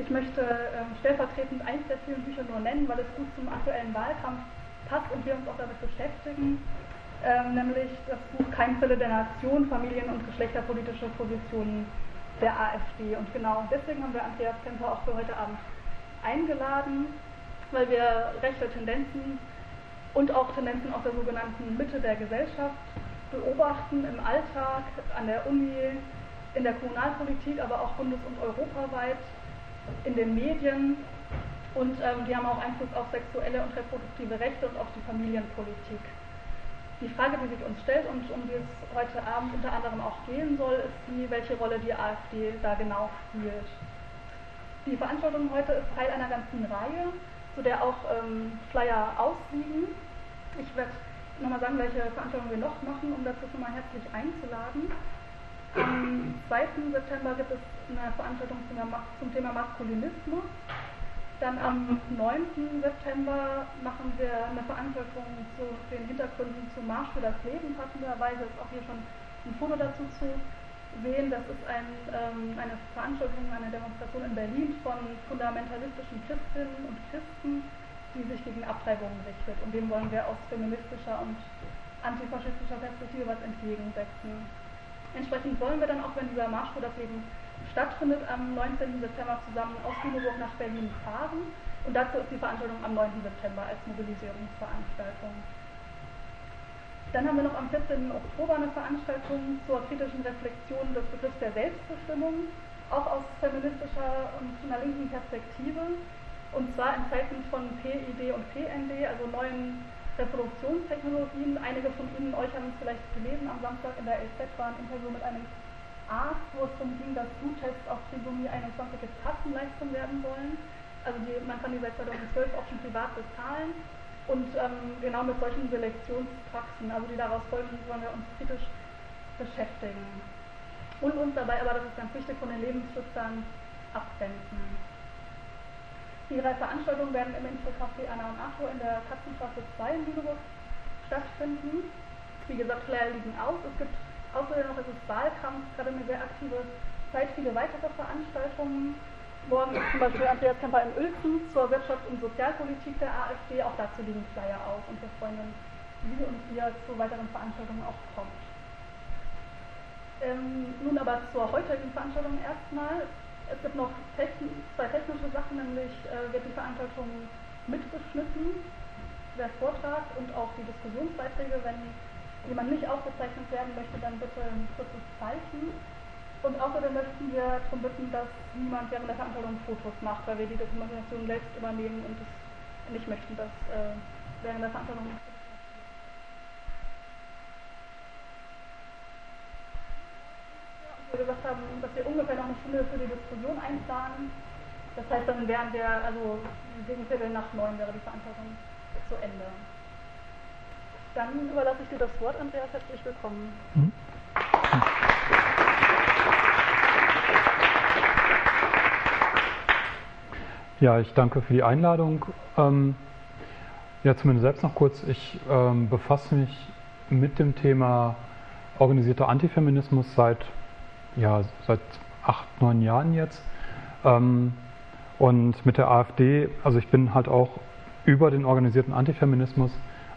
Ich möchte ähm, stellvertretend eins der vielen Bücher nur nennen, weil es gut zum aktuellen Wahlkampf passt und wir uns auch damit beschäftigen, ähm, nämlich das Buch Keimzelle der Nation, Familien- und geschlechterpolitische Positionen der AfD. Und genau deswegen haben wir Andreas Kemper auch für heute Abend eingeladen, weil wir rechte Tendenzen und auch Tendenzen aus der sogenannten Mitte der Gesellschaft beobachten im Alltag, an der Uni, in der Kommunalpolitik, aber auch bundes- und europaweit, in den Medien. Und ähm, die haben auch Einfluss auf sexuelle und reproduktive Rechte und auf die Familienpolitik. Die Frage, die sich uns stellt und um die es heute Abend unter anderem auch gehen soll, ist die, welche Rolle die AfD da genau spielt. Die Veranstaltung heute ist Teil einer ganzen Reihe, zu der auch ähm, Flyer ausliegen. Ich werde nochmal sagen, welche Veranstaltungen wir noch machen, um dazu schon mal herzlich einzuladen. Am 2. September gibt es eine Veranstaltung zum Thema Maskulinismus. Dann am 9. September machen wir eine Veranstaltung zu den Hintergründen zum Marsch für das Leben. Passenderweise ist auch hier schon ein Foto dazu zu sehen. Das ist ein, ähm, eine Veranstaltung, eine Demonstration in Berlin von fundamentalistischen Christinnen und Christen, die sich gegen Abtreibungen richtet. Und dem wollen wir aus feministischer und antifaschistischer Perspektive was entgegensetzen. Entsprechend wollen wir dann auch, wenn dieser Marsch für das Leben stattfindet, am 19. September zusammen aus Lüneburg nach Berlin fahren. Und dazu ist die Veranstaltung am 9. September als Mobilisierungsveranstaltung. Dann haben wir noch am 14. Oktober eine Veranstaltung zur kritischen Reflexion des Begriffs der Selbstbestimmung, auch aus feministischer und einer linken Perspektive. Und zwar in Zeiten von PID und PND, also neuen Reproduktionstechnologien. Einige von Ihnen, euch haben es vielleicht gelesen, am Samstag in der LZ war ein Interview mit einem Arzt, wo es darum ging, dass Bluttests auf Trisomie 21 jetzt Kassenleistung werden sollen. Also die, man kann die seit 2012 auch schon privat bezahlen. Und ähm, genau mit solchen Selektionspraxen, also die daraus folgen, wollen wir uns kritisch beschäftigen. Und uns dabei aber, das ist ganz wichtig, von den Lebensschützern abwenden. Die drei Veranstaltungen werden im Infocafé Anna und Arthur in der Katzenstraße 2 in Lüneburg stattfinden. Wie gesagt, Flyer liegen aus. Es gibt Außerdem noch ist es Wahlkampf, gerade eine sehr aktive Zeit, viele weitere Veranstaltungen. Morgen ist zum Beispiel Andreas Kemper in Uelzen zur Wirtschafts- und Sozialpolitik der AfD. Auch dazu liegen Flyer auf und wir freuen uns, wie und ihr zu weiteren Veranstaltungen auch kommt. Ähm, nun aber zur heutigen Veranstaltung erstmal. Es gibt noch techn zwei technische Sachen, nämlich äh, wird die Veranstaltung mitbeschnitten, der Vortrag und auch die Diskussionsbeiträge, wenn jemand nicht aufgezeichnet werden möchte, dann bitte ein kurzes Zeichen. Und außerdem möchten wir darum bitten, dass niemand während der Veranstaltung Fotos macht, weil wir die Dokumentation selbst übernehmen und es nicht möchten, dass äh, während der Veranstaltung wir gesagt haben, dass wir ungefähr noch eine Stunde für die Diskussion einplanen. Das heißt, dann wären wir, also gegen Viertel nach neun wäre die Veranstaltung zu Ende. Dann überlasse ich dir das Wort, Andreas. Herzlich willkommen. Mhm. Ja, ich danke für die Einladung. Ähm, ja, zumindest selbst noch kurz. Ich ähm, befasse mich mit dem Thema organisierter Antifeminismus seit, ja, seit acht, neun Jahren jetzt. Ähm, und mit der AfD, also ich bin halt auch über den organisierten Antifeminismus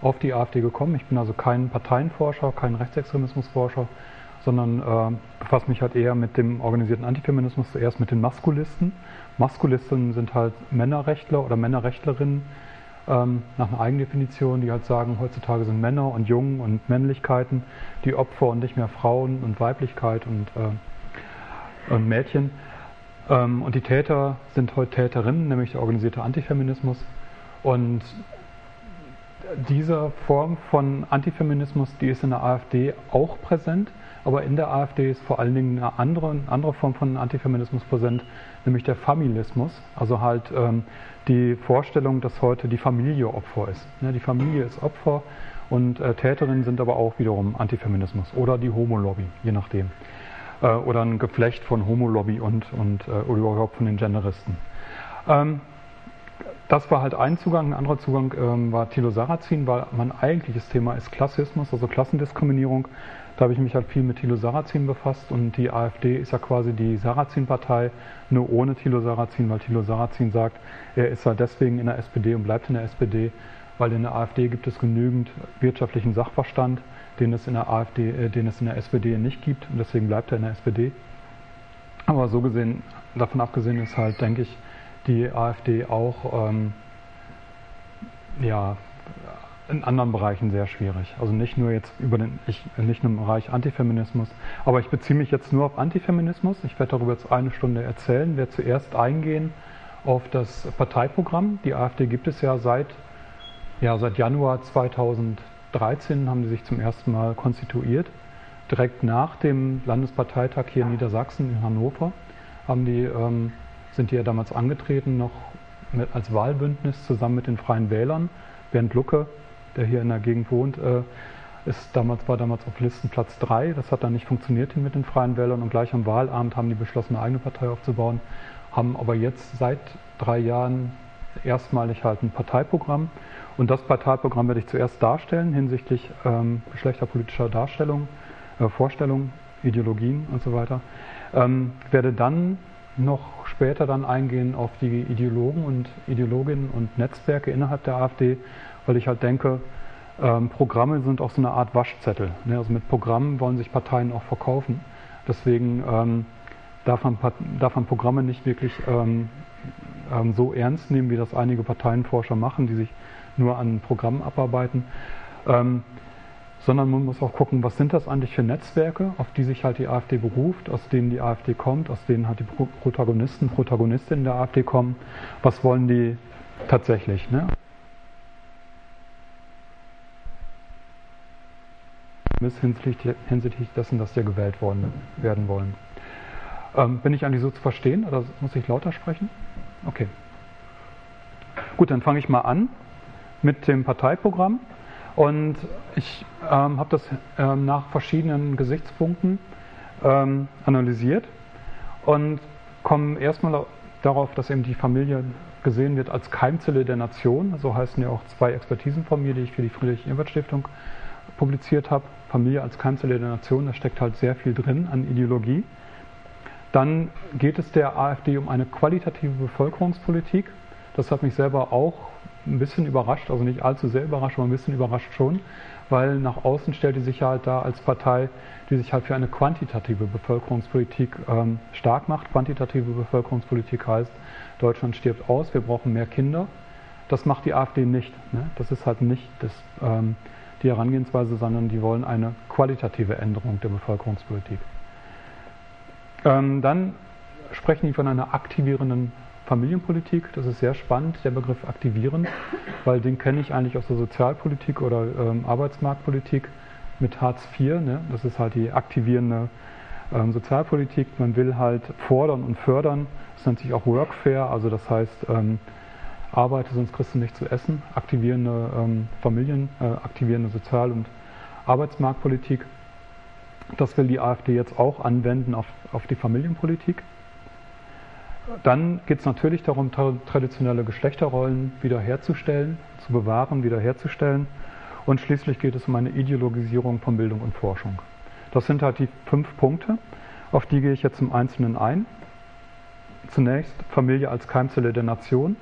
auf die AfD gekommen. Ich bin also kein Parteienforscher, kein Rechtsextremismusforscher, sondern äh, befasse mich halt eher mit dem organisierten Antifeminismus, zuerst mit den Maskulisten. Maskulisten sind halt Männerrechtler oder Männerrechtlerinnen ähm, nach einer Eigendefinition, die halt sagen, heutzutage sind Männer und Jungen und Männlichkeiten die Opfer und nicht mehr Frauen und Weiblichkeit und, äh, und Mädchen. Ähm, und die Täter sind heute Täterinnen, nämlich der organisierte Antifeminismus. Und diese Form von Antifeminismus, die ist in der AfD auch präsent, aber in der AfD ist vor allen Dingen eine andere, eine andere Form von Antifeminismus präsent, nämlich der Familismus, also halt ähm, die Vorstellung, dass heute die Familie Opfer ist. Ne, die Familie ist Opfer und äh, Täterinnen sind aber auch wiederum Antifeminismus oder die Homolobby, je nachdem. Äh, oder ein Geflecht von Homolobby und, und äh, überhaupt von den Genderisten. Ähm, das war halt ein Zugang. Ein anderer Zugang ähm, war Thilo Sarrazin, weil mein eigentliches Thema ist Klassismus, also Klassendiskriminierung. Da habe ich mich halt viel mit Thilo Sarrazin befasst und die AfD ist ja quasi die Sarrazin-Partei, nur ohne Thilo Sarrazin, weil Thilo Sarrazin sagt, er ist halt deswegen in der SPD und bleibt in der SPD, weil in der AfD gibt es genügend wirtschaftlichen Sachverstand, den es in der AfD, äh, den es in der SPD nicht gibt und deswegen bleibt er in der SPD. Aber so gesehen, davon abgesehen ist halt, denke ich, die AfD auch ähm, ja, in anderen Bereichen sehr schwierig. Also nicht nur jetzt über den, ich, nicht nur im Bereich Antifeminismus, aber ich beziehe mich jetzt nur auf Antifeminismus. Ich werde darüber jetzt eine Stunde erzählen. Werde zuerst eingehen auf das Parteiprogramm. Die AfD gibt es ja seit, ja, seit Januar 2013 haben sie sich zum ersten Mal konstituiert. Direkt nach dem Landesparteitag hier in Niedersachsen in Hannover haben die, ähm, sind die ja damals angetreten, noch mit, als Wahlbündnis zusammen mit den Freien Wählern. Bernd Lucke der hier in der Gegend wohnt, äh, ist damals, war damals auf Listenplatz 3. Das hat dann nicht funktioniert mit den Freien Wählern und gleich am Wahlabend haben die beschlossen, eine eigene Partei aufzubauen, haben aber jetzt seit drei Jahren erstmalig halt ein Parteiprogramm. Und das Parteiprogramm werde ich zuerst darstellen hinsichtlich ähm, geschlechterpolitischer Darstellung, äh, Vorstellungen, Ideologien und so weiter. Ähm, werde dann noch später dann eingehen auf die Ideologen und Ideologinnen und Netzwerke innerhalb der AfD weil ich halt denke, ähm, Programme sind auch so eine Art Waschzettel. Ne? Also mit Programmen wollen sich Parteien auch verkaufen. Deswegen ähm, darf, man, darf man Programme nicht wirklich ähm, ähm, so ernst nehmen, wie das einige Parteienforscher machen, die sich nur an Programmen abarbeiten. Sondern man muss auch gucken, was sind das eigentlich für Netzwerke, auf die sich halt die AfD beruft, aus denen die AfD kommt, aus denen halt die Protagonisten, Protagonistinnen der AfD kommen. Was wollen die tatsächlich? Ne? hinsichtlich dessen, dass wir gewählt worden, werden wollen. Ähm, bin ich eigentlich so zu verstehen oder muss ich lauter sprechen? Okay. Gut, dann fange ich mal an mit dem Parteiprogramm. Und ich ähm, habe das ähm, nach verschiedenen Gesichtspunkten ähm, analysiert und komme erstmal darauf, dass eben die Familie gesehen wird als Keimzelle der Nation. So heißen ja auch zwei Expertisen von mir, die ich für die Friedrich-Ebert-Stiftung publiziert habe. Familie als Keimzelle der Nation, da steckt halt sehr viel drin an Ideologie. Dann geht es der AfD um eine qualitative Bevölkerungspolitik. Das hat mich selber auch ein bisschen überrascht, also nicht allzu sehr überrascht, aber ein bisschen überrascht schon, weil nach außen stellt die sich halt da als Partei, die sich halt für eine quantitative Bevölkerungspolitik ähm, stark macht. Quantitative Bevölkerungspolitik heißt, Deutschland stirbt aus, wir brauchen mehr Kinder. Das macht die AfD nicht. Ne? Das ist halt nicht das, ähm, die Herangehensweise, sondern die wollen eine qualitative Änderung der Bevölkerungspolitik. Ähm, dann sprechen die von einer aktivierenden Familienpolitik. Das ist sehr spannend, der Begriff aktivieren, weil den kenne ich eigentlich aus der Sozialpolitik oder ähm, Arbeitsmarktpolitik mit Hartz IV. Ne? Das ist halt die aktivierende ähm, Sozialpolitik. Man will halt fordern und fördern. Das nennt sich auch Workfare, also das heißt, ähm, arbeite, sonst kriegst du nichts zu essen, aktivierende ähm, Familien, äh, aktivierende Sozial- und Arbeitsmarktpolitik. Das will die AfD jetzt auch anwenden auf, auf die Familienpolitik. Dann geht es natürlich darum, traditionelle Geschlechterrollen wiederherzustellen, zu bewahren, wiederherzustellen. Und schließlich geht es um eine Ideologisierung von Bildung und Forschung. Das sind halt die fünf Punkte, auf die gehe ich jetzt im Einzelnen ein. Zunächst Familie als Keimzelle der Nation.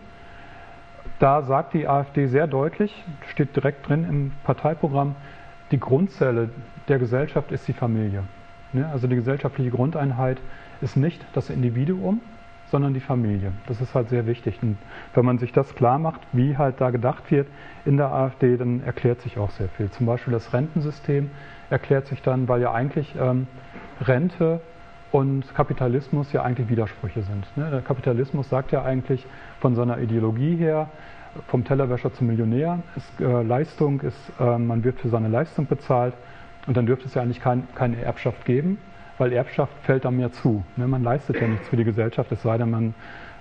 Da sagt die AfD sehr deutlich, steht direkt drin im Parteiprogramm, die Grundzelle der Gesellschaft ist die Familie. Ne? Also die gesellschaftliche Grundeinheit ist nicht das Individuum, sondern die Familie. Das ist halt sehr wichtig. Und wenn man sich das klar macht, wie halt da gedacht wird in der AfD, dann erklärt sich auch sehr viel. Zum Beispiel das Rentensystem erklärt sich dann, weil ja eigentlich ähm, Rente und Kapitalismus ja eigentlich Widersprüche sind. Ne? Der Kapitalismus sagt ja eigentlich von seiner Ideologie her, vom Tellerwäscher zum Millionär, ist, äh, Leistung ist, äh, man wird für seine Leistung bezahlt und dann dürfte es ja eigentlich kein, keine Erbschaft geben, weil Erbschaft fällt dann mehr zu. Ne? Man leistet ja nichts für die Gesellschaft, es sei denn, man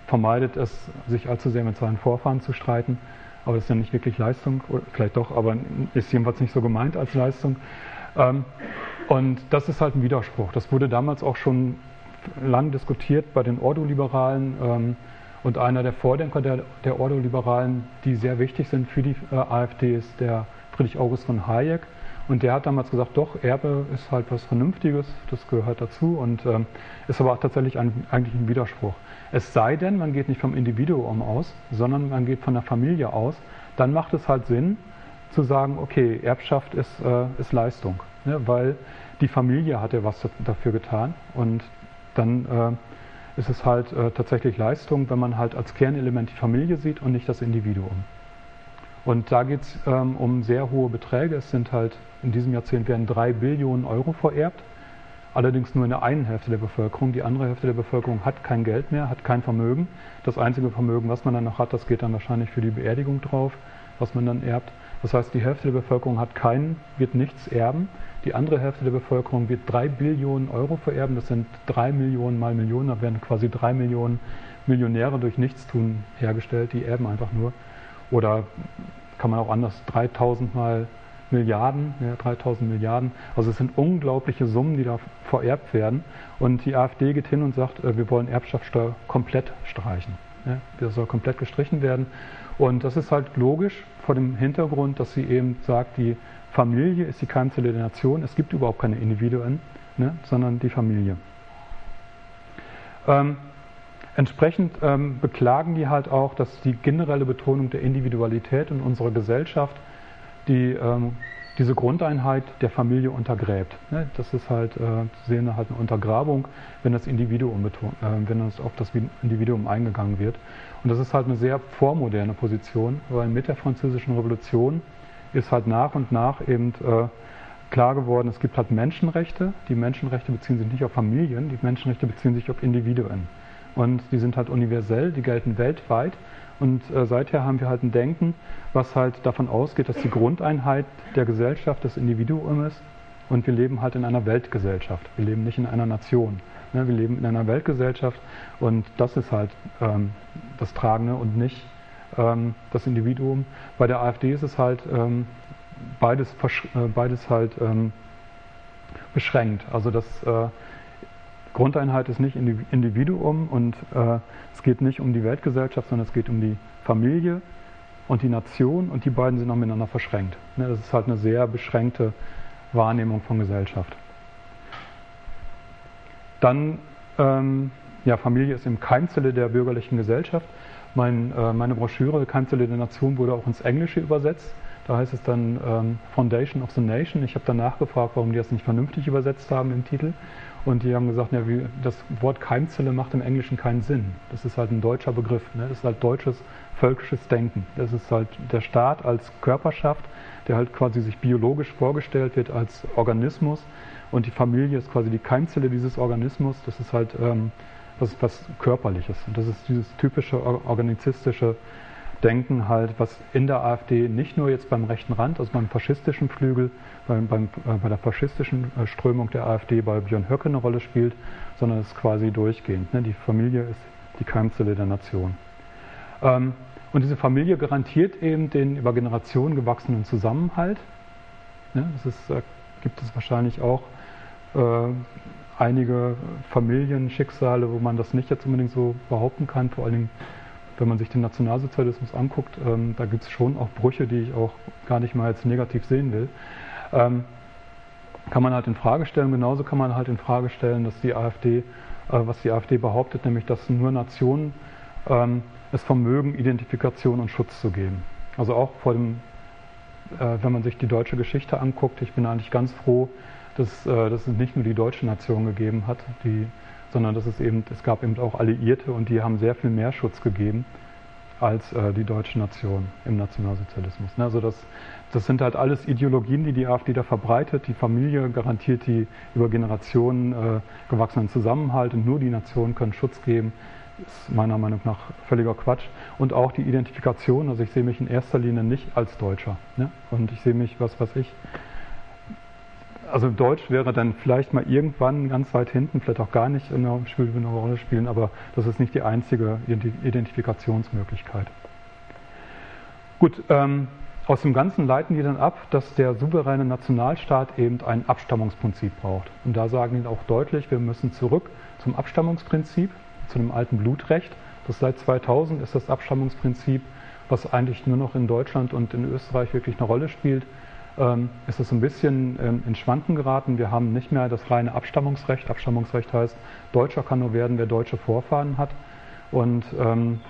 vermeidet es, sich allzu sehr mit seinen Vorfahren zu streiten. Aber es ist ja nicht wirklich Leistung, vielleicht doch, aber ist jedenfalls nicht so gemeint als Leistung. Ähm, und das ist halt ein Widerspruch. Das wurde damals auch schon lang diskutiert bei den Ordoliberalen ähm, Und einer der Vordenker der, der Ordoliberalen, die sehr wichtig sind für die äh, AfD, ist der Friedrich August von Hayek. Und der hat damals gesagt, doch, Erbe ist halt was Vernünftiges, das gehört dazu und ähm, ist aber auch tatsächlich ein, eigentlich ein Widerspruch. Es sei denn, man geht nicht vom Individuum aus, sondern man geht von der Familie aus, dann macht es halt Sinn zu sagen, okay, Erbschaft ist, äh, ist Leistung, ne, weil die Familie hat ja was dafür getan und dann äh, ist es halt äh, tatsächlich Leistung, wenn man halt als Kernelement die Familie sieht und nicht das Individuum. Und da geht es ähm, um sehr hohe Beträge. Es sind halt in diesem Jahrzehnt werden drei Billionen Euro vererbt. Allerdings nur in der einen Hälfte der Bevölkerung. Die andere Hälfte der Bevölkerung hat kein Geld mehr, hat kein Vermögen. Das einzige Vermögen, was man dann noch hat, das geht dann wahrscheinlich für die Beerdigung drauf, was man dann erbt. Das heißt, die Hälfte der Bevölkerung hat keinen, wird nichts erben. Die andere Hälfte der Bevölkerung wird drei Billionen Euro vererben. Das sind drei Millionen mal Millionen. Da werden quasi drei Millionen Millionäre durch Nichtstun hergestellt. Die erben einfach nur. Oder kann man auch anders, 3000 mal Milliarden, ja, 3000 Milliarden. Also es sind unglaubliche Summen, die da vererbt werden. Und die AfD geht hin und sagt, äh, wir wollen Erbschaftssteuer komplett streichen. Ja, das soll komplett gestrichen werden. Und das ist halt logisch vor dem Hintergrund, dass sie eben sagt, die Familie ist die Keimzelle der Nation. Es gibt überhaupt keine Individuen, ne, sondern die Familie. Ähm, Entsprechend ähm, beklagen die halt auch, dass die generelle Betonung der Individualität in unserer Gesellschaft die, ähm, diese Grundeinheit der Familie untergräbt. Ne? Das ist halt, äh, sehen halt eine Untergrabung, wenn das Individuum betont, äh, wenn das auf das Individuum eingegangen wird. Und das ist halt eine sehr vormoderne Position, weil mit der französischen Revolution ist halt nach und nach eben äh, klar geworden, es gibt halt Menschenrechte. Die Menschenrechte beziehen sich nicht auf Familien, die Menschenrechte beziehen sich auf Individuen. Und die sind halt universell, die gelten weltweit. Und äh, seither haben wir halt ein Denken, was halt davon ausgeht, dass die Grundeinheit der Gesellschaft das Individuum ist. Und wir leben halt in einer Weltgesellschaft. Wir leben nicht in einer Nation. Ne? Wir leben in einer Weltgesellschaft und das ist halt ähm, das Tragende und nicht ähm, das Individuum. Bei der AfD ist es halt ähm, beides, äh, beides halt ähm, beschränkt. Also das äh, Grundeinheit ist nicht Individuum und äh, es geht nicht um die Weltgesellschaft, sondern es geht um die Familie und die Nation und die beiden sind noch miteinander verschränkt. Ne, das ist halt eine sehr beschränkte Wahrnehmung von Gesellschaft. Dann, ähm, ja, Familie ist im Keimzelle der bürgerlichen Gesellschaft. Mein, äh, meine Broschüre Keimzelle der Nation wurde auch ins Englische übersetzt. Da heißt es dann ähm, Foundation of the Nation. Ich habe dann nachgefragt, warum die das nicht vernünftig übersetzt haben im Titel. Und die haben gesagt, ja, wie, das Wort Keimzelle macht im Englischen keinen Sinn. Das ist halt ein deutscher Begriff. Ne? Das ist halt deutsches völkisches Denken. Das ist halt der Staat als Körperschaft, der halt quasi sich biologisch vorgestellt wird als Organismus. Und die Familie ist quasi die Keimzelle dieses Organismus. Das ist halt ähm, was, was Körperliches. Und das ist dieses typische organizistische Denken halt, was in der AfD nicht nur jetzt beim rechten Rand, also beim faschistischen Flügel, beim, äh, bei der faschistischen äh, Strömung der AfD bei Björn Höcke eine Rolle spielt, sondern es ist quasi durchgehend. Ne? Die Familie ist die Keimzelle der Nation. Ähm, und diese Familie garantiert eben den über Generationen gewachsenen Zusammenhalt. Ne? Das ist, äh, gibt es wahrscheinlich auch äh, einige Familienschicksale, wo man das nicht jetzt unbedingt so behaupten kann, vor Dingen wenn man sich den Nationalsozialismus anguckt, ähm, da gibt es schon auch Brüche, die ich auch gar nicht mal jetzt negativ sehen will. Ähm, kann man halt in Frage stellen. Genauso kann man halt in Frage stellen, dass die AfD, äh, was die AfD behauptet, nämlich, dass nur Nationen ähm, es vermögen, Identifikation und Schutz zu geben. Also auch vor dem, äh, wenn man sich die deutsche Geschichte anguckt, ich bin eigentlich ganz froh, dass, äh, dass es nicht nur die deutsche Nation gegeben hat, die sondern dass es eben, es gab eben auch Alliierte und die haben sehr viel mehr Schutz gegeben als äh, die deutsche Nation im Nationalsozialismus. Ne? Also das, das sind halt alles Ideologien, die die AfD da verbreitet. Die Familie garantiert die über Generationen äh, gewachsenen Zusammenhalt und nur die Nationen können Schutz geben. Ist meiner Meinung nach völliger Quatsch. Und auch die Identifikation, also ich sehe mich in erster Linie nicht als Deutscher. Ne? Und ich sehe mich, was weiß ich, also Deutsch wäre dann vielleicht mal irgendwann ganz weit hinten, vielleicht auch gar nicht in der Spiel eine Rolle spielen, aber das ist nicht die einzige Identifikationsmöglichkeit. Gut, ähm, aus dem Ganzen leiten die dann ab, dass der souveräne Nationalstaat eben ein Abstammungsprinzip braucht. Und da sagen die auch deutlich, wir müssen zurück zum Abstammungsprinzip, zu dem alten Blutrecht. Das seit 2000 ist das Abstammungsprinzip, was eigentlich nur noch in Deutschland und in Österreich wirklich eine Rolle spielt, ähm, ist es ein bisschen ähm, in Schwanken geraten. Wir haben nicht mehr das reine Abstammungsrecht. Abstammungsrecht heißt, Deutscher kann nur werden, wer deutsche Vorfahren hat. Und ähm,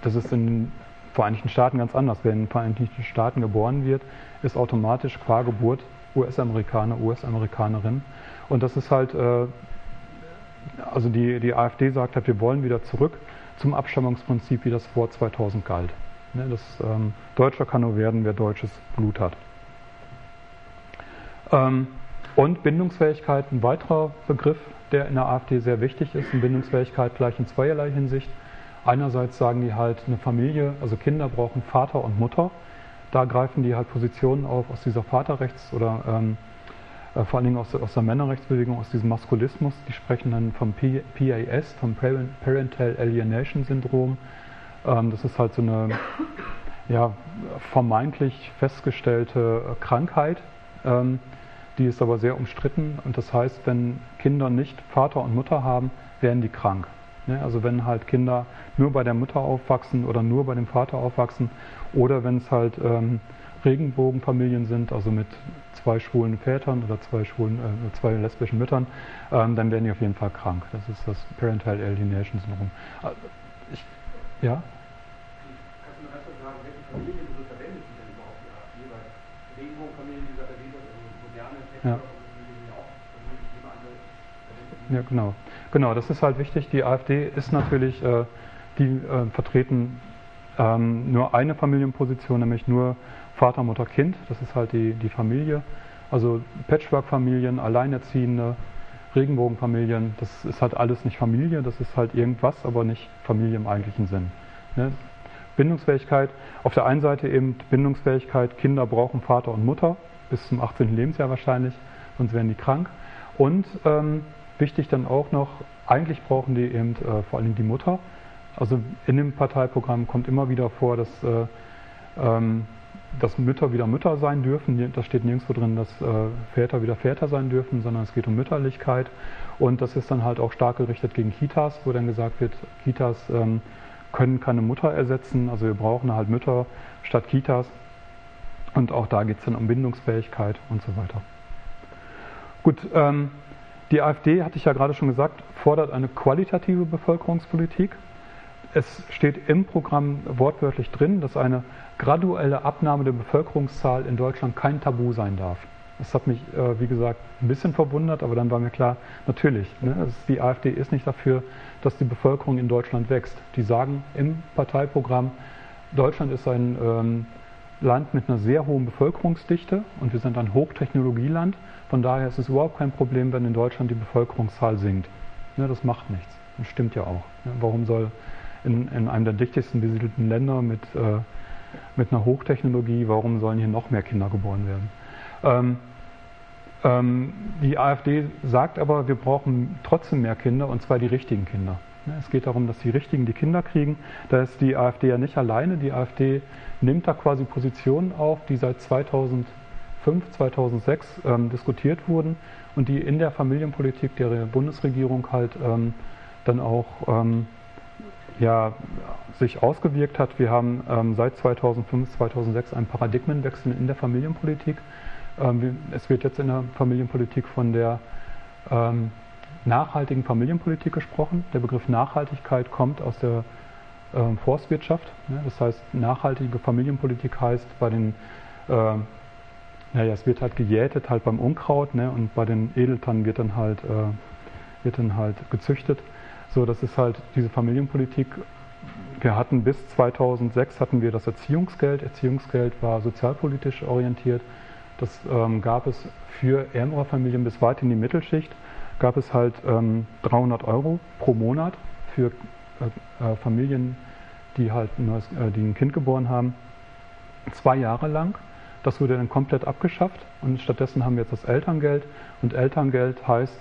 das ist in Vereinigten Staaten ganz anders. Wer in den Vereinigten Staaten geboren wird, ist automatisch qua Geburt US-Amerikaner, US-Amerikanerin. Und das ist halt, äh, also die, die AfD sagt halt, wir wollen wieder zurück zum Abstammungsprinzip, wie das vor 2000 galt. Ne, das, ähm, Deutscher kann nur werden, wer deutsches Blut hat. Ähm, und Bindungsfähigkeit, ein weiterer Begriff, der in der AfD sehr wichtig ist. Und Bindungsfähigkeit gleich in zweierlei Hinsicht. Einerseits sagen die halt, eine Familie, also Kinder brauchen Vater und Mutter. Da greifen die halt Positionen auf aus dieser Vaterrechts- oder ähm, äh, vor allen Dingen aus, aus, der Männerrechtsbewegung, aus diesem Maskulismus. Die sprechen dann vom P PAS, vom Parental Alienation Syndrom. Ähm, das ist halt so eine ja, vermeintlich festgestellte Krankheit. Ähm, die ist aber sehr umstritten und das heißt, wenn Kinder nicht Vater und Mutter haben, werden die krank. Ne? Also wenn halt Kinder nur bei der Mutter aufwachsen oder nur bei dem Vater aufwachsen oder wenn es halt ähm, Regenbogenfamilien sind, also mit zwei schwulen Vätern oder zwei schwulen, äh, zwei lesbischen Müttern, ähm, dann werden die auf jeden Fall krank. Das ist das Parental Alienation Syndrom. Also ich, ja? Kannst du mir ganz kurz sagen, welche Familien du so verwendet, die denn überhaupt die AfD? Weil Regenbogenfamilien, die gesagt, ja. Ja, genau. Genau, das ist halt wichtig. Die AfD ist natürlich, äh, die äh, vertreten ähm, nur eine Familienposition, nämlich nur Vater, Mutter, Kind. Das ist halt die, die Familie. Also Patchwork-Familien, Alleinerziehende, Regenbogenfamilien, das ist halt alles nicht Familie, das ist halt irgendwas, aber nicht Familie im eigentlichen Sinn. Ne? Bindungsfähigkeit, auf der einen Seite eben Bindungsfähigkeit, Kinder brauchen Vater und Mutter, bis zum 18. Lebensjahr wahrscheinlich, sonst werden die krank. Und ähm, wichtig dann auch noch, eigentlich brauchen die eben äh, vor allem die Mutter. Also in dem Parteiprogramm kommt immer wieder vor, dass, äh, ähm, dass Mütter wieder Mütter sein dürfen. Da steht nirgendwo drin, dass äh, Väter wieder Väter sein dürfen, sondern es geht um Mütterlichkeit. Und das ist dann halt auch stark gerichtet gegen Kitas, wo dann gesagt wird, Kitas ähm, können keine Mutter ersetzen. Also wir brauchen halt Mütter statt Kitas. Und auch da geht es dann um Bindungsfähigkeit und so weiter. Gut, ähm, die AfD, hatte ich ja gerade schon gesagt, fordert eine qualitative Bevölkerungspolitik. Es steht im Programm wortwörtlich drin, dass eine graduelle Abnahme der Bevölkerungszahl in Deutschland kein Tabu sein darf. Das hat mich, äh, wie gesagt, ein bisschen verwundert, aber dann war mir klar, natürlich, ne, die AfD ist nicht dafür, dass die Bevölkerung in Deutschland wächst. Die sagen im Parteiprogramm, Deutschland ist ein ähm, Land mit einer sehr hohen Bevölkerungsdichte und wir sind ein Hochtechnologieland. Von daher ist es überhaupt kein Problem, wenn in Deutschland die Bevölkerungszahl sinkt. Ja, das macht nichts. Das stimmt ja auch. Ja, warum soll in, in, einem der dichtesten besiedelten Länder mit, äh, mit einer Hochtechnologie, warum sollen hier noch mehr Kinder geboren werden? Ähm, ähm, die AfD sagt aber, wir brauchen trotzdem mehr Kinder und zwar die richtigen Kinder. Es geht darum, dass die Richtigen die Kinder kriegen. Da ist die AfD ja nicht alleine. Die AfD nimmt da quasi Positionen auf, die seit 2005, 2006 ähm, diskutiert wurden und die in der Familienpolitik der Bundesregierung halt ähm, dann auch ähm, ja, sich ausgewirkt hat. Wir haben ähm, seit 2005, 2006 einen Paradigmenwechsel in der Familienpolitik. Ähm, es wird jetzt in der Familienpolitik von der ähm, nachhaltigen Familienpolitik gesprochen. Der Begriff Nachhaltigkeit kommt aus der Forstwirtschaft. Ne? Das heißt, nachhaltige Familienpolitik heißt bei den, naja, es wird halt gejätet halt beim Unkraut ne? und bei den Edeltannen wird dann halt, äh, wird dann halt gezüchtet. So, das ist halt diese Familienpolitik. Wir hatten bis 2006 hatten wir das Erziehungsgeld. Erziehungsgeld war sozialpolitisch orientiert. Das ähm, gab es für ärmere Familien bis weit in die Mittelschicht gab es halt ähm, 300 Euro pro Monat für äh, äh, Familien, die halt ein, neues, äh, die ein Kind geboren haben, zwei Jahre lang. Das wurde dann komplett abgeschafft und stattdessen haben wir jetzt das Elterngeld. Und Elterngeld heißt,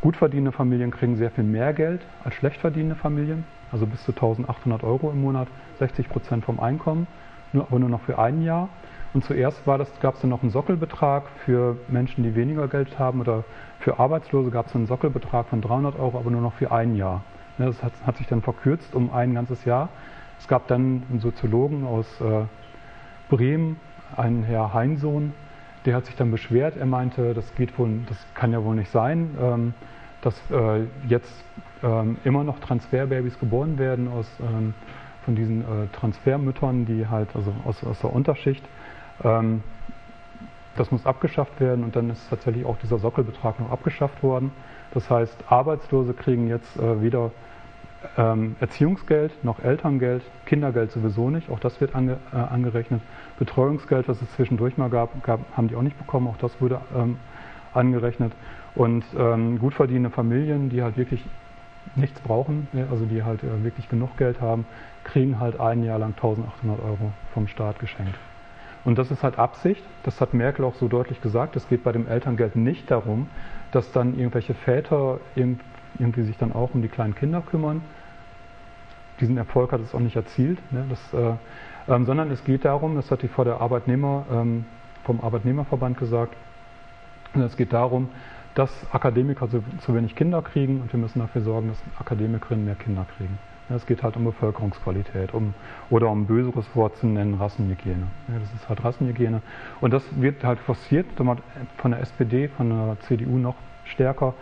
gut verdienende Familien kriegen sehr viel mehr Geld als schlecht verdienende Familien, also bis zu 1800 Euro im Monat, 60 Prozent vom Einkommen, nur, aber nur noch für ein Jahr. Und zuerst gab es dann noch einen Sockelbetrag für Menschen, die weniger Geld haben oder für Arbeitslose gab es einen Sockelbetrag von 300 Euro, aber nur noch für ein Jahr. Das hat, hat sich dann verkürzt um ein ganzes Jahr. Es gab dann einen Soziologen aus äh, Bremen, einen Herr Heinsohn, der hat sich dann beschwert. Er meinte, das geht wohl, das kann ja wohl nicht sein, ähm, dass äh, jetzt ähm, immer noch Transferbabys geboren werden aus, ähm, von diesen äh, Transfermüttern, die halt also aus, aus der Unterschicht. Das muss abgeschafft werden und dann ist tatsächlich auch dieser Sockelbetrag noch abgeschafft worden. Das heißt, Arbeitslose kriegen jetzt äh, weder ähm, Erziehungsgeld noch Elterngeld, Kindergeld sowieso nicht, auch das wird ange, äh, angerechnet. Betreuungsgeld, was es zwischendurch mal gab, gab, haben die auch nicht bekommen, auch das wurde ähm, angerechnet. Und ähm, gut verdienende Familien, die halt wirklich nichts brauchen, also die halt äh, wirklich genug Geld haben, kriegen halt ein Jahr lang 1800 Euro vom Staat geschenkt. Und das ist halt Absicht, das hat Merkel auch so deutlich gesagt, es geht bei dem Elterngeld nicht darum, dass dann irgendwelche Väter irgendwie sich dann auch um die kleinen Kinder kümmern. Diesen Erfolg hat es auch nicht erzielt, ne? das, äh, ähm, sondern es geht darum, das hat die vor der Arbeitnehmer, ähm, vom Arbeitnehmerverband gesagt, es geht darum, dass Akademiker zu, zu, wenig Kinder kriegen und wir müssen dafür sorgen, dass Akademikerinnen mehr Kinder kriegen. Es geht halt um Bevölkerungsqualität um, oder um ein böseres Wort zu nennen, Rassenhygiene. Ja, das ist halt Rassenhygiene. Und das wird halt forciert von der SPD, von der CDU noch stärker.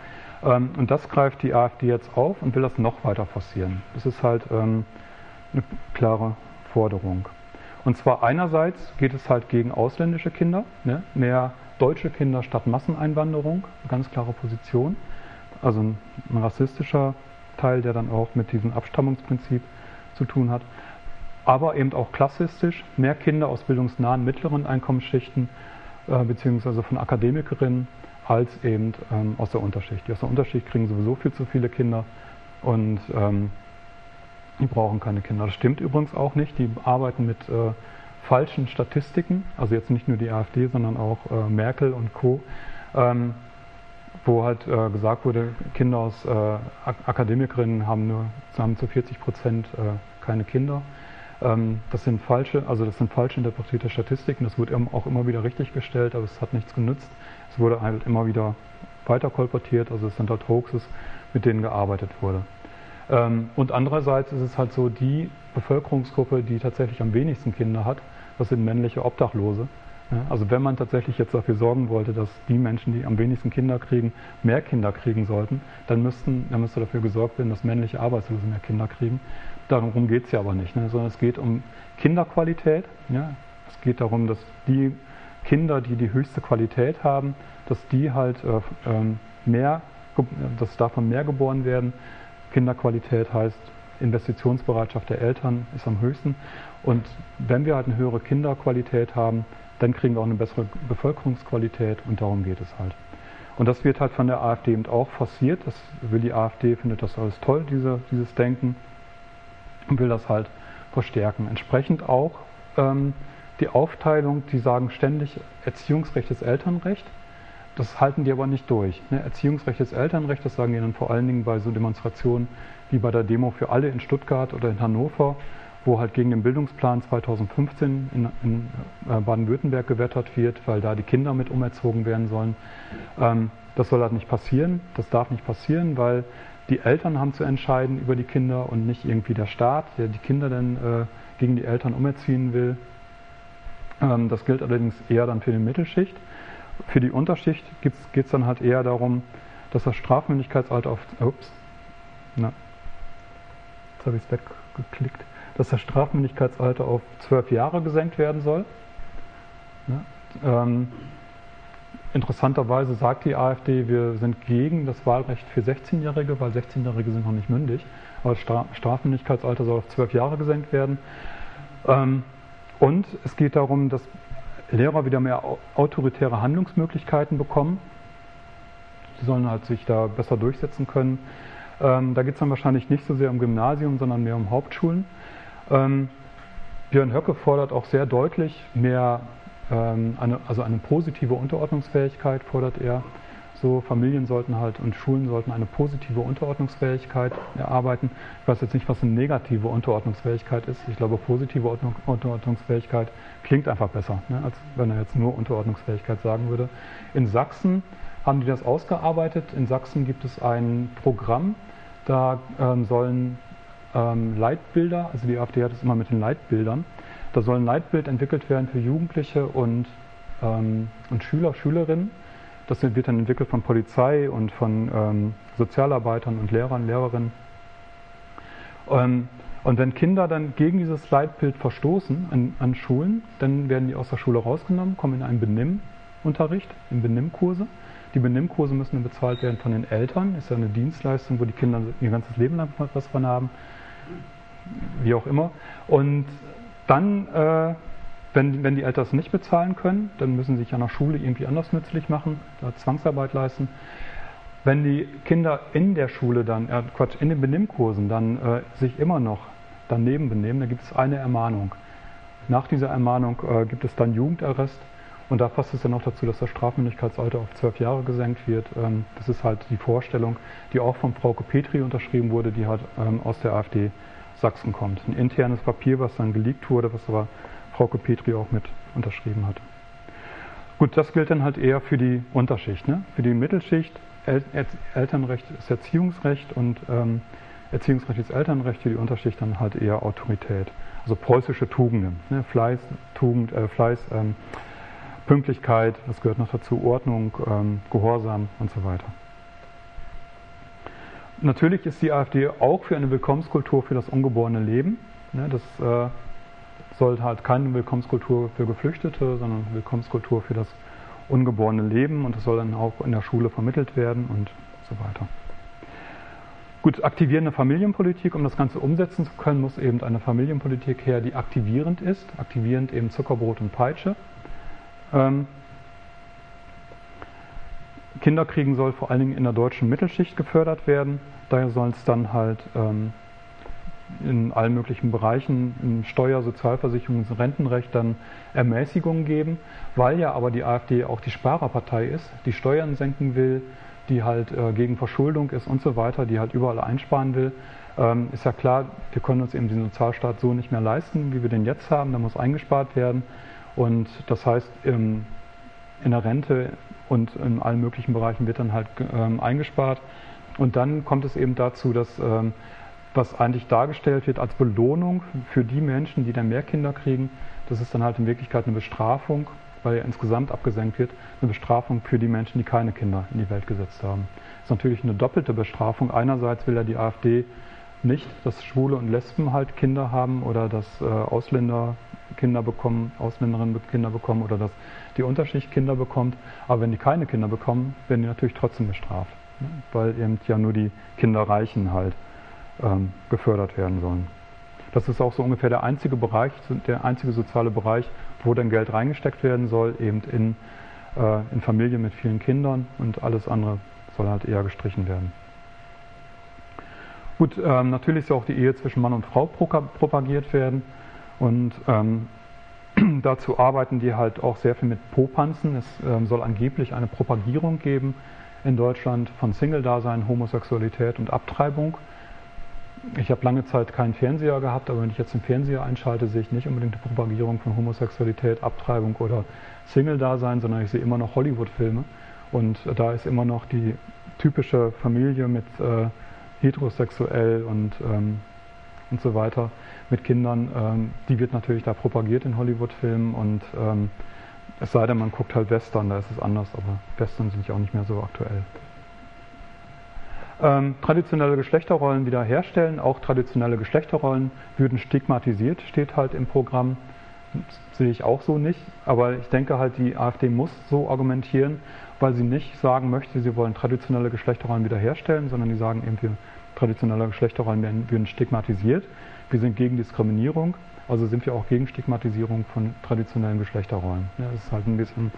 Ähm, und das greift die AfD jetzt auf und will das noch weiter forcieren. Das ist halt ähm, eine klare Forderung. Und zwar einerseits geht es halt gegen ausländische Kinder, ne? mehr deutsche Kinder statt Masseneinwanderung, ganz klare Position. Also ein, ein rassistischer Teil, der dann auch mit diesem Abstammungsprinzip zu tun hat. Aber eben auch klassistisch, mehr Kinder aus bildungsnahen mittleren Einkommensschichten äh, beziehungsweise von Akademikerinnen als eben ähm, aus der Unterschicht. Die aus der Unterschicht kriegen sowieso viel zu viele Kinder und ähm, die brauchen keine Kinder. Das stimmt übrigens auch nicht. Die arbeiten mit äh, falschen Statistiken, also jetzt nicht nur die AfD, sondern auch äh, Merkel und Co., ähm, wo halt äh, gesagt wurde, Kinder aus äh, Akademikerinnen haben nur haben zu 40 Prozent äh, keine Kinder. Ähm, das sind falsche, also das sind falsch interpretierte Statistiken. Das wurde auch immer wieder richtiggestellt, aber es hat nichts genützt. Es wurde halt immer wieder weiter kolportiert, also es sind halt Hoaxes, mit denen gearbeitet wurde. Ähm, und andererseits ist es halt so, die Bevölkerungsgruppe, die tatsächlich am wenigsten Kinder hat, das sind männliche Obdachlose. Also wenn man tatsächlich jetzt dafür sorgen wollte, dass die Menschen, die am wenigsten Kinder kriegen, mehr Kinder kriegen sollten, dann, müssten, dann müsste dafür gesorgt werden, dass männliche Arbeitslose mehr Kinder kriegen. Darum geht es ja aber nicht, ne? sondern es geht um Kinderqualität. Ja? Es geht darum, dass die Kinder, die die höchste Qualität haben, dass die halt äh, ähm, mehr, dass davon mehr geboren werden. Kinderqualität heißt Investitionsbereitschaft der Eltern ist am höchsten. Und wenn wir halt eine höhere Kinderqualität haben, dann kriegen wir auch eine bessere Bevölkerungsqualität und darum geht es halt. Und das wird halt von der AfD eben auch forciert. Das will die AfD, findet das alles toll, diese, dieses Denken, und will das halt verstärken. Entsprechend auch ähm, die Aufteilung, die sagen ständig Erziehungsrecht ist Elternrecht. Das halten die aber nicht durch. Ne? Erziehungsrecht ist Elternrecht, das sagen die dann vor allen Dingen bei so Demonstrationen wie bei der Demo für alle in Stuttgart oder in Hannover wo halt gegen den Bildungsplan 2015 in, in äh, Baden-Württemberg gewettert wird, weil da die Kinder mit umerzogen werden sollen. Ähm, das soll halt nicht passieren, das darf nicht passieren, weil die Eltern haben zu entscheiden über die Kinder und nicht irgendwie der Staat, der die Kinder dann äh, gegen die Eltern umerziehen will. Ähm, das gilt allerdings eher dann für die Mittelschicht. Für die Unterschicht geht es dann halt eher darum, dass das Strafmündigkeitsalter auf. Ups, na, jetzt habe ich es weggeklickt dass das Strafmündigkeitsalter auf zwölf Jahre gesenkt werden soll. Ja, ähm, interessanterweise sagt die AfD, wir sind gegen das Wahlrecht für 16-Jährige, weil 16-Jährige sind noch nicht mündig. Aber das Strafmündigkeitsalter soll auf zwölf Jahre gesenkt werden. Ähm, und es geht darum, dass Lehrer wieder mehr autoritäre Handlungsmöglichkeiten bekommen. Sie sollen halt sich da besser durchsetzen können. Ähm, da geht es dann wahrscheinlich nicht so sehr um Gymnasium, sondern mehr um Hauptschulen. Ähm, Björn Höcke fordert auch sehr deutlich mehr, ähm, eine, also eine positive Unterordnungsfähigkeit fordert er. So, Familien sollten halt und Schulen sollten eine positive Unterordnungsfähigkeit erarbeiten. Ich weiß jetzt nicht, was eine negative Unterordnungsfähigkeit ist. Ich glaube, positive Unterordnungsfähigkeit klingt einfach besser, ne, als wenn er jetzt nur Unterordnungsfähigkeit sagen würde. In Sachsen haben die das ausgearbeitet. In Sachsen gibt es ein Programm, Da ähm, sollen ähm, Leitbilder, also die AfD hat es immer mit den Leitbildern, da soll ein Leitbild entwickelt werden für Jugendliche und, ähm, und Schüler, Schülerinnen. Das wird dann entwickelt von Polizei und von ähm, Sozialarbeitern und Lehrern, Lehrerinnen. Ähm, und wenn Kinder dann gegen dieses Leitbild verstoßen an, an, Schulen, dann werden die aus der Schule rausgenommen, kommen in einen Benimmunterricht, in Benimmkurse. Die Benimmkurse müssen dann bezahlt werden von den Eltern. Ist ja eine Dienstleistung, wo die Kinder ihr ganzes Leben lang was von haben. Wie auch immer. Und dann, äh, wenn, wenn die Eltern es nicht bezahlen können, dann müssen sie sich an der Schule irgendwie anders nützlich machen, da Zwangsarbeit leisten. Wenn die Kinder in der Schule dann, äh, Quatsch, in den Benimmkursen dann äh, sich immer noch daneben benehmen, dann gibt es eine Ermahnung. Nach dieser Ermahnung äh, gibt es dann Jugendarrest und da passt es dann auch dazu, dass das Strafmündigkeitsalter auf zwölf Jahre gesenkt wird. Ähm, das ist halt die Vorstellung, die auch von Frau Petri unterschrieben wurde, die halt ähm, aus der AfD Sachsen kommt. Ein internes Papier, was dann geleakt wurde, was aber Frauke Petri auch mit unterschrieben hatte. Gut, das gilt dann halt eher für die Unterschicht. Ne? Für die Mittelschicht, El Elternrecht ist Erziehungsrecht und ähm, Erziehungsrecht ist Elternrecht, für die Unterschicht dann halt eher Autorität. Also preußische Tugenden. Ne? Fleiß, Tugend, äh, Fleiß, ähm, Pünktlichkeit, das gehört noch dazu, Ordnung, ähm, Gehorsam und so weiter. Natürlich ist die AfD auch für eine Willkommenskultur für das ungeborene Leben. Ne, das äh, soll halt keine Willkommenskultur für Geflüchtete, sondern Willkommenskultur für das ungeborene Leben und das soll dann auch in der Schule vermittelt werden und so weiter. Gut, aktivierende Familienpolitik, um das Ganze umsetzen zu können, muss eben eine Familienpolitik her, die aktivierend ist. Aktivierend eben Zuckerbrot und Peitsche. Ähm, Kinderkriegen soll vor allen Dingen in der deutschen Mittelschicht gefördert werden. Daher soll es dann halt ähm, in allen möglichen Bereichen, im Steuer-, Sozialversicherungs- und Rentenrecht dann Ermäßigungen geben, weil ja aber die AfD auch die Sparerpartei ist, die Steuern senken will, die halt äh, gegen Verschuldung ist und so weiter, die halt überall einsparen will. Ähm, ist ja klar, wir können uns eben den Sozialstaat so nicht mehr leisten, wie wir den jetzt haben, da muss eingespart werden. Und das heißt, im, in der Rente und in allen möglichen Bereichen wird dann halt ähm, eingespart. Und dann kommt es eben dazu, dass ähm, was eigentlich dargestellt wird als Belohnung für die Menschen, die dann mehr Kinder kriegen, das ist dann halt in Wirklichkeit eine Bestrafung, weil ja insgesamt abgesenkt wird, eine Bestrafung für die Menschen, die keine Kinder in die Welt gesetzt haben. Das ist natürlich eine doppelte Bestrafung. Einerseits will ja die AfD nicht, dass Schwule und Lesben halt Kinder haben oder dass äh, Ausländer Kinder bekommen, Ausländerinnen Kinder bekommen oder dass die Unterschicht Kinder bekommt. Aber wenn die keine Kinder bekommen, werden die natürlich trotzdem bestraft, ne? weil eben ja nur die Kinderreichen halt ähm, gefördert werden sollen. Das ist auch so ungefähr der einzige Bereich, der einzige soziale Bereich, wo dann Geld reingesteckt werden soll, eben in, äh, in Familien mit vielen Kindern und alles andere soll halt eher gestrichen werden. Gut, ähm, natürlich soll auch die Ehe zwischen Mann und Frau propagiert werden. Und ähm, dazu arbeiten die halt auch sehr viel mit Popanzen. Es ähm, soll angeblich eine Propagierung geben in Deutschland von Single-Dasein, Homosexualität und Abtreibung. Ich habe lange Zeit keinen Fernseher gehabt, aber wenn ich jetzt den Fernseher einschalte, sehe ich nicht unbedingt die Propagierung von Homosexualität, Abtreibung oder Single-Dasein, sondern ich sehe immer noch Hollywood-Filme. Und da ist immer noch die typische Familie mit äh, heterosexuell und, ähm, und so weiter mit Kindern, ähm, die wird natürlich da propagiert in Hollywood-Filmen und ähm, es sei denn, man guckt halt Western, da ist es anders, aber Western sind ja auch nicht mehr so aktuell. Ähm, traditionelle Geschlechterrollen wiederherstellen, auch traditionelle Geschlechterrollen würden stigmatisiert, steht halt im Programm. Das sehe ich auch so nicht, aber ich denke halt, die AfD muss so argumentieren, weil sie nicht sagen möchte, sie wollen traditionelle Geschlechterrollen wiederherstellen, sondern die sagen eben, wir traditionelle Geschlechterrollen werden, werden stigmatisiert. Wir sind gegen Diskriminierung, also sind wir auch gegen Stigmatisierung von traditionellen Geschlechterrollen. Ja, das ist halt ein bisschen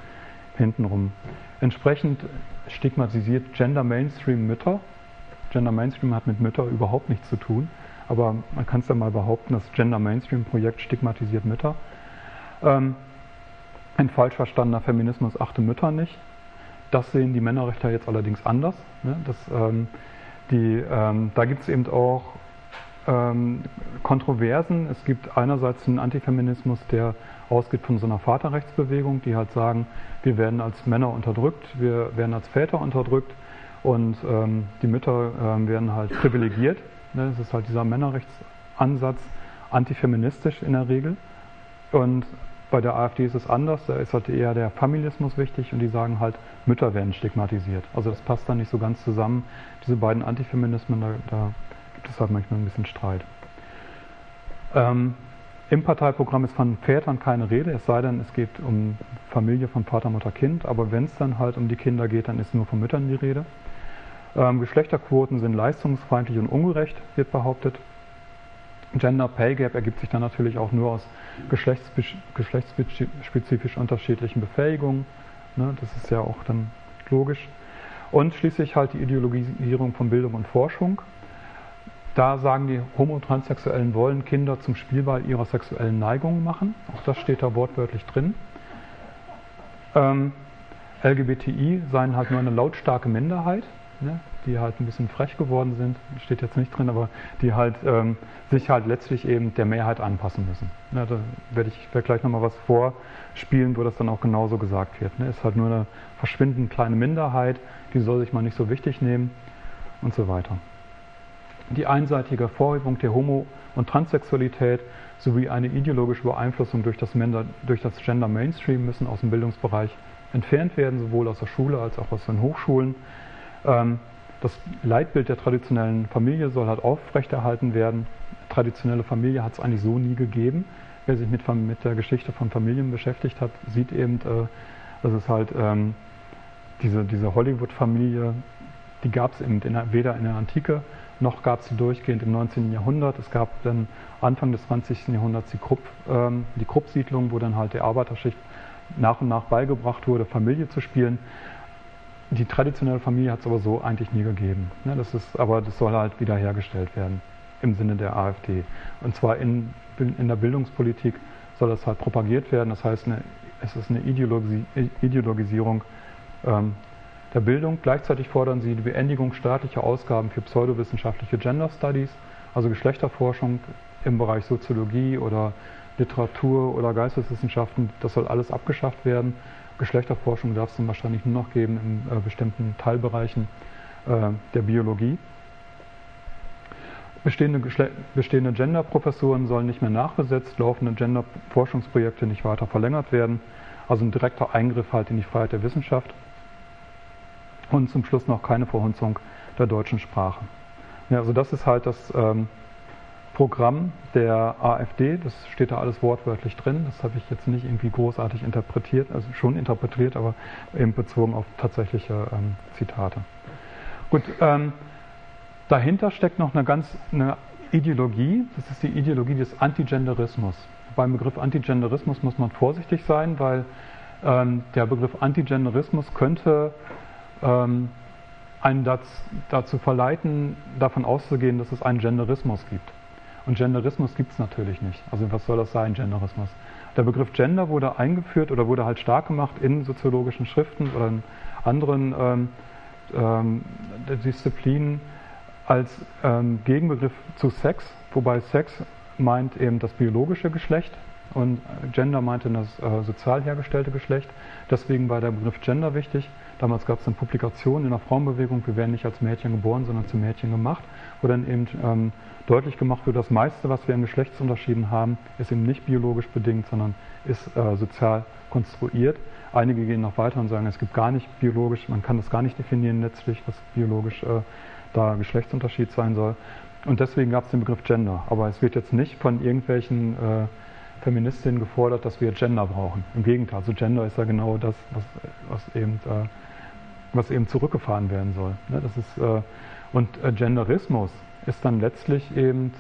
hintenrum. Entsprechend stigmatisiert Gender Mainstream Mütter. Gender Mainstream hat mit Mütter überhaupt nichts zu tun, aber man kann es ja mal behaupten, das Gender Mainstream Projekt stigmatisiert Mütter. Ähm, ein falsch verstandener Feminismus achte Mütter nicht. Das sehen die Männerrechter jetzt allerdings anders. Ne? Das, ähm, die, ähm, da gibt es eben auch ähm, Kontroversen. Es gibt einerseits einen Antifeminismus, der ausgeht von so einer Vaterrechtsbewegung, die halt sagen, wir werden als Männer unterdrückt, wir werden als Väter unterdrückt und ähm, die Mütter ähm, werden halt privilegiert. Ne? Das ist halt dieser Männerrechtsansatz, antifeministisch in der Regel. Und bei der AfD ist es anders, da ist halt eher der Familismus wichtig und die sagen halt, Mütter werden stigmatisiert. Also das passt dann nicht so ganz zusammen. Diese beiden Antifeminismen, da, da gibt es halt manchmal ein bisschen Streit. Ähm, Im Parteiprogramm ist von Vätern keine Rede, es sei denn, es geht um Familie von Vater, Mutter, Kind. Aber wenn es dann halt um die Kinder geht, dann ist nur von Müttern die Rede. Ähm, Geschlechterquoten sind leistungsfeindlich und ungerecht, wird behauptet. Gender Pay Gap ergibt sich dann natürlich auch nur aus geschlechtsspezifisch unterschiedlichen Befähigungen. Ne, das ist ja auch dann logisch. Und schließlich halt die Ideologisierung von Bildung und Forschung. Da sagen die Homo-Transsexuellen wollen Kinder zum Spielball ihrer sexuellen Neigungen machen. Auch das steht da wortwörtlich drin. Ähm, LGBTI seien halt nur eine lautstarke Minderheit ne, die halt ein bisschen frech geworden sind, steht jetzt nicht drin, aber die halt ähm, sich halt letztlich eben der Mehrheit anpassen müssen. Ne, da werde ich werd gleich nochmal was vorspielen, wo das dann auch genauso gesagt wird. Ne. Ist halt nur eine verschwindend kleine Minderheit, die soll sich mal nicht so wichtig nehmen und so weiter. Die einseitige Vorhebung der Homo- und Transsexualität sowie eine ideologische Beeinflussung durch das, durch das Gender Mainstream müssen aus dem Bildungsbereich entfernt werden, sowohl aus der Schule als auch aus den Hochschulen. Ähm, das Leitbild der traditionellen Familie soll halt aufrechterhalten werden. Traditionelle Familie hat es eigentlich so nie gegeben. Wer sich mit, mit, der Geschichte von Familien beschäftigt hat, sieht eben, äh, dass es halt ähm, diese, diese Hollywood-Familie, die gab es eben in der, weder in der Antike noch gab es sie durchgehend im 19. Jahrhundert. Es gab dann Anfang des 20. Jahrhunderts die Krupp, ähm, die Krupp-Siedlung, wo dann halt der Arbeiterschicht nach und nach beigebracht wurde, Familie zu spielen. Die traditionelle Familie hat es aber so eigentlich nie gegeben. Ne? Das ist, aber das soll halt wiederhergestellt werden im Sinne der AfD. Und zwar in, in der Bildungspolitik soll das halt propagiert werden. Das heißt, eine, es ist eine Ideologi Ideologisierung ähm, der Bildung. Gleichzeitig fordern sie die Beendigung staatlicher Ausgaben für pseudowissenschaftliche Gender Studies, also Geschlechterforschung im Bereich Soziologie oder Literatur oder Geisteswissenschaften. Das soll alles abgeschafft werden. Geschlechterforschung darf es dann wahrscheinlich nur noch geben in äh, bestimmten Teilbereichen äh, der Biologie. Bestehende, bestehende Gender-Professuren sollen nicht mehr nachbesetzt, laufende Gender-Forschungsprojekte nicht weiter verlängert werden. Also ein direkter Eingriff halt in die Freiheit der Wissenschaft. Und zum Schluss noch keine Verhunzung der deutschen Sprache. Ja, also das ist halt das ähm, Programm der AfD, das steht da alles wortwörtlich drin, das habe ich jetzt nicht irgendwie großartig interpretiert, also schon interpretiert, aber eben bezogen auf tatsächliche ähm, Zitate. Gut, ähm, dahinter steckt noch eine ganz eine Ideologie, das ist die Ideologie des Antigenderismus. Beim Begriff Antigenderismus muss man vorsichtig sein, weil ähm, der Begriff Antigenderismus könnte ähm, einen dazu verleiten, davon auszugehen, dass es einen Genderismus gibt. Und Genderismus gibt es natürlich nicht. Also was soll das sein, Genderismus? Der Begriff Gender wurde eingeführt oder wurde halt stark gemacht in soziologischen Schriften oder in anderen ähm, ähm, Disziplinen als ähm, Gegenbegriff zu Sex, wobei Sex meint eben das biologische Geschlecht und Gender meinte das äh, sozial hergestellte Geschlecht. Deswegen war der Begriff Gender wichtig. Damals gab es eine Publikation in der Frauenbewegung, wir werden nicht als Mädchen geboren, sondern zu Mädchen gemacht, wo dann eben ähm, deutlich gemacht wird, das meiste, was wir in Geschlechtsunterschieden haben, ist eben nicht biologisch bedingt, sondern ist äh, sozial konstruiert. Einige gehen noch weiter und sagen, es gibt gar nicht biologisch, man kann das gar nicht definieren letztlich, was biologisch äh, da Geschlechtsunterschied sein soll. Und deswegen gab es den Begriff Gender. Aber es wird jetzt nicht von irgendwelchen äh, Feministinnen gefordert, dass wir Gender brauchen. Im Gegenteil, also Gender ist ja genau das, was, was eben, äh, was eben zurückgefahren werden soll. Ne? Das ist, äh, und äh, Genderismus ist dann letztlich eben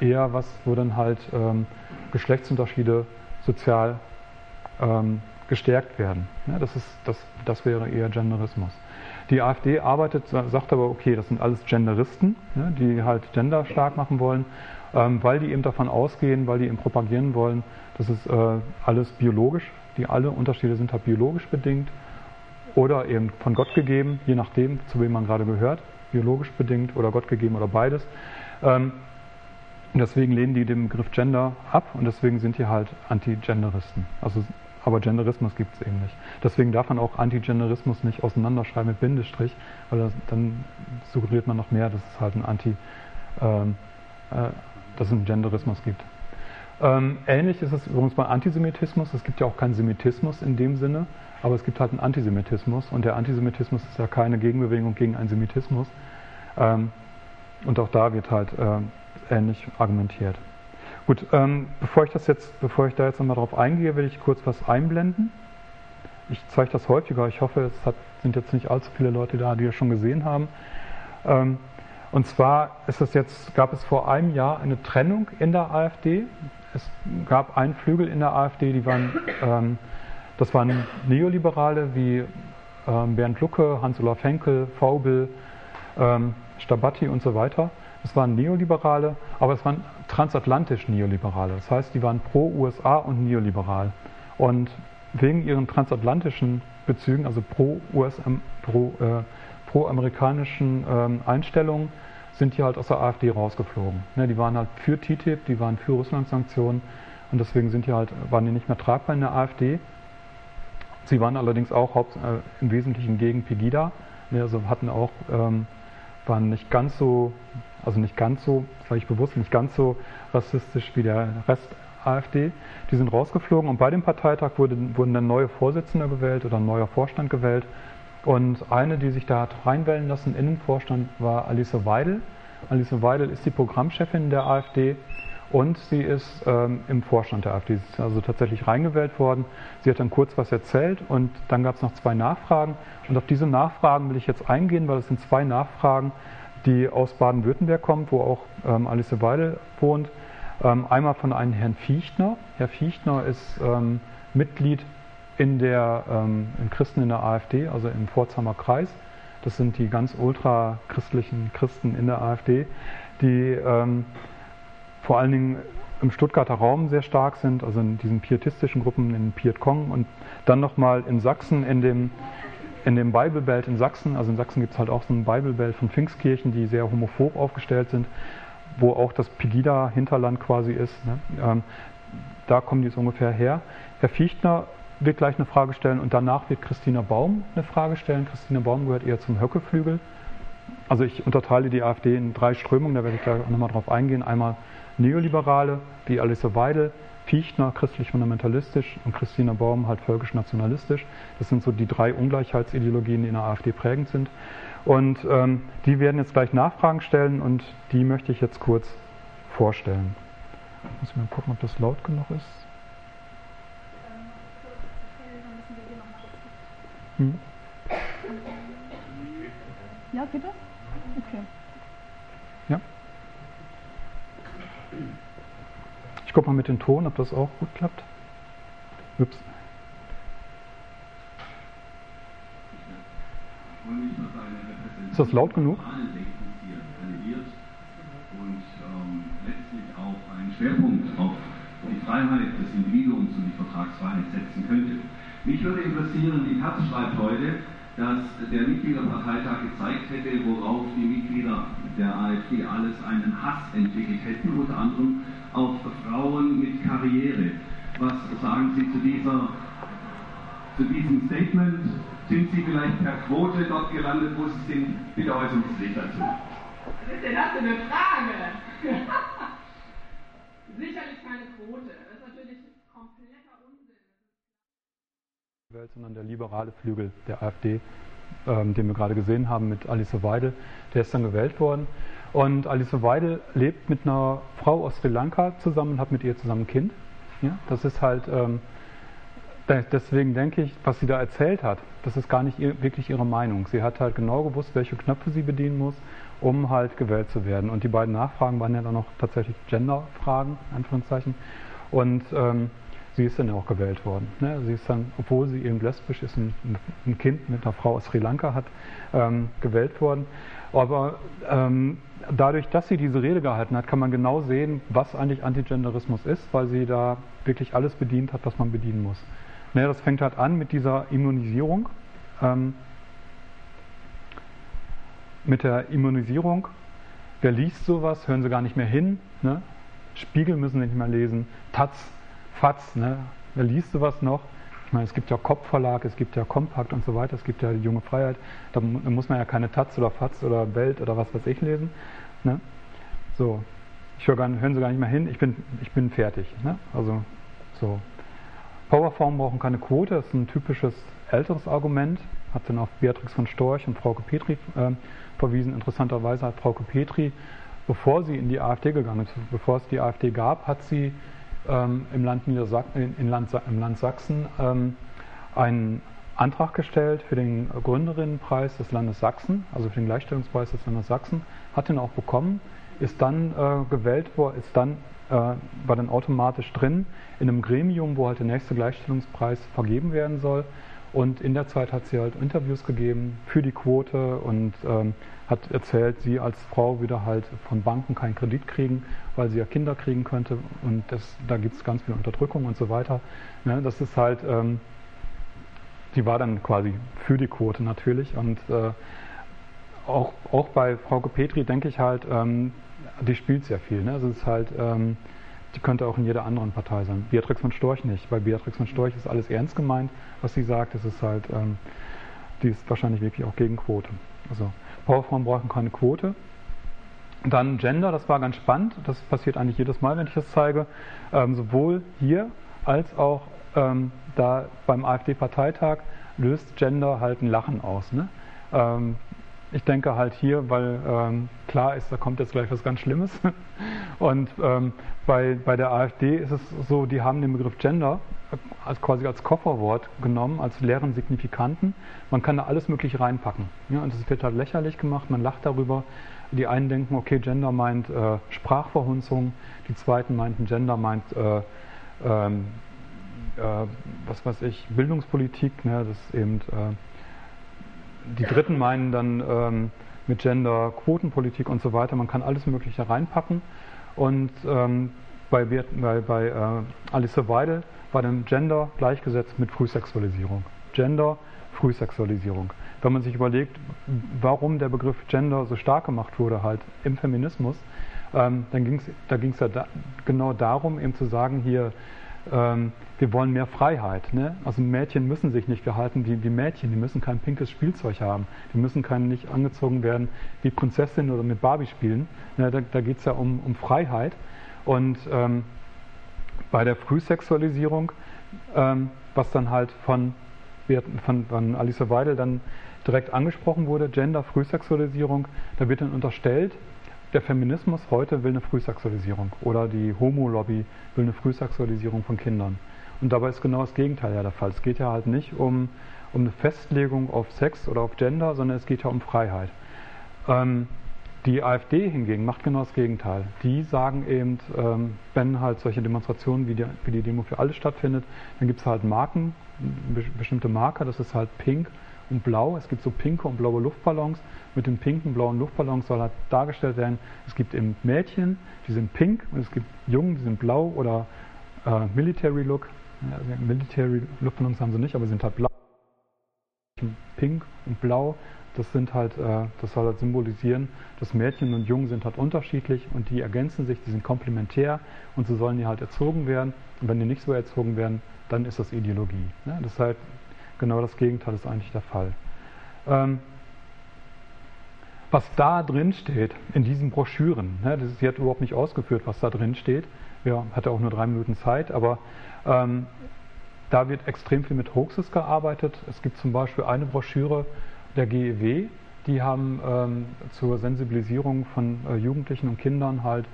eher was, wo dann halt ähm, Geschlechtsunterschiede sozial ähm, gestärkt werden. Ja, das, ist, das, das wäre eher Genderismus. Die AfD arbeitet, sagt aber, okay, das sind alles Genderisten, ja, die halt Gender stark machen wollen, ähm, weil die eben davon ausgehen, weil die eben propagieren wollen, das ist äh, alles biologisch, die alle Unterschiede sind halt biologisch bedingt oder eben von Gott gegeben, je nachdem, zu wem man gerade gehört biologisch bedingt oder Gott gegeben oder beides. Ähm, deswegen lehnen die den Begriff Gender ab und deswegen sind die halt Anti-Genderisten. Also aber Genderismus gibt es eben nicht. Deswegen darf man auch Antigenderismus nicht auseinanderschreiben mit Bindestrich, weil das, dann suggeriert man noch mehr, dass es halt ein Anti, ähm, äh, dass es einen Genderismus gibt. Ähm, ähnlich ist es übrigens bei Antisemitismus. Es gibt ja auch keinen Semitismus in dem Sinne, aber es gibt halt einen Antisemitismus und der Antisemitismus ist ja keine Gegenbewegung gegen einen Semitismus. Ähm, und auch da wird halt äh, ähnlich argumentiert. Gut, ähm, bevor ich das jetzt, bevor ich da jetzt nochmal drauf eingehe, will ich kurz was einblenden. Ich zeige das häufiger. Ich hoffe, es hat, sind jetzt nicht allzu viele Leute da, die das schon gesehen haben. Ähm, und zwar ist es jetzt, gab es vor einem Jahr eine Trennung in der AfD. Es gab einen Flügel in der AfD, die waren, ähm, das waren Neoliberale wie ähm, Bernd Lucke, Hans-Olaf Henkel, Faubel, ähm, Stabatti und so weiter. Es waren Neoliberale, aber es waren transatlantisch Neoliberale. Das heißt, die waren pro USA und neoliberal. Und wegen ihren transatlantischen Bezügen, also pro US, pro, äh, pro amerikanischen ähm, Einstellungen, sind die halt aus der AfD rausgeflogen. Ne, die waren halt für TTIP, die waren für Russland-Sanktionen und deswegen sind die halt, waren die nicht mehr tragbar in der AfD. Sie waren allerdings auch haupt, äh, im Wesentlichen gegen Pegida, ne, also hatten auch, ähm, waren nicht ganz so also nicht ganz so, sage ich bewusst, nicht ganz so rassistisch wie der Rest AfD. Die sind rausgeflogen und bei dem Parteitag wurde, wurden dann neue Vorsitzende gewählt oder ein neuer Vorstand gewählt. Und eine, die sich da hat reinwählen lassen in den Vorstand, war Alice Weidel. Alice Weidel ist die Programmchefin der AfD und sie ist ähm, im Vorstand der AfD. Sie ist also tatsächlich reingewählt worden. Sie hat dann kurz was erzählt und dann gab es noch zwei Nachfragen. Und auf diese Nachfragen will ich jetzt eingehen, weil es sind zwei Nachfragen, die aus Baden-Württemberg kommt, wo auch ähm, Alice Weidel wohnt. Ähm, einmal von einem Herrn Fichtner. Herr Fichtner ist ähm, Mitglied in der ähm, in Christen in der AfD, also im Pforzheimer Kreis. Das sind die ganz ultrachristlichen Christen in der AfD, die ähm, vor allen Dingen im Stuttgarter Raum sehr stark sind, also in diesen pietistischen Gruppen, in Piet Kong und dann nochmal in Sachsen in dem in dem Bible Belt in Sachsen, also in Sachsen gibt es halt auch so ein Bible Belt von Pfingstkirchen, die sehr homophob aufgestellt sind, wo auch das Pegida-Hinterland quasi ist. Ne? Ähm, da kommen die jetzt ungefähr her. Herr Fichtner wird gleich eine Frage stellen und danach wird Christina Baum eine Frage stellen. Christina Baum gehört eher zum Höckeflügel. Also ich unterteile die AfD in drei Strömungen, da werde ich gleich nochmal drauf eingehen. Einmal Neoliberale, wie Alice Weidel, Fichtner christlich-fundamentalistisch und Christina Baum halt völkisch-nationalistisch. Das sind so die drei Ungleichheitsideologien, die in der AfD prägend sind. Und ähm, die werden jetzt gleich Nachfragen stellen und die möchte ich jetzt kurz vorstellen. Muss ich mal gucken, ob das laut genug ist. Hm? Ja, das? Okay. Ja. Ich gucke mal mit dem Ton, ob das auch gut klappt. Ups. Ist das laut genug? Schwerpunkt auf die Freiheit des Individuums und die Vertragsfreiheit setzen könnte. Mich würde interessieren, die Taz schreibt heute, dass der Mitgliederparteitag gezeigt hätte, worauf die Mitglieder der AfD alles einen Hass entwickelt hätten, unter anderem auf Frauen mit Karriere. Was sagen Sie zu, dieser, zu diesem Statement? Sind Sie vielleicht per Quote dort gelandet, wo Sie sind? Bitte äußern Sie sich dazu. Was ist denn das für eine Frage? Sicherlich keine Quote. Das ist natürlich kompletter Unsinn. Sondern der liberale Flügel der AfD, ähm, den wir gerade gesehen haben mit Alice Weidel, der ist dann gewählt worden. Und Alice Weidel lebt mit einer Frau aus Sri Lanka zusammen und hat mit ihr zusammen ein Kind. Ja, das ist halt, ähm, deswegen denke ich, was sie da erzählt hat, das ist gar nicht ihr, wirklich ihre Meinung. Sie hat halt genau gewusst, welche Knöpfe sie bedienen muss, um halt gewählt zu werden. Und die beiden Nachfragen waren ja dann noch tatsächlich Gender-Fragen, Anführungszeichen. Und ähm, sie ist dann auch gewählt worden. Ne? Sie ist dann, obwohl sie eben lesbisch ist, ein, ein Kind mit einer Frau aus Sri Lanka hat, ähm, gewählt worden. Aber ähm, dadurch, dass sie diese Rede gehalten hat, kann man genau sehen, was eigentlich Antigenderismus ist, weil sie da wirklich alles bedient hat, was man bedienen muss. Naja, das fängt halt an mit dieser Immunisierung. Ähm, mit der Immunisierung. Wer liest sowas? Hören sie gar nicht mehr hin. Ne? Spiegel müssen sie nicht mehr lesen. Taz, Fatz, ne? wer liest sowas noch? Ich meine, es gibt ja Kopfverlag, es gibt ja Kompakt und so weiter, es gibt ja junge Freiheit. Da muss man ja keine Taz oder Fatz oder Welt oder was weiß ich lesen. Ne? So, ich höre hören Sie gar nicht mehr hin, ich bin, ich bin fertig. Ne? Also so. Powerformen brauchen keine Quote, das ist ein typisches älteres Argument, hat dann auf Beatrix von Storch und Frauke Petri äh, verwiesen. Interessanterweise hat Frauke Petri, bevor sie in die AfD gegangen ist, bevor es die AfD gab, hat sie ähm, im, Land Niedersachsen, in Land, im Land Sachsen ähm, einen Antrag gestellt für den Gründerinnenpreis des Landes Sachsen, also für den Gleichstellungspreis des Landes Sachsen, hat den auch bekommen, ist dann äh, gewählt worden, ist dann äh, war dann automatisch drin in einem Gremium, wo halt der nächste Gleichstellungspreis vergeben werden soll. Und in der Zeit hat sie halt Interviews gegeben für die Quote und ähm, hat erzählt, sie als Frau wieder halt von Banken keinen Kredit kriegen, weil sie ja Kinder kriegen könnte. Und das, da gibt es ganz viel Unterdrückung und so weiter. Ne, das ist halt, ähm, die war dann quasi für die Quote natürlich. Und äh, auch, auch bei Frau Petri denke ich halt, ähm, die spielt sehr viel. Ne? Also es ist halt, ähm, die könnte auch in jeder anderen Partei sein. Beatrix von Storch nicht. Bei Beatrix von Storch ist alles ernst gemeint, was sie sagt. Es ist halt, ähm, die ist wahrscheinlich wirklich auch gegen Quote. Also Powerfrauen brauchen keine Quote. Dann Gender, das war ganz spannend. Das passiert eigentlich jedes Mal, wenn ich das zeige. Ähm, sowohl hier als auch ähm, da beim AfD-Parteitag löst Gender halt ein Lachen aus. Ne? Ähm, ich denke halt hier, weil ähm, klar ist, da kommt jetzt gleich was ganz Schlimmes. Und ähm, bei, bei der AfD ist es so, die haben den Begriff Gender als quasi als Kofferwort genommen, als leeren Signifikanten. Man kann da alles Mögliche reinpacken. Ja, und es wird halt lächerlich gemacht, man lacht darüber. Die einen denken, okay, Gender meint äh, Sprachverhunzung, die zweiten meinten, Gender meint äh, ähm, äh, was weiß ich, Bildungspolitik, ne, das eben äh, die Dritten meinen dann ähm, mit Gender, Quotenpolitik und so weiter. Man kann alles Mögliche reinpacken. Und ähm, bei, bei, bei äh, Alice Weidel war dann Gender gleichgesetzt mit Frühsexualisierung. Gender, Frühsexualisierung. Wenn man sich überlegt, warum der Begriff Gender so stark gemacht wurde halt im Feminismus, ähm, dann ging's, da ging es ja da, genau darum, eben zu sagen, hier ähm, wir wollen mehr Freiheit. Ne? Also Mädchen müssen sich nicht verhalten wie, wie Mädchen, die müssen kein pinkes Spielzeug haben, die müssen kein, nicht angezogen werden wie Prinzessin oder mit Barbie spielen. Ne? Da, da geht es ja um, um Freiheit. Und ähm, bei der Frühsexualisierung, ähm, was dann halt von, von, von Alice Weidel dann direkt angesprochen wurde, Gender, Frühsexualisierung, da wird dann unterstellt, der Feminismus heute will eine Frühsexualisierung oder die Homo-Lobby will eine Frühsexualisierung von Kindern. Und dabei ist genau das Gegenteil ja der Fall. Es geht ja halt nicht um, um eine Festlegung auf Sex oder auf Gender, sondern es geht ja um Freiheit. Ähm, die AfD hingegen macht genau das Gegenteil. Die sagen eben, ähm, wenn halt solche Demonstrationen wie die, Demo für alle stattfindet, dann gibt es halt Marken, bestimmte Marker, das ist halt pink und blau. Es gibt so pinke und blaue Luftballons. Mit den pinken, blauen Luftballons soll halt dargestellt werden, es gibt eben Mädchen, die sind pink und es gibt Jungen, die sind blau oder äh, Military Look. Ja, Military Luftballons haben sie nicht, aber sind halt blau. Pink und blau, das sind halt, äh, das soll halt symbolisieren, dass Mädchen und Jungen sind halt unterschiedlich und die ergänzen sich, die sind komplementär und so sollen die halt erzogen werden. Und wenn die nicht so erzogen werden, dann ist das Ideologie. Ne? Das ist halt Genau das Gegenteil ist eigentlich der Fall. Ähm, was da drin steht in diesen Broschüren, ne, das ist, sie hat überhaupt nicht ausgeführt, was da drin steht. Ja, hatte auch nur drei Minuten Zeit, aber ähm, da wird extrem viel mit Hoaxes gearbeitet. Es gibt zum Beispiel eine Broschüre der GEW, die haben ähm, zur Sensibilisierung von äh, Jugendlichen und Kindern halt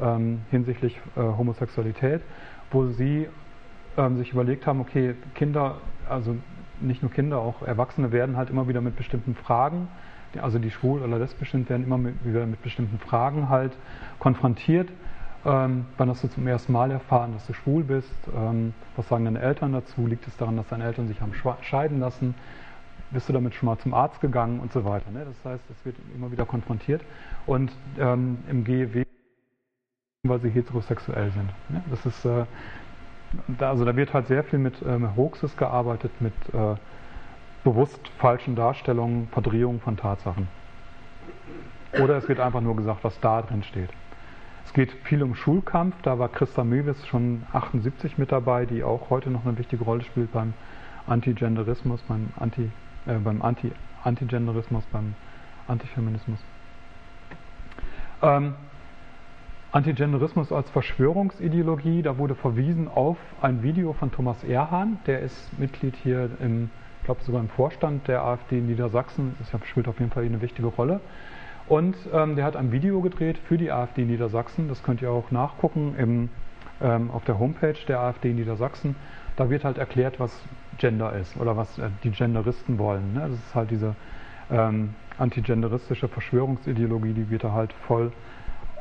ähm, hinsichtlich äh, Homosexualität, wo sie ähm, sich überlegt haben, okay, Kinder, also nicht nur Kinder, auch Erwachsene werden halt immer wieder mit bestimmten Fragen, also die schwul oder lesbisch sind, werden immer mit, wieder mit bestimmten Fragen halt konfrontiert. Ähm, wann hast du zum ersten Mal erfahren, dass du schwul bist? Ähm, was sagen deine Eltern dazu? Liegt es daran, dass deine Eltern sich haben scheiden lassen? Bist du damit schon mal zum Arzt gegangen und so weiter? Ne? Das heißt, es wird immer wieder konfrontiert. Und ähm, im GEW, weil sie heterosexuell sind. Ne? Das ist äh, da, also da wird halt sehr viel mit ähm, Hoaxes gearbeitet, mit äh, bewusst falschen Darstellungen, Verdrehungen von Tatsachen. Oder es wird einfach nur gesagt, was da drin steht. Es geht viel um Schulkampf, da war Christa Mewis schon 78 mit dabei, die auch heute noch eine wichtige Rolle spielt beim Antigenderismus, beim Anti, äh, beim Anti, Antigenderismus, beim Antifeminismus. Ähm, Antigenderismus als Verschwörungsideologie, da wurde verwiesen auf ein Video von Thomas Erhahn, der ist Mitglied hier im, ich glaube sogar im Vorstand der AfD in Niedersachsen, das spielt auf jeden Fall eine wichtige Rolle. Und ähm, der hat ein Video gedreht für die AfD Niedersachsen, das könnt ihr auch nachgucken im, ähm, auf der Homepage der AfD Niedersachsen. Da wird halt erklärt, was Gender ist oder was äh, die Genderisten wollen. Ne? Das ist halt diese ähm, antigenderistische Verschwörungsideologie, die wird da halt voll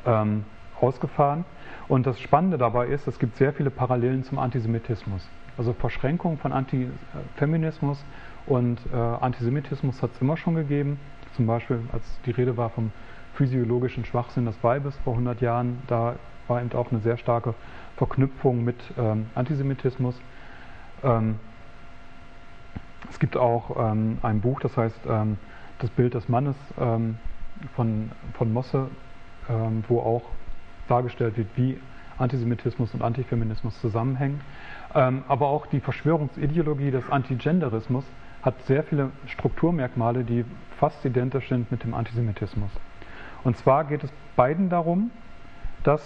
ähm, ausgefahren. Und das Spannende dabei ist, es gibt sehr viele Parallelen zum Antisemitismus. Also Verschränkung von Antifeminismus und äh, Antisemitismus hat es immer schon gegeben. Zum Beispiel, als die Rede war vom physiologischen Schwachsinn des Weibes vor 100 Jahren, da war eben auch eine sehr starke Verknüpfung mit ähm, Antisemitismus. Ähm, es gibt auch ähm, ein Buch, das heißt ähm, Das Bild des Mannes ähm, von, von Mosse, ähm, wo auch dargestellt wird, wie Antisemitismus und Antifeminismus zusammenhängen. Ähm, aber auch die Verschwörungsideologie des Antigenderismus hat sehr viele Strukturmerkmale, die fast identisch sind mit dem Antisemitismus. Und zwar geht es beiden darum, dass,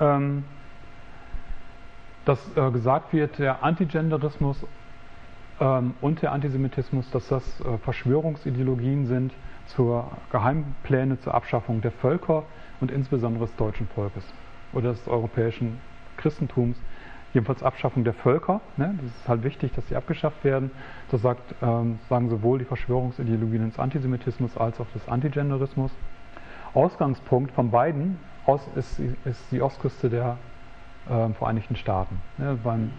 ähm, dass äh, gesagt wird, der Antigenderismus ähm, und der Antisemitismus, dass das äh, Verschwörungsideologien sind zur Geheimpläne zur Abschaffung der Völker und insbesondere des deutschen Volkes oder des europäischen Christentums. Jedenfalls Abschaffung der Völker. Ne? Das ist halt wichtig, dass sie abgeschafft werden. Das sagt, ähm, sagen sowohl die Verschwörungsideologien des Antisemitismus als auch des Antigenderismus. Ausgangspunkt von beiden ist, ist die Ostküste der äh, Vereinigten Staaten. Ne? Beim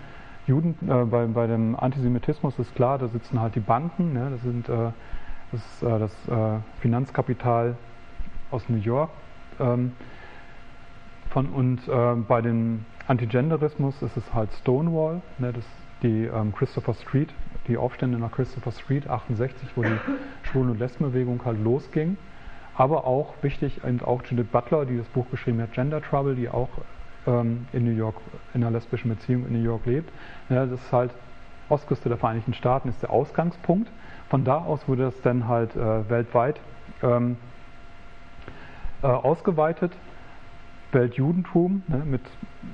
Juden, äh, bei, bei, dem Antisemitismus ist klar, da sitzen halt die Banken, ne? das sind äh, das, ist, äh, das äh, Finanzkapital aus New York. Ähm, von, und äh, bei dem Antigenderismus ist es halt Stonewall, ne? das die ähm, Christopher Street, die Aufstände nach Christopher Street 68, wo die Schwulen- und Lesbenbewegung halt losging. Aber auch wichtig, eben auch Judith Butler, die das Buch geschrieben hat, Gender Trouble, die auch ähm, in New York, in einer lesbischen Beziehung in New York lebt. Ja, das ist halt Ostküste der Vereinigten Staaten ist der Ausgangspunkt. Von da aus wurde das dann halt äh, weltweit ähm, äh, ausgeweitet. Weltjudentum ne, mit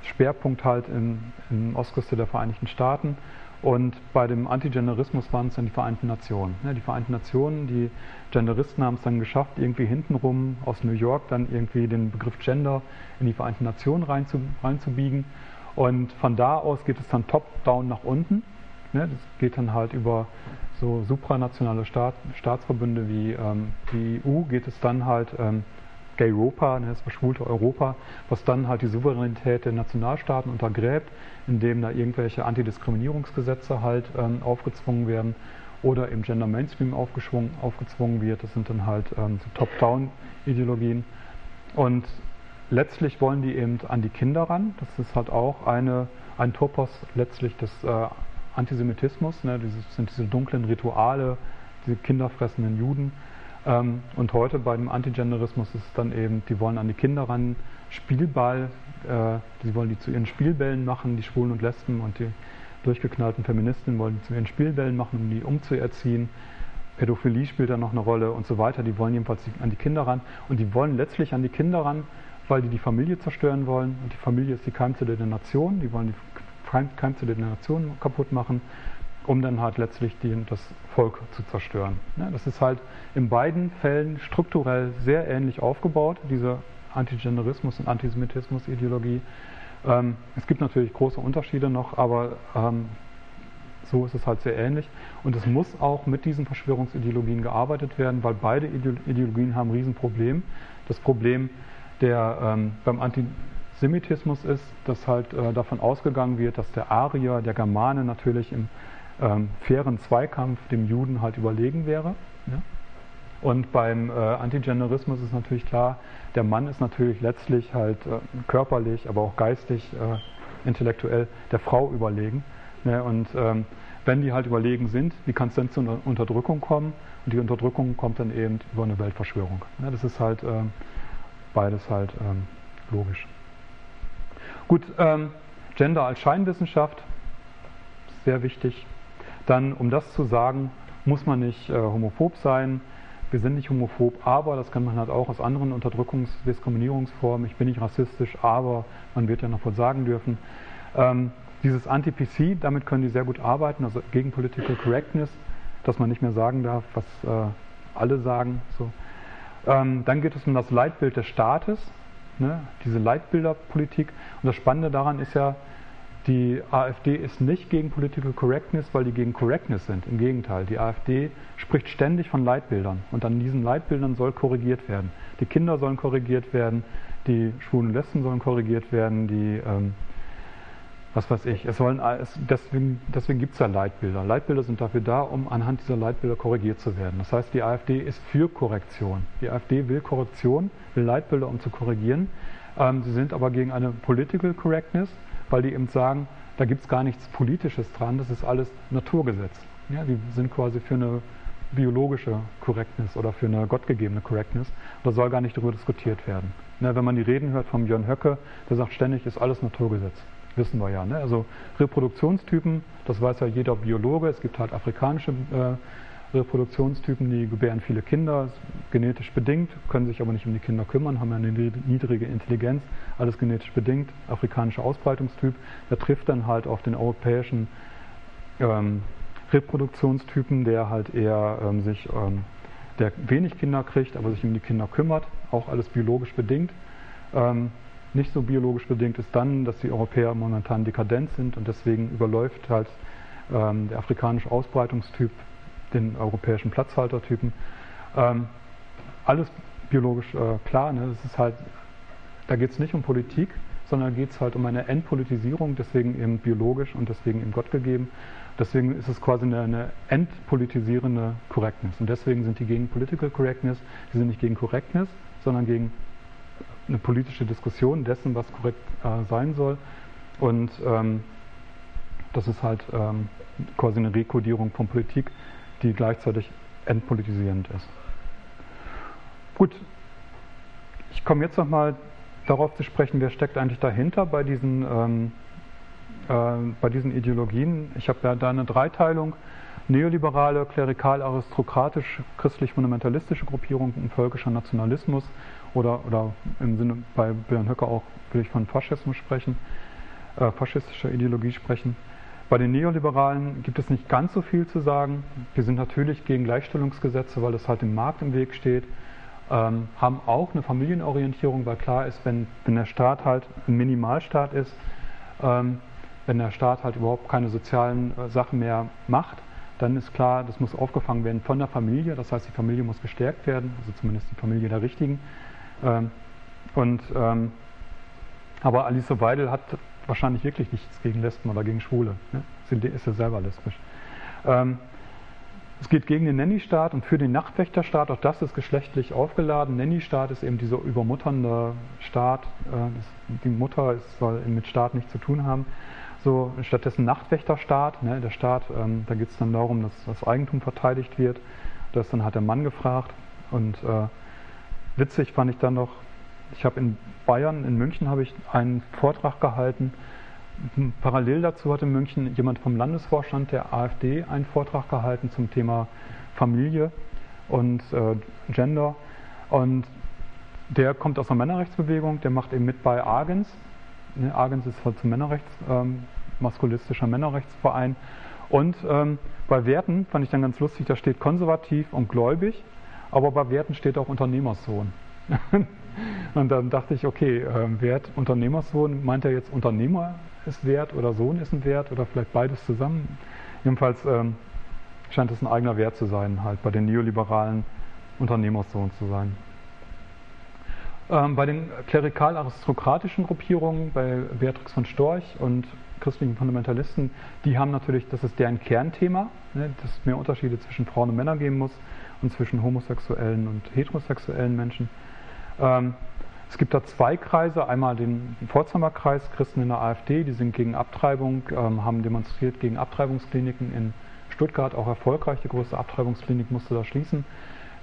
Schwerpunkt halt in, in Ostküste der Vereinigten Staaten. Und bei dem Antigenderismus waren es dann die Vereinten Nationen. Ne, die Vereinten Nationen, die Genderisten haben es dann geschafft, irgendwie hintenrum aus New York dann irgendwie den Begriff Gender in die Vereinten Nationen reinzu, reinzubiegen. Und von da aus geht es dann top-down nach unten. Das geht dann halt über so supranationale Staat, Staatsverbünde wie ähm, die EU, geht es dann halt ähm, Gay Europa, ne, das verschwulte Europa, was dann halt die Souveränität der Nationalstaaten untergräbt, indem da irgendwelche Antidiskriminierungsgesetze halt ähm, aufgezwungen werden oder im Gender Mainstream aufgezwungen wird. Das sind dann halt ähm, so Top-Down-Ideologien. Und letztlich wollen die eben an die Kinder ran. Das ist halt auch eine, ein Topos letztlich des äh, Antisemitismus. Ne? Das sind diese dunklen Rituale, diese kinderfressenden Juden. Ähm, und heute beim Antigenderismus ist es dann eben, die wollen an die Kinder ran, Spielball, äh, die wollen die zu ihren Spielbällen machen, die Schwulen und Lesben und die durchgeknallten Feministinnen wollen die zu ihren Spielbällen machen, um die umzuerziehen. Pädophilie spielt da noch eine Rolle und so weiter. Die wollen jedenfalls an die Kinder ran und die wollen letztlich an die Kinder ran, weil die die Familie zerstören wollen. Und die Familie ist die Keimzelle der Nation. Die wollen die Keimzelle der Nation kaputt machen um dann halt letztlich die, das Volk zu zerstören. Ja, das ist halt in beiden Fällen strukturell sehr ähnlich aufgebaut, diese Antigenderismus- und Antisemitismus-Ideologie. Ähm, es gibt natürlich große Unterschiede noch, aber ähm, so ist es halt sehr ähnlich. Und es muss auch mit diesen Verschwörungsideologien gearbeitet werden, weil beide Ideologien haben ein Riesenproblem. Das Problem der ähm, beim Antisemitismus ist, dass halt äh, davon ausgegangen wird, dass der Arier, der Germane natürlich im ähm, fairen Zweikampf dem Juden halt überlegen wäre. Ja? Und beim äh, Antigenderismus ist natürlich klar, der Mann ist natürlich letztlich halt äh, körperlich, aber auch geistig, äh, intellektuell der Frau überlegen. Ne? Und ähm, wenn die halt überlegen sind, wie kann es denn zu einer Unterdrückung kommen? Und die Unterdrückung kommt dann eben über eine Weltverschwörung. Ne? Das ist halt ähm, beides halt ähm, logisch. Gut, ähm, Gender als Scheinwissenschaft, sehr wichtig. Dann, um das zu sagen, muss man nicht äh, homophob sein. Wir sind nicht homophob, aber das kann man halt auch aus anderen Unterdrückungs-, Diskriminierungsformen. Ich bin nicht rassistisch, aber man wird ja noch wohl sagen dürfen. Ähm, dieses Anti-PC, damit können die sehr gut arbeiten, also gegen Political Correctness, dass man nicht mehr sagen darf, was äh, alle sagen. So. Ähm, dann geht es um das Leitbild des Staates, ne, diese Leitbilderpolitik. Und das Spannende daran ist ja, die AfD ist nicht gegen Political Correctness, weil die gegen Correctness sind. Im Gegenteil, die AfD spricht ständig von Leitbildern und an diesen Leitbildern soll korrigiert werden. Die Kinder sollen korrigiert werden, die Schwulen und Lesben sollen korrigiert werden, die ähm, was weiß ich. Es sollen, es, deswegen deswegen gibt es ja Leitbilder. Leitbilder sind dafür da, um anhand dieser Leitbilder korrigiert zu werden. Das heißt, die AfD ist für Korrektion. Die AfD will Korrektion, will Leitbilder, um zu korrigieren. Ähm, sie sind aber gegen eine Political Correctness, weil die eben sagen, da gibt es gar nichts Politisches dran, das ist alles Naturgesetz. Ja, die sind quasi für eine biologische Correctness oder für eine gottgegebene Correctness. Da soll gar nicht darüber diskutiert werden. Ja, wenn man die Reden hört von Björn Höcke, der sagt ständig, ist alles Naturgesetz wissen wir ja. Ne? Also Reproduktionstypen, das weiß ja jeder Biologe. Es gibt halt afrikanische äh, Reproduktionstypen, die gebären viele Kinder, genetisch bedingt, können sich aber nicht um die Kinder kümmern, haben ja eine niedrige Intelligenz, alles genetisch bedingt. Afrikanischer Ausbreitungstyp, der trifft dann halt auf den europäischen ähm, Reproduktionstypen, der halt eher ähm, sich, ähm, der wenig Kinder kriegt, aber sich um die Kinder kümmert, auch alles biologisch bedingt. Ähm, nicht so biologisch bedingt ist dann, dass die Europäer momentan dekadent sind und deswegen überläuft halt ähm, der afrikanische Ausbreitungstyp den europäischen Platzhaltertypen. Ähm, alles biologisch äh, klar, ne? das ist halt, da geht es nicht um Politik, sondern geht es halt um eine Entpolitisierung, deswegen eben biologisch und deswegen eben Gott gegeben. Deswegen ist es quasi eine, eine entpolitisierende Correctness. Und deswegen sind die gegen Political Correctness, die sind nicht gegen Correctness, sondern gegen eine politische Diskussion dessen, was korrekt äh, sein soll. Und ähm, das ist halt ähm, quasi eine Rekodierung von Politik, die gleichzeitig entpolitisierend ist. Gut, ich komme jetzt nochmal darauf zu sprechen, wer steckt eigentlich dahinter bei diesen, ähm, äh, bei diesen Ideologien. Ich habe ja da eine Dreiteilung. Neoliberale, klerikal, aristokratisch, christlich-fundamentalistische Gruppierung und völkischer Nationalismus oder, oder im Sinne bei Björn Höcke auch will ich von Faschismus sprechen, äh, faschistischer Ideologie sprechen. Bei den Neoliberalen gibt es nicht ganz so viel zu sagen. Wir sind natürlich gegen Gleichstellungsgesetze, weil das halt dem Markt im Weg steht. Ähm, haben auch eine Familienorientierung, weil klar ist, wenn, wenn der Staat halt ein Minimalstaat ist, ähm, wenn der Staat halt überhaupt keine sozialen äh, Sachen mehr macht, dann ist klar, das muss aufgefangen werden von der Familie. Das heißt, die Familie muss gestärkt werden, also zumindest die Familie der Richtigen. Ähm, und, ähm, aber Alice Weidel hat wahrscheinlich wirklich nichts gegen Lesben oder gegen Schwule. Ne? Sie ist ja selber lesbisch. Ähm, es geht gegen den Nanny-Staat und für den Nachtwächterstaat, auch das ist geschlechtlich aufgeladen. Nanny-Staat ist eben dieser übermutternde Staat. Äh, die Mutter soll mit Staat nichts zu tun haben. So, stattdessen Nachtwächterstaat. Ne? Der Staat, ähm, da geht es dann darum, dass das Eigentum verteidigt wird. Das dann hat der Mann gefragt. Und äh, witzig fand ich dann noch, ich habe in Bayern, in München, habe ich einen Vortrag gehalten. Parallel dazu hat in München jemand vom Landesvorstand der AfD einen Vortrag gehalten zum Thema Familie und äh, Gender. Und der kommt aus der Männerrechtsbewegung, der macht eben mit bei Argens. Ne, Argens ist halt zum Männerrechts, ähm, maskulistischer Männerrechtsverein. Und ähm, bei Werten fand ich dann ganz lustig, da steht konservativ und gläubig aber bei Werten steht auch Unternehmersohn. und dann dachte ich, okay, äh, Wert Unternehmersohn, meint er jetzt Unternehmer ist Wert oder Sohn ist ein Wert oder vielleicht beides zusammen? Jedenfalls ähm, scheint es ein eigener Wert zu sein, halt bei den neoliberalen Unternehmersohn zu sein. Ähm, bei den klerikal-aristokratischen Gruppierungen, bei Beatrix von Storch und christlichen Fundamentalisten, die haben natürlich, das ist deren Kernthema, ne, dass es mehr Unterschiede zwischen Frauen und Männern geben muss und zwischen homosexuellen und heterosexuellen Menschen. Ähm, es gibt da zwei Kreise, einmal den Pforzheimer Kreis, Christen in der AfD, die sind gegen Abtreibung, ähm, haben demonstriert gegen Abtreibungskliniken in Stuttgart, auch erfolgreich, die größte Abtreibungsklinik musste da schließen.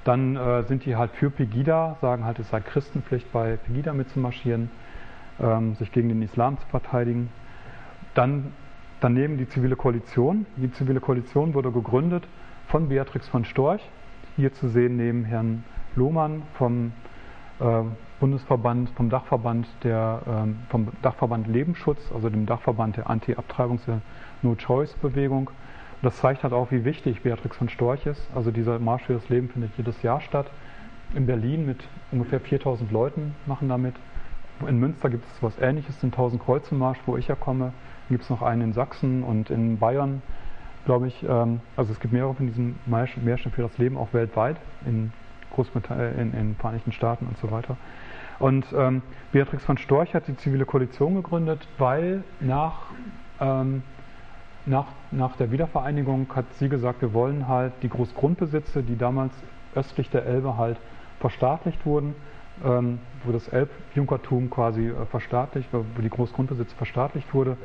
Dann äh, sind die halt für Pegida, sagen halt, es sei Christenpflicht bei Pegida mitzumarschieren. ähm, sich gegen den Islam zu verteidigen. Dann daneben die zivile Koalition. Die zivile Koalition wurde gegründet von Beatrix von Storch, hier zu sehen neben Herrn Lohmann vom Bundesverband, vom Dachverband der, ähm, vom Dachverband Lebensschutz, also dem Dachverband der Anti-Abtreibungs- der No-Choice-Bewegung. Das zeigt halt auch, wie wichtig Beatrix von Storch ist. Also dieser Marsch für das Leben findet jedes Jahr statt. In Berlin mit ungefähr 4000 Leuten machen damit. In Münster gibt es etwas Ähnliches, den 1000 Kreuzenmarsch, wo ich herkomme. Dann gibt es noch einen in Sachsen und in Bayern, glaube ich. Ähm, also es gibt mehrere von diesen Märschen für das Leben auch weltweit, in Großbritannien, in den Vereinigten Staaten und so weiter. Und ähm, Beatrix von Storch hat die zivile Koalition gegründet, weil nach, ähm, nach, nach der Wiedervereinigung hat sie gesagt, wir wollen halt die Großgrundbesitze, die damals östlich der Elbe halt verstaatlicht wurden, ähm, wo das Elbjunkertum quasi äh, verstaatlicht, wo die Großgrundbesitze verstaatlicht wurde,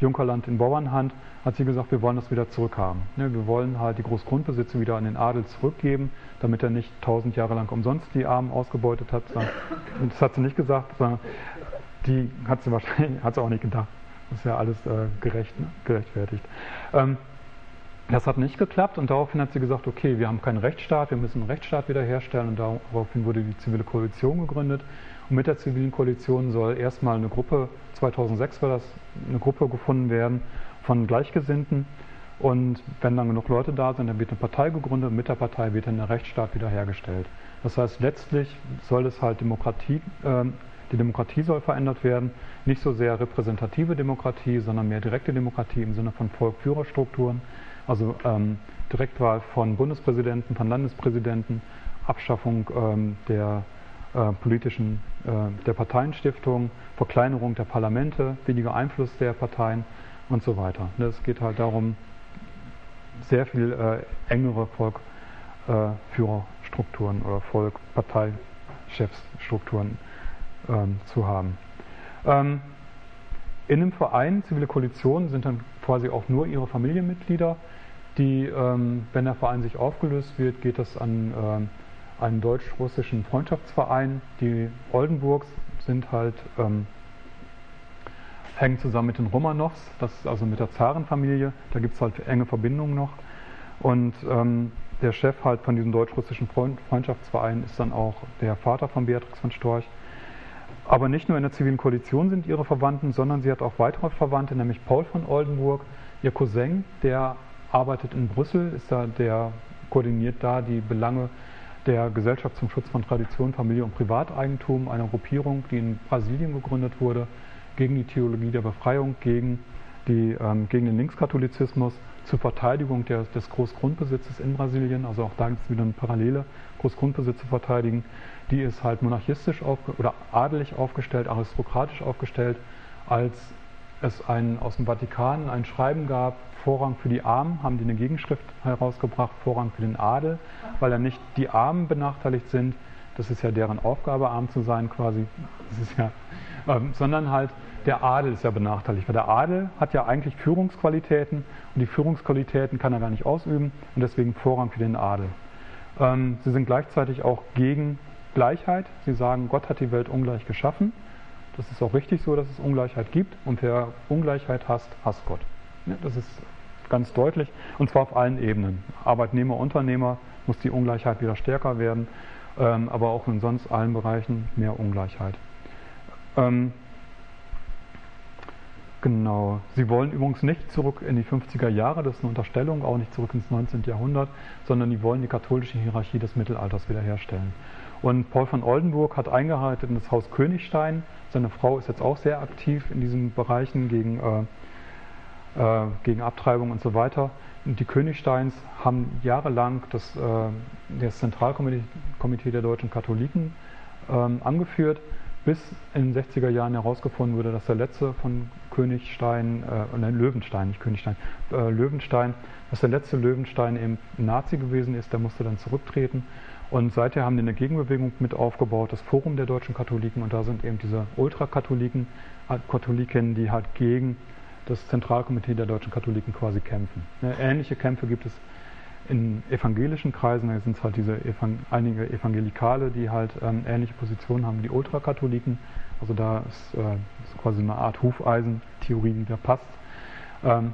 Junkerland in Bauernhand, hat sie gesagt, wir wollen das wieder zurückhaben. Ne, wir wollen halt die Großgrundbesitze wieder an den Adel zurückgeben, damit er nicht tausend Jahre lang umsonst die Armen ausgebeutet hat. Das hat sie nicht gesagt, sondern die hat sie wahrscheinlich hat sie auch nicht gedacht. Das ist ja alles äh, gerecht, ne? gerechtfertigt. Ähm, das hat nicht geklappt und daraufhin hat sie gesagt, okay, wir haben keinen Rechtsstaat, wir müssen einen Rechtsstaat wiederherstellen und daraufhin wurde die zivile Koalition gegründet. Und mit der zivilen Koalition soll erstmal eine Gruppe, 2006 war das, eine Gruppe gefunden werden von Gleichgesinnten. Und wenn dann genug Leute da sind, dann wird eine Partei gegründet und mit der Partei wird dann der Rechtsstaat wiederhergestellt. Das heißt, letztlich soll es halt Demokratie, äh, die Demokratie soll verändert werden. Nicht so sehr repräsentative Demokratie, sondern mehr direkte Demokratie im Sinne von Volk-Führerstrukturen. Also ähm, Direktwahl von Bundespräsidenten, von Landespräsidenten, Abschaffung ähm, der äh, politischen, äh, der Parteienstiftung, Verkleinerung der Parlamente, weniger Einfluss der Parteien und so weiter. Es geht halt darum, sehr viel äh, engere Volkführerstrukturen äh, oder Volk-Parteichefsstrukturen ähm, zu haben. Ähm, in einem Verein, zivile Koalition, sind dann quasi auch nur ihre Familienmitglieder, die, ähm, wenn der Verein sich aufgelöst wird, geht das an ähm, einen deutsch-russischen Freundschaftsverein. Die Oldenburgs sind halt ähm, hängen zusammen mit den Romanows, das ist also mit der Zarenfamilie, da gibt es halt enge Verbindungen noch. Und ähm, der Chef halt von diesem deutsch-russischen Freundschaftsverein ist dann auch der Vater von Beatrix von Storch. Aber nicht nur in der zivilen Koalition sind ihre Verwandten, sondern sie hat auch weitere Verwandte, nämlich Paul von Oldenburg, ihr Cousin, der arbeitet in Brüssel, ist da der koordiniert da die Belange der Gesellschaft zum Schutz von Tradition, Familie und Privateigentum, einer Gruppierung, die in Brasilien gegründet wurde, gegen die Theologie der Befreiung, gegen, die, ähm, gegen den Linkskatholizismus, zur Verteidigung der, des Großgrundbesitzes in Brasilien. Also auch da gibt es wieder eine Parallele, Großgrundbesitz zu verteidigen. Die ist halt monarchistisch oder adelig aufgestellt, aristokratisch aufgestellt, als es ein, aus dem Vatikan ein Schreiben gab, Vorrang für die Armen, haben die eine Gegenschrift herausgebracht, Vorrang für den Adel, weil ja nicht die Armen benachteiligt sind, das ist ja deren Aufgabe, arm zu sein quasi, das ist ja, ähm, sondern halt der Adel ist ja benachteiligt, weil der Adel hat ja eigentlich Führungsqualitäten und die Führungsqualitäten kann er gar nicht ausüben und deswegen Vorrang für den Adel. Ähm, sie sind gleichzeitig auch gegen Gleichheit. Sie sagen, Gott hat die Welt ungleich geschaffen. Das ist auch richtig so, dass es Ungleichheit gibt und wer Ungleichheit hasst, hasst Gott. Das ist ganz deutlich und zwar auf allen Ebenen. Arbeitnehmer, Unternehmer muss die Ungleichheit wieder stärker werden, ähm, aber auch in sonst allen Bereichen mehr Ungleichheit. Ähm, genau. Sie wollen übrigens nicht zurück in die 50er Jahre, das ist eine Unterstellung, auch nicht zurück ins 19. Jahrhundert, sondern die wollen die katholische Hierarchie des Mittelalters wiederherstellen. Und Paul von Oldenburg hat eingeheiratet in das Haus Königstein. Seine Frau ist jetzt auch sehr aktiv in diesen Bereichen gegen, äh, äh, gegen Abtreibung und so weiter. Und die Königsteins haben jahrelang das, äh, das Zentralkomitee der deutschen Katholiken ähm, angeführt, bis in den 60er Jahren herausgefunden wurde, dass der letzte von Königstein, äh, nein, Löwenstein, nicht Königstein, äh, Löwenstein, dass der letzte Löwenstein eben Nazi gewesen ist, der musste dann zurücktreten. Und seither haben die eine Gegenbewegung mit aufgebaut, das Forum der deutschen Katholiken, und da sind eben diese Ultrakatholiken, äh, Katholiken, die halt gegen das Zentralkomitee der deutschen Katholiken quasi kämpfen. Ähnliche Kämpfe gibt es in evangelischen Kreisen, da sind es halt diese Evan einige Evangelikale, die halt ähm, ähnliche Positionen haben wie die Ultrakatholiken. Also da ist, äh, ist quasi eine Art Hufeisentheorie, die da passt. Ähm,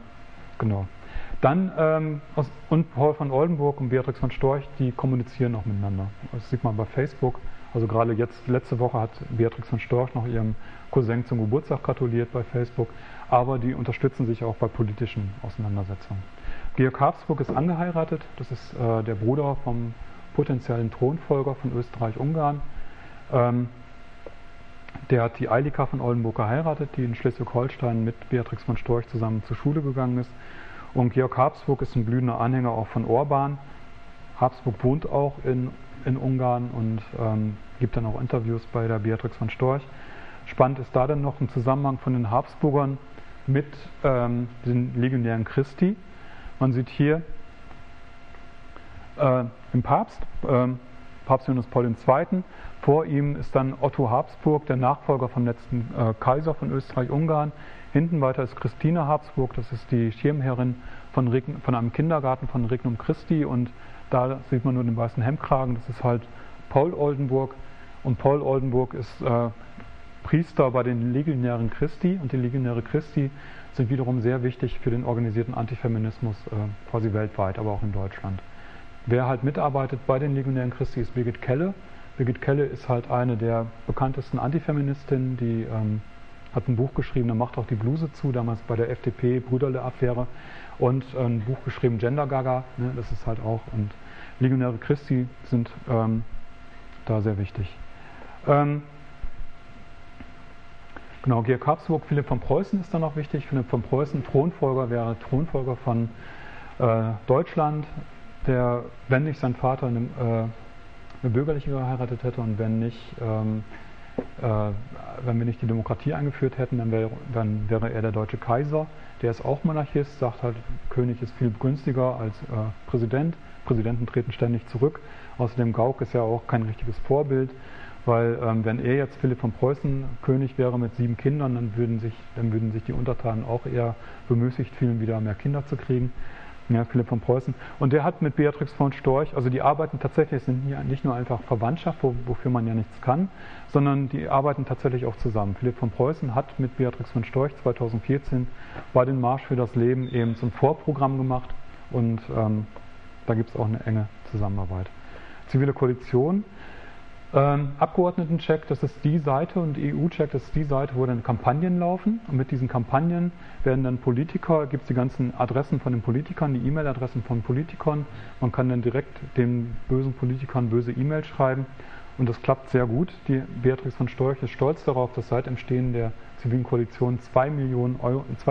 genau. Dann, ähm, aus, und Paul von Oldenburg und Beatrix von Storch, die kommunizieren auch miteinander. Das sieht man bei Facebook. Also gerade jetzt, letzte Woche hat Beatrix von Storch noch ihrem Cousin zum Geburtstag gratuliert bei Facebook, aber die unterstützen sich auch bei politischen Auseinandersetzungen. Georg Habsburg ist angeheiratet, das ist äh, der Bruder vom potenziellen Thronfolger von Österreich-Ungarn. Ähm, der hat die Eilika von Oldenburg geheiratet, die in Schleswig-Holstein mit Beatrix von Storch zusammen zur Schule gegangen ist. Und Georg Habsburg ist ein blühender Anhänger auch von Orban. Habsburg wohnt auch in, in Ungarn und ähm, gibt dann auch Interviews bei der Beatrix von Storch. Spannend ist da dann noch ein Zusammenhang von den Habsburgern mit ähm, den Legionären Christi. Man sieht hier äh, im Papst, äh, Papst Johannes Paul II. Vor ihm ist dann Otto Habsburg, der Nachfolger vom letzten äh, Kaiser von Österreich-Ungarn. Hinten weiter ist Christine Habsburg, das ist die Schirmherrin von, Regn von einem Kindergarten von Regnum Christi und da sieht man nur den weißen Hemdkragen, das ist halt Paul Oldenburg und Paul Oldenburg ist äh, Priester bei den Legionären Christi und die Legionäre Christi sind wiederum sehr wichtig für den organisierten Antifeminismus äh, quasi weltweit, aber auch in Deutschland. Wer halt mitarbeitet bei den Legionären Christi ist Birgit Kelle. Birgit Kelle ist halt eine der bekanntesten Antifeministinnen, die ähm, hat ein Buch geschrieben, da macht auch die Bluse zu, damals bei der FDP, Brüderle-Affäre und äh, ein Buch geschrieben, Gender Gaga, ne, das ist halt auch, und Legionäre Christi sind ähm, da sehr wichtig. Ähm, Genau, Georg Habsburg, Philipp von Preußen ist dann noch wichtig. Philipp von Preußen, Thronfolger, wäre Thronfolger von äh, Deutschland, der, wenn nicht sein Vater eine, äh, eine bürgerliche geheiratet hätte und wenn nicht, ähm, äh, wenn wir nicht die Demokratie eingeführt hätten, dann, wär, dann, wäre er der deutsche Kaiser. Der ist auch Monarchist, sagt halt, König ist viel günstiger als äh, Präsident. Präsidenten treten ständig zurück. Außerdem Gauck ist ja auch kein richtiges Vorbild. Weil ähm, wenn er jetzt Philipp von Preußen König wäre mit sieben Kindern, dann würden sich, dann würden sich die Untertanen auch eher bemüßigt fühlen, wieder mehr Kinder zu kriegen. Ja, Philipp von Preußen. Und der hat mit Beatrix von Storch, also die arbeiten tatsächlich, sind nicht nur einfach Verwandtschaft, wo, wofür man ja nichts kann, sondern die arbeiten tatsächlich auch zusammen. Philipp von Preußen hat mit Beatrix von Storch 2014 bei den Marsch für das Leben eben ein Vorprogramm gemacht und ähm, da gibt es auch eine enge Zusammenarbeit. Zivile Koalition ähm, Abgeordnetencheck, das ist die Seite und EU-Check, das ist die Seite, wo dann Kampagnen laufen. Und mit diesen Kampagnen werden dann Politiker, gibt es die ganzen Adressen von den Politikern, die E-Mail-Adressen von Politikern. Man kann dann direkt den bösen Politikern böse E-Mails schreiben. Und das klappt sehr gut. Die Beatrix von Storch ist stolz darauf, dass seit Entstehen der zivilen Koalition zwei Millionen,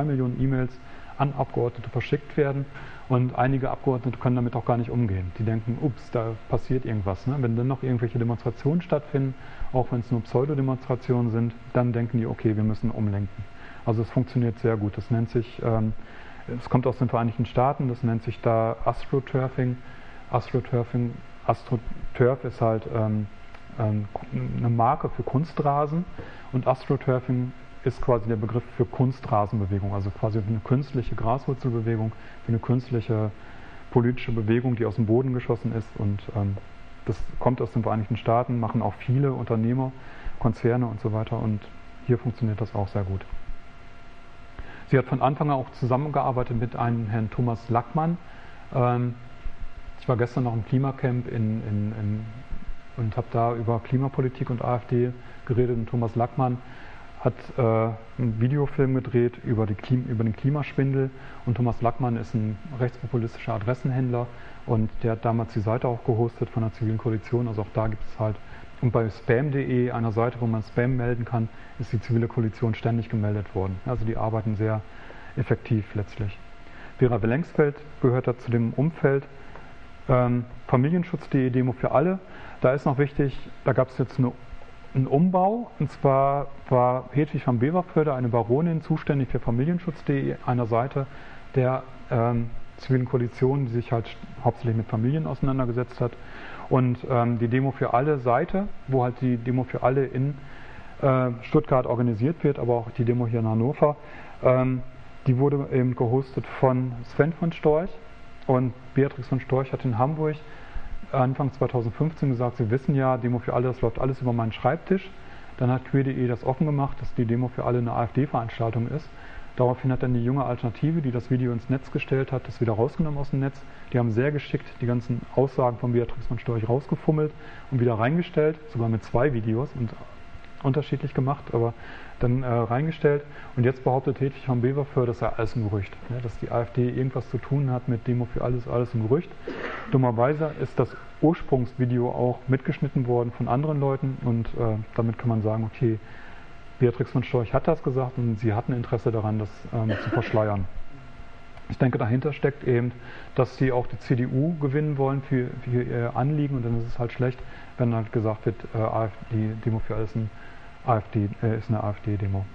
Millionen E-Mails an Abgeordnete verschickt werden. Und einige Abgeordnete können damit auch gar nicht umgehen. Die denken, ups, da passiert irgendwas. Ne? Wenn dann noch irgendwelche Demonstrationen stattfinden, auch wenn es nur Pseudodemonstrationen sind, dann denken die, okay, wir müssen umlenken. Also es funktioniert sehr gut. Das nennt sich, ähm, es kommt aus den Vereinigten Staaten, das nennt sich da Astroturfing. Astroturfing, Astroturf ist halt ähm, ähm, eine Marke für Kunstrasen und Astroturfing ist quasi der Begriff für Kunstrasenbewegung, also quasi eine künstliche Graswurzelbewegung, für eine künstliche politische Bewegung, die aus dem Boden geschossen ist. Und ähm, das kommt aus den Vereinigten Staaten, machen auch viele Unternehmer, Konzerne und so weiter. Und hier funktioniert das auch sehr gut. Sie hat von Anfang an auch zusammengearbeitet mit einem Herrn Thomas Lackmann. Ähm, ich war gestern noch im Klimacamp in, in, in, und habe da über Klimapolitik und AfD geredet. Und Thomas Lackmann hat äh, einen Videofilm gedreht über, über, den Klimaschwindel und Thomas Lackmann ist ein rechtspopulistischer Adressenhändler und der hat damals die Seite auch gehostet von der zivilen Koalition, also auch da gibt es halt und bei spam.de, einer Seite, wo man Spam melden kann, ist die zivile Koalition ständig gemeldet worden. Also die arbeiten sehr effektiv letztlich. Vera Wellengsfeld gehört da zu dem Umfeld. Ähm, Familienschutz.de Demo für alle. Da ist noch wichtig, da gab es jetzt eine ein Umbau. Und zwar war Hedwig van Beverförde, eine Baronin, zuständig für Familienschutz.de, einer Seite der ähm, zivilen Koalition, die sich halt hauptsächlich mit Familien auseinandergesetzt hat. Und ähm, die Demo für alle Seite, wo halt die Demo für alle in äh, Stuttgart organisiert wird, aber auch die Demo hier in Hannover, ähm, die wurde eben gehostet von Sven von Storch. Und Beatrix von Storch hat in Hamburg Anfang 2015 gesagt, Sie wissen ja, Demo für alle, das läuft alles über meinen Schreibtisch. Dann hat queer.de das offen gemacht, dass die Demo für alle eine AfD-Veranstaltung ist. Daraufhin hat dann die junge Alternative, die das Video ins Netz gestellt hat, das wieder rausgenommen aus dem Netz. Die haben sehr geschickt die ganzen Aussagen von Beatrix von Storch rausgefummelt und wieder reingestellt, sogar mit zwei Videos und unterschiedlich gemacht, aber dann äh, reingestellt. Und jetzt behauptet Hedwig von Beverföhr, das sei alles ein Gerücht. Ne? Dass die AfD irgendwas zu tun hat mit Demo für alles, alles ein Gerücht. Dummerweise ist das Ursprungsvideo auch mitgeschnitten worden von anderen Leuten und äh, damit kann man sagen, okay, Beatrix von Storch hat das gesagt und sie hatten Interesse daran, das ähm, zu verschleiern. Ich denke, dahinter steckt eben, dass sie auch die CDU gewinnen wollen für, für ihr Anliegen und dann ist es halt schlecht, wenn halt gesagt wird, äh, AfD, Demo für alles ein AfD, äh, ist eine AfD-Demo.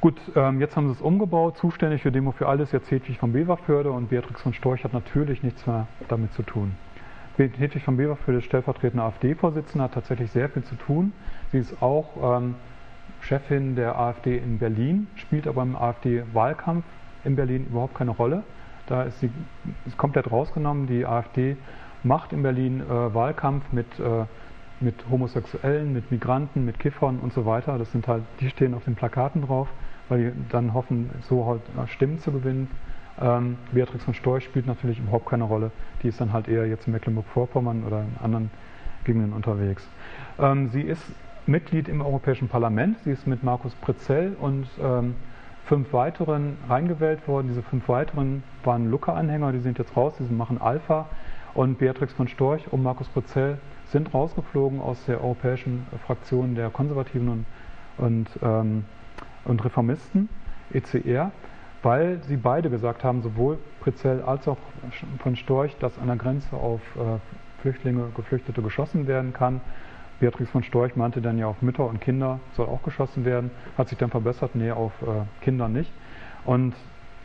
Gut, ähm, jetzt haben sie es umgebaut. Zuständig für Demo für alles jetzt Hedwig von Beverförde und Beatrix von Storch hat natürlich nichts mehr damit zu tun. Hedwig von Beverförde ist stellvertretende AfD-Vorsitzende, hat tatsächlich sehr viel zu tun. Sie ist auch ähm, Chefin der AfD in Berlin, spielt aber im AfD-Wahlkampf in Berlin überhaupt keine Rolle. Da ist sie ist komplett rausgenommen. Die AfD macht in Berlin äh, Wahlkampf mit äh, mit Homosexuellen, mit Migranten, mit Kiffern und so weiter. Das sind halt, die stehen auf den Plakaten drauf, weil die dann hoffen, so halt äh, Stimmen zu gewinnen. Ähm, Beatrix von Storch spielt natürlich überhaupt keine Rolle. Die ist dann halt eher jetzt in Mecklenburg-Vorpommern oder in anderen Gegenden unterwegs. Ähm, sie ist Mitglied im Europäischen Parlament. Sie ist mit Markus Prezell und ähm, fünf weiteren reingewählt worden. Diese fünf weiteren waren Lucke-Anhänger, die sind jetzt raus, die machen Alpha. Und Beatrix von Storch und Markus Prezell sind rausgeflogen aus der europäischen Fraktion der Konservativen und, und, ähm, und Reformisten, ECR, weil sie beide gesagt haben, sowohl Pritzell als auch von Storch, dass an der Grenze auf äh, Flüchtlinge, Geflüchtete geschossen werden kann. Beatrix von Storch meinte dann ja auf Mütter und Kinder soll auch geschossen werden, hat sich dann verbessert, nee, auf äh, Kinder nicht. Und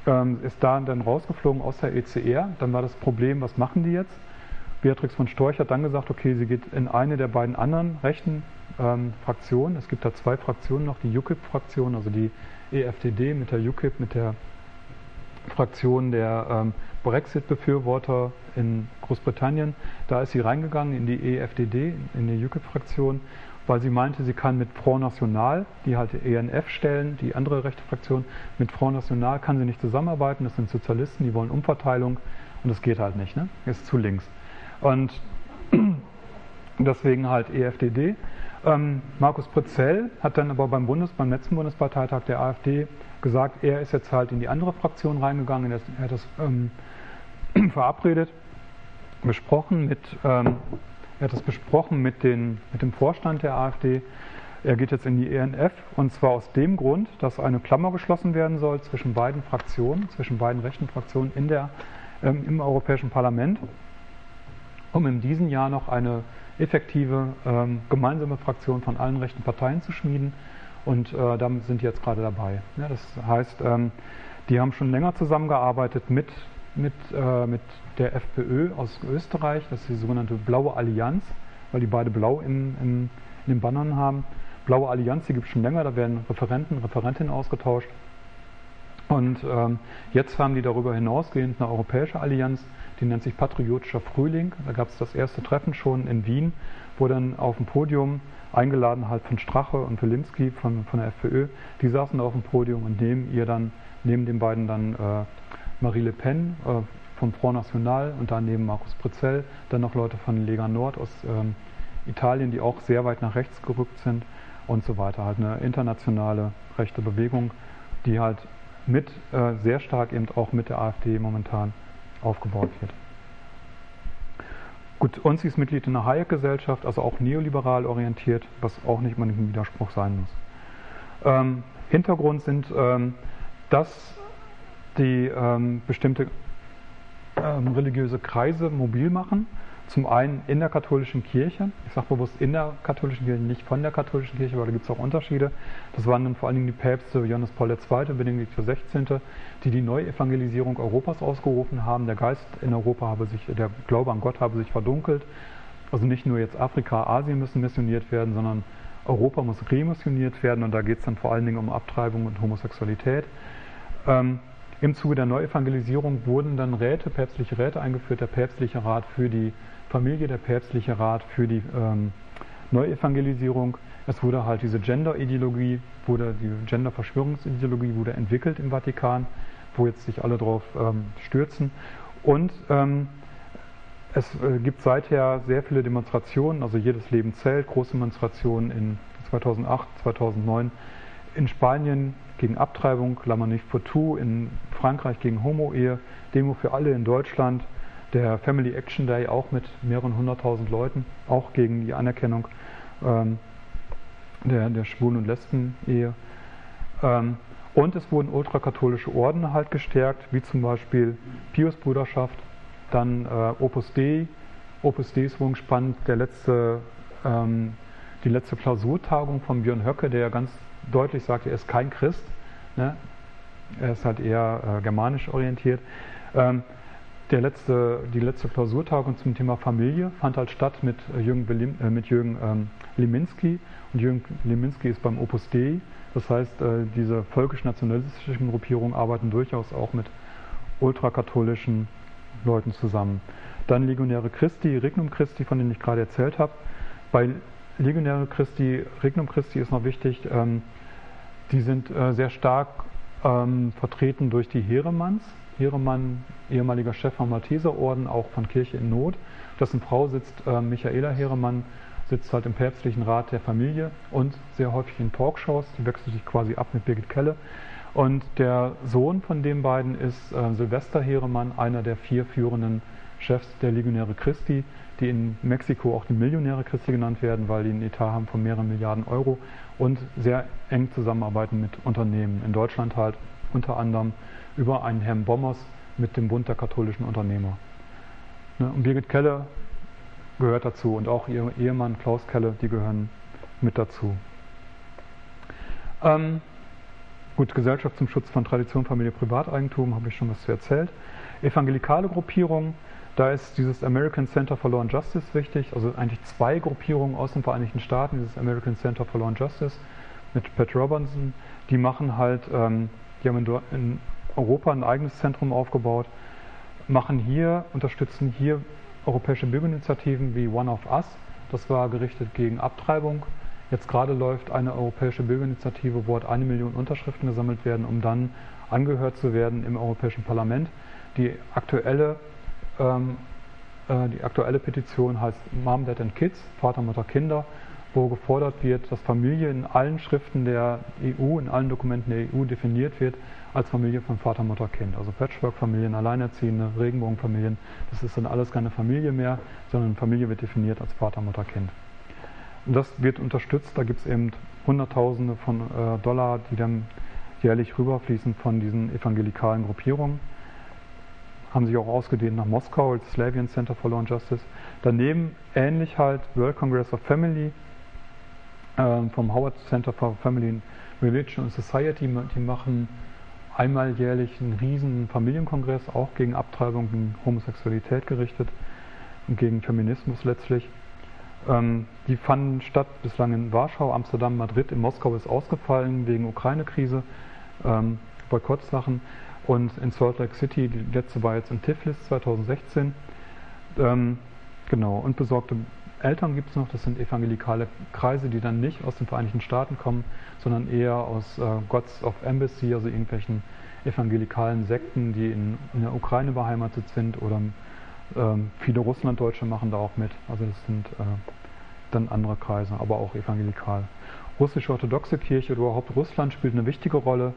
ähm, ist da dann rausgeflogen aus der ECR. Dann war das Problem, was machen die jetzt? Beatrix von Storch hat dann gesagt, okay, sie geht in eine der beiden anderen rechten ähm, Fraktionen. Es gibt da zwei Fraktionen noch, die UKIP-Fraktion, also die EFDD mit der UKIP, mit der Fraktion der ähm, Brexit-Befürworter in Großbritannien. Da ist sie reingegangen in die EFDD, in die UKIP-Fraktion, weil sie meinte, sie kann mit Front National, die halt ENF stellen, die andere rechte Fraktion, mit Front National kann sie nicht zusammenarbeiten. Das sind Sozialisten, die wollen Umverteilung und das geht halt nicht. Ne? Ist zu links. Und deswegen halt EFDD. Ähm, Markus Pritzell hat dann aber beim, Bundes-, beim letzten Bundesparteitag der AfD gesagt, er ist jetzt halt in die andere Fraktion reingegangen, er hat das ähm, verabredet, besprochen mit, ähm, er hat das besprochen mit, den, mit dem Vorstand der AfD. Er geht jetzt in die ENF und zwar aus dem Grund, dass eine Klammer geschlossen werden soll zwischen beiden Fraktionen, zwischen beiden rechten Fraktionen in der, ähm, im Europäischen Parlament um in diesem Jahr noch eine effektive ähm, gemeinsame Fraktion von allen rechten Parteien zu schmieden. Und äh, damit sind die jetzt gerade dabei. Ja, das heißt, ähm, die haben schon länger zusammengearbeitet mit, mit, äh, mit der FPÖ aus Österreich. Das ist die sogenannte Blaue Allianz, weil die beide blau im, im, in den Bannern haben. Blaue Allianz, die gibt es schon länger, da werden Referenten, Referentinnen ausgetauscht. Und ähm, jetzt haben die darüber hinausgehend eine europäische Allianz, die nennt sich Patriotischer Frühling. Da gab es das erste Treffen schon in Wien, wo dann auf dem Podium, eingeladen halt von Strache und Wilimski von, von der FPÖ, die saßen da auf dem Podium und neben ihr dann, neben den beiden dann äh, Marie Le Pen äh, vom Front National und daneben Markus Prezell, dann noch Leute von Lega Nord aus ähm, Italien, die auch sehr weit nach rechts gerückt sind und so weiter. Halt eine internationale rechte Bewegung, die halt mit äh, sehr stark eben auch mit der AfD momentan aufgebaut wird. Gut, und sie ist Mitglied in der Hayek-Gesellschaft, also auch neoliberal orientiert, was auch nicht mal ein Widerspruch sein muss. Ähm, Hintergrund sind, ähm, dass die ähm, bestimmte ähm, religiöse Kreise mobil machen zum einen in der katholischen Kirche, ich sage bewusst in der katholischen Kirche, nicht von der katholischen Kirche, weil da gibt es auch Unterschiede. Das waren dann vor allen Dingen die Päpste Johannes Paul II. Benedikt XVI., die die Neuevangelisierung Europas ausgerufen haben. Der Geist in Europa habe sich, der Glaube an Gott habe sich verdunkelt. Also nicht nur jetzt Afrika, Asien müssen missioniert werden, sondern Europa muss remissioniert werden und da geht es dann vor allen Dingen um Abtreibung und Homosexualität. Ähm, Im Zuge der Neuevangelisierung wurden dann Räte, päpstliche Räte eingeführt, der päpstliche Rat für die Familie, der päpstliche Rat für die ähm, Neuevangelisierung. Es wurde halt diese Gender-Ideologie, wurde die Gender-Verschwörungsideologie wurde entwickelt im Vatikan, wo jetzt sich alle drauf ähm, stürzen. Und ähm, es äh, gibt seither sehr viele Demonstrationen, also jedes Leben zählt, große Demonstrationen in 2008, 2009 in Spanien gegen Abtreibung, La Manif pour tout, in Frankreich gegen Homo-Ehe, Demo für alle in Deutschland, der Family Action Day auch mit mehreren hunderttausend Leuten, auch gegen die Anerkennung ähm, der, der Schwulen- und Lesben-Ehe. Ähm, und es wurden ultrakatholische Orden halt gestärkt, wie zum Beispiel Pius-Bruderschaft, dann äh, Opus Dei. Opus Dei ist wohl spannend, der letzte, ähm, die letzte Klausurtagung von Björn Höcke, der ganz deutlich sagt, er ist kein Christ. Ne? Er ist halt eher äh, germanisch orientiert. Ähm, der letzte, die letzte Klausurtagung zum Thema Familie fand halt statt mit äh, Jürgen, Belim, äh, mit Jürgen ähm, Liminski. Und Jürgen Liminski ist beim Opus Dei. Das heißt, äh, diese völkisch-nationalistischen Gruppierungen arbeiten durchaus auch mit ultrakatholischen Leuten zusammen. Dann Legionäre Christi, Regnum Christi, von denen ich gerade erzählt habe. Bei Legionäre Christi, Regnum Christi ist noch wichtig, ähm, die sind äh, sehr stark ähm, vertreten durch die Heremanns. Heremann, ehemaliger Chef vom Malteserorden, auch von Kirche in Not. Dessen Frau sitzt, äh, Michaela Heremann, sitzt halt im päpstlichen Rat der Familie und sehr häufig in Talkshows. Die wechselt sich quasi ab mit Birgit Kelle. Und der Sohn von den beiden ist äh, Silvester Heremann, einer der vier führenden Chefs der Legionäre Christi, die in Mexiko auch die Millionäre Christi genannt werden, weil die einen Etat haben von mehreren Milliarden Euro und sehr eng zusammenarbeiten mit Unternehmen. In Deutschland halt unter anderem über einen Herrn Bommers mit dem Bund der katholischen Unternehmer. Ne, und Birgit Kelle gehört dazu und auch ihr Ehemann Klaus Kelle, die gehören mit dazu. Ähm, gut, Gesellschaft zum Schutz von Tradition, Familie, Privateigentum, habe ich schon was zu erzählt. Evangelikale Gruppierung, da ist dieses American Center for Law and Justice wichtig, also eigentlich zwei Gruppierungen aus den Vereinigten Staaten, dieses American Center for Law and Justice mit Pat Robertson, die machen halt, ähm, die haben in, in Europa ein eigenes Zentrum aufgebaut, machen hier, unterstützen hier europäische Bürgerinitiativen wie One of Us, das war gerichtet gegen Abtreibung. Jetzt gerade läuft eine europäische Bürgerinitiative, wo eine Million Unterschriften gesammelt werden, um dann angehört zu werden im Europäischen Parlament. Die aktuelle, ähm, äh, die aktuelle Petition heißt Mom, Dad and Kids, Vater, Mutter, Kinder, wo gefordert wird, dass Familie in allen Schriften der EU, in allen Dokumenten der EU definiert wird als Familie von Vater, Mutter, Kind. Also Patchwork-Familien, Alleinerziehende, Regenbogenfamilien, das ist dann alles keine Familie mehr, sondern Familie wird definiert als Vater, Mutter, Kind. Und das wird unterstützt, da gibt es eben Hunderttausende von äh, Dollar, die dann jährlich rüberfließen von diesen evangelikalen Gruppierungen. Haben sich auch ausgedehnt nach Moskau als Slavian Center for Law and Justice. Daneben ähnlich halt World Congress of Family vom Howard Center for Family Religion and Society. Die machen einmal jährlich einen riesen Familienkongress, auch gegen Abtreibung, gegen Homosexualität gerichtet und gegen Feminismus letztlich. Ähm, die fanden statt bislang in Warschau, Amsterdam, Madrid, in Moskau ist ausgefallen wegen Ukraine-Krise, ähm, Boykottsachen und in Salt Lake City, die letzte war jetzt in Tiflis 2016. Ähm, genau, und besorgte Eltern gibt es noch, das sind evangelikale Kreise, die dann nicht aus den Vereinigten Staaten kommen, sondern eher aus äh, Gods of Embassy, also irgendwelchen evangelikalen Sekten, die in, in der Ukraine beheimatet sind oder ähm, viele Russlanddeutsche machen da auch mit. Also das sind äh, dann andere Kreise, aber auch evangelikal. Russische orthodoxe Kirche oder überhaupt Russland spielt eine wichtige Rolle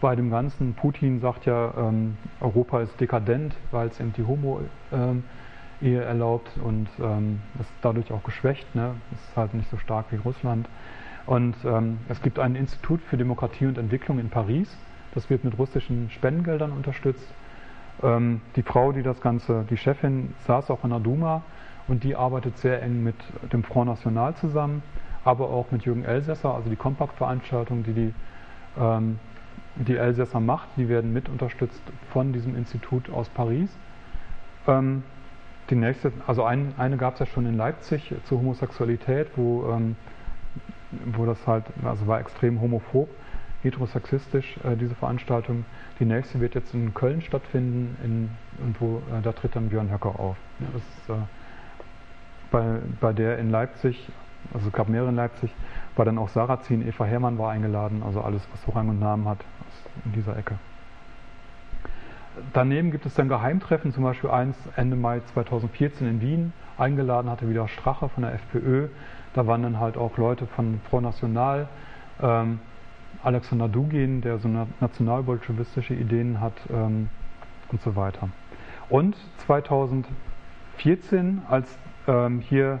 bei dem Ganzen. Putin sagt ja, ähm, Europa ist dekadent, weil es eben die Homo ähm, Ehe erlaubt und ähm, ist dadurch auch geschwächt. Ne? Ist halt nicht so stark wie Russland. Und ähm, es gibt ein Institut für Demokratie und Entwicklung in Paris. Das wird mit russischen Spendengeldern unterstützt. Ähm, die Frau, die das Ganze, die Chefin, saß auch in der Duma und die arbeitet sehr eng mit dem Front National zusammen, aber auch mit Jürgen Elsässer, also die Kompakt-Veranstaltung, die die, ähm, die Elsässer macht, die werden mit unterstützt von diesem Institut aus Paris. Ähm, die nächste, also ein, eine gab es ja schon in Leipzig zur Homosexualität, wo, ähm, wo das halt, also war extrem homophob. heterosexistisch, äh, diese Veranstaltung. Die nächste wird jetzt in Köln stattfinden in, und wo, äh, da tritt dann Björn Höcker auf. Ja, das, äh, bei, bei der in Leipzig, also es gab mehrere in Leipzig, war dann auch Sarrazin, Eva Hermann war eingeladen, also alles, was so Rang und Namen hat, in dieser Ecke. Daneben gibt es dann Geheimtreffen, zum Beispiel eins Ende Mai 2014 in Wien. Eingeladen hatte wieder Strache von der FPÖ. Da waren dann halt auch Leute von Front National, ähm, Alexander Dugin, der so nationalbolschewistische Ideen hat ähm, und so weiter. Und 2014, als ähm, hier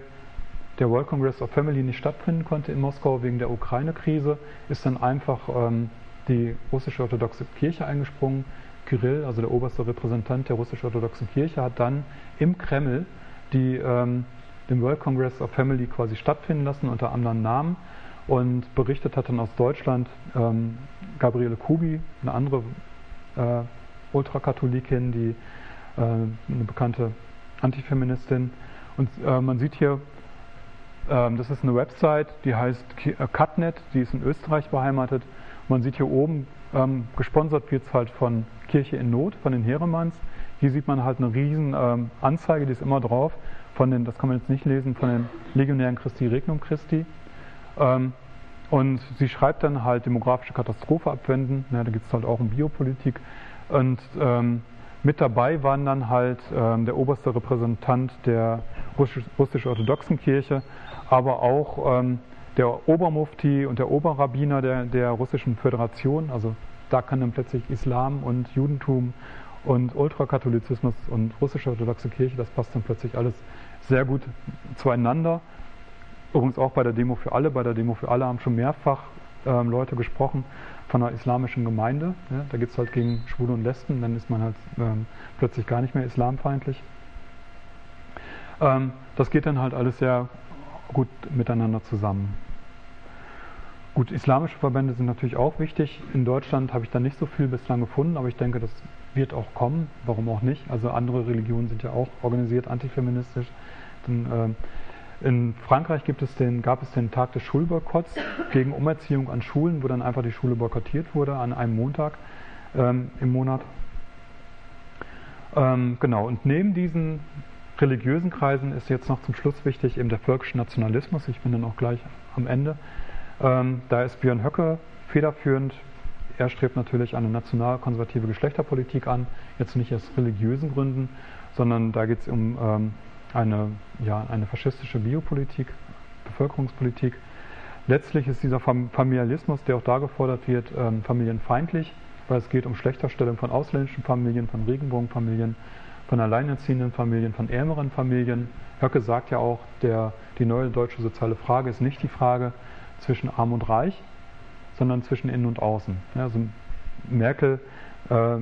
der World Congress of Family nicht stattfinden konnte in Moskau wegen der Ukraine-Krise, ist dann einfach ähm, die russische orthodoxe Kirche eingesprungen. Kirill, also der oberste Repräsentant der russisch-orthodoxen Kirche, hat dann im Kreml die, ähm, den World Congress of Family quasi stattfinden lassen unter anderen Namen und berichtet hat dann aus Deutschland ähm, Gabriele Kubi, eine andere äh, Ultrakatholikin, die äh, eine bekannte Antifeministin. Und äh, man sieht hier, ähm, das ist eine Website, die heißt Cutnet, die ist in Österreich beheimatet. Man sieht hier oben, ähm, gesponsert wird es halt von Kirche in Not, von den Heremanns. Hier sieht man halt eine riesen ähm, Anzeige, die ist immer drauf, von den, das kann man jetzt nicht lesen, von den Legionären Christi, Regnum Christi. Ähm, und sie schreibt dann halt demografische Katastrophe abwenden, ja, da geht es halt auch um Biopolitik. Und ähm, mit dabei waren dann halt ähm, der oberste Repräsentant der russisch-orthodoxen Kirche, aber auch ähm, der Obermufti und der Oberrabbiner der, der russischen Föderation. Also da kann dann plötzlich Islam und Judentum und Ultrakatholizismus und russische orthodoxe Kirche, das passt dann plötzlich alles sehr gut zueinander. Übrigens auch bei der Demo für alle. Bei der Demo für alle haben schon mehrfach ähm, Leute gesprochen von einer islamischen Gemeinde. Ja, da geht es halt gegen Schwule und Lesben, dann ist man halt ähm, plötzlich gar nicht mehr islamfeindlich. Ähm, das geht dann halt alles sehr gut miteinander zusammen. Gut, islamische Verbände sind natürlich auch wichtig. In Deutschland habe ich da nicht so viel bislang gefunden, aber ich denke, das wird auch kommen. Warum auch nicht? Also andere Religionen sind ja auch organisiert antifeministisch. Dann, äh, in Frankreich gibt es den, gab es den Tag des Schulboykotts gegen Umerziehung an Schulen, wo dann einfach die Schule boykottiert wurde an einem Montag ähm, im Monat. Ähm, genau, und neben diesen religiösen Kreisen ist jetzt noch zum Schluss wichtig eben der völkische Nationalismus. Ich bin dann auch gleich am Ende. Ähm, da ist Björn Höcke federführend. Er strebt natürlich eine nationalkonservative Geschlechterpolitik an, jetzt nicht aus religiösen Gründen, sondern da geht es um ähm, eine, ja, eine faschistische Biopolitik, Bevölkerungspolitik. Letztlich ist dieser Familialismus, der auch da gefordert wird, ähm, familienfeindlich, weil es geht um Schlechterstellung von ausländischen Familien, von Regenbogenfamilien, von alleinerziehenden Familien, von ärmeren Familien. Höcke sagt ja auch, der, die neue deutsche soziale Frage ist nicht die Frage zwischen arm und reich, sondern zwischen innen und außen. Also Merkel äh,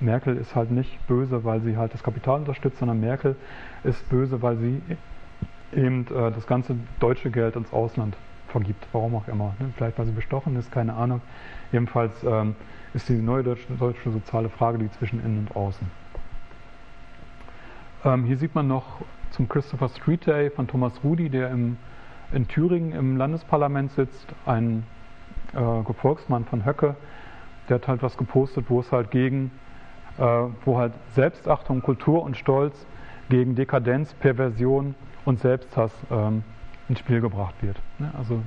Merkel ist halt nicht böse, weil sie halt das Kapital unterstützt, sondern Merkel ist böse, weil sie eben äh, das ganze deutsche Geld ins Ausland vergibt, warum auch immer. Ne? Vielleicht weil sie bestochen ist, keine Ahnung. Jedenfalls ähm, ist die neue deutsche, deutsche, soziale Frage die zwischen innen und außen. Ähm, hier sieht man noch zum Christopher Street Day von Thomas Rudi, der im, in Thüringen im Landesparlament sitzt, ein äh, Gefolgsmann von Höcke. Der hat halt was gepostet, wo es halt gegen äh, wo halt Selbstachtung, Kultur und Stolz gegen Dekadenz, Perversion und Selbsthass ähm, ins Spiel gebracht wird. Ne? Also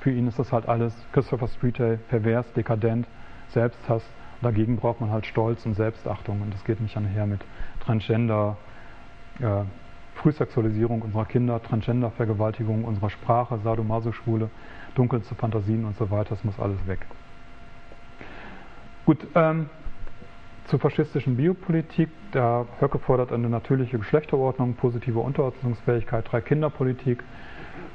für ihn ist das halt alles Christopher Streetel, pervers, dekadent, Selbsthass. Dagegen braucht man halt Stolz und Selbstachtung und das geht nicht einher mit Transgender, äh, Frühsexualisierung unserer Kinder, Transgender-Vergewaltigung unserer Sprache, Sadomaso-Schwule, dunkelste Fantasien und so weiter. Das muss alles weg. Gut, ähm, zur faschistischen Biopolitik, da Höcke fordert eine natürliche Geschlechterordnung, positive Unterordnungsfähigkeit, Drei-Kinder-Politik.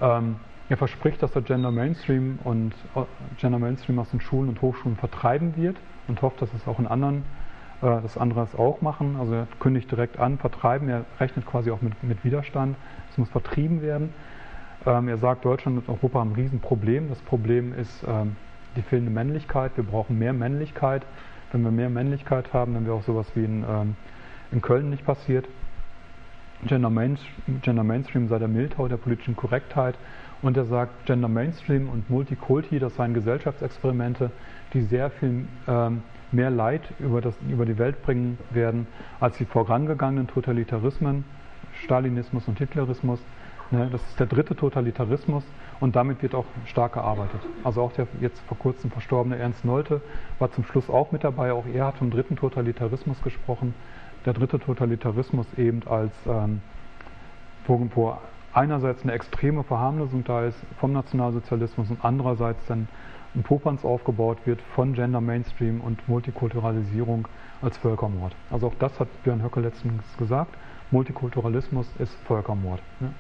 Ähm, er verspricht, dass er Gender Mainstream und äh, Gender Mainstream aus den Schulen und Hochschulen vertreiben wird und hofft, dass es auch in anderen, äh, dass andere auch machen. Also er kündigt direkt an, vertreiben. Er rechnet quasi auch mit, mit Widerstand. Es muss vertrieben werden. Ähm, er sagt, Deutschland und Europa haben ein Riesenproblem. Das Problem ist ähm, die fehlende Männlichkeit. Wir brauchen mehr Männlichkeit. Wenn wir mehr Männlichkeit haben, dann wäre auch sowas wie in, ähm, in Köln nicht passiert. Gender, Main, Gender Mainstream sei der Mildhau der politischen Korrektheit Und er sagt, Gender Mainstream und Multikulti, das seien Gesellschaftsexperimente, die sehr viel ähm, mehr Leid über, das, über die Welt bringen werden als die vorangegangenen Totalitarismen, Stalinismus und Hitlerismus. Ne, das ist der dritte Totalitarismus und damit wird auch stark gearbeitet. Also auch der jetzt vor kurzem verstorbene Ernst Nolte war zum Schluss auch mit dabei. Auch er hat vom dritten Totalitarismus gesprochen. Der dritte Totalitarismus eben als ähm, wo, wo einerseits eine extreme Verharmlosung da ist vom Nationalsozialismus und andererseits dann ein Popanz aufgebaut wird von Gender Mainstream und Multikulturalisierung als Völkermord. Also auch das hat Björn Höcke letztens gesagt. Multikulturalismus ist Völkermord. Ne?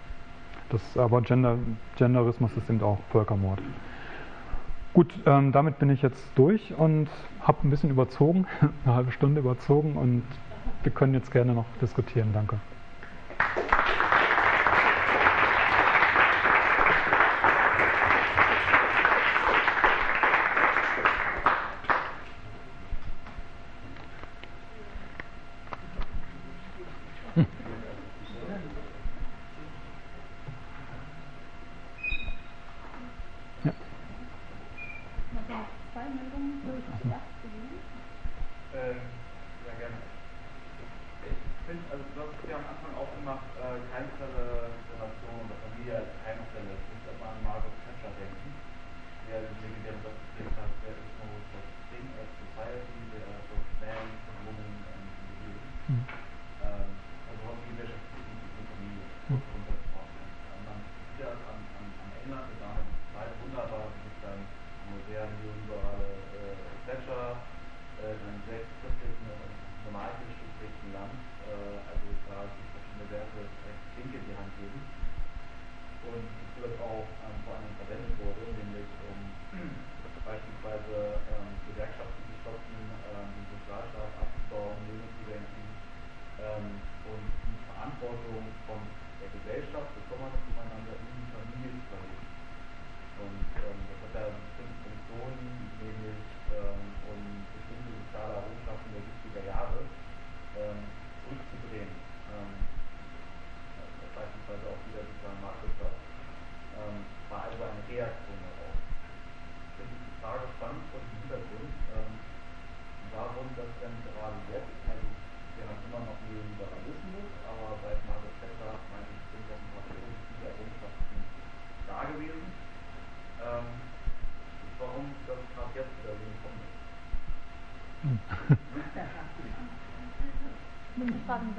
Das, aber Gender, Genderismus ist eben auch Völkermord. Gut, ähm, damit bin ich jetzt durch und habe ein bisschen überzogen, eine halbe Stunde überzogen und wir können jetzt gerne noch diskutieren. Danke.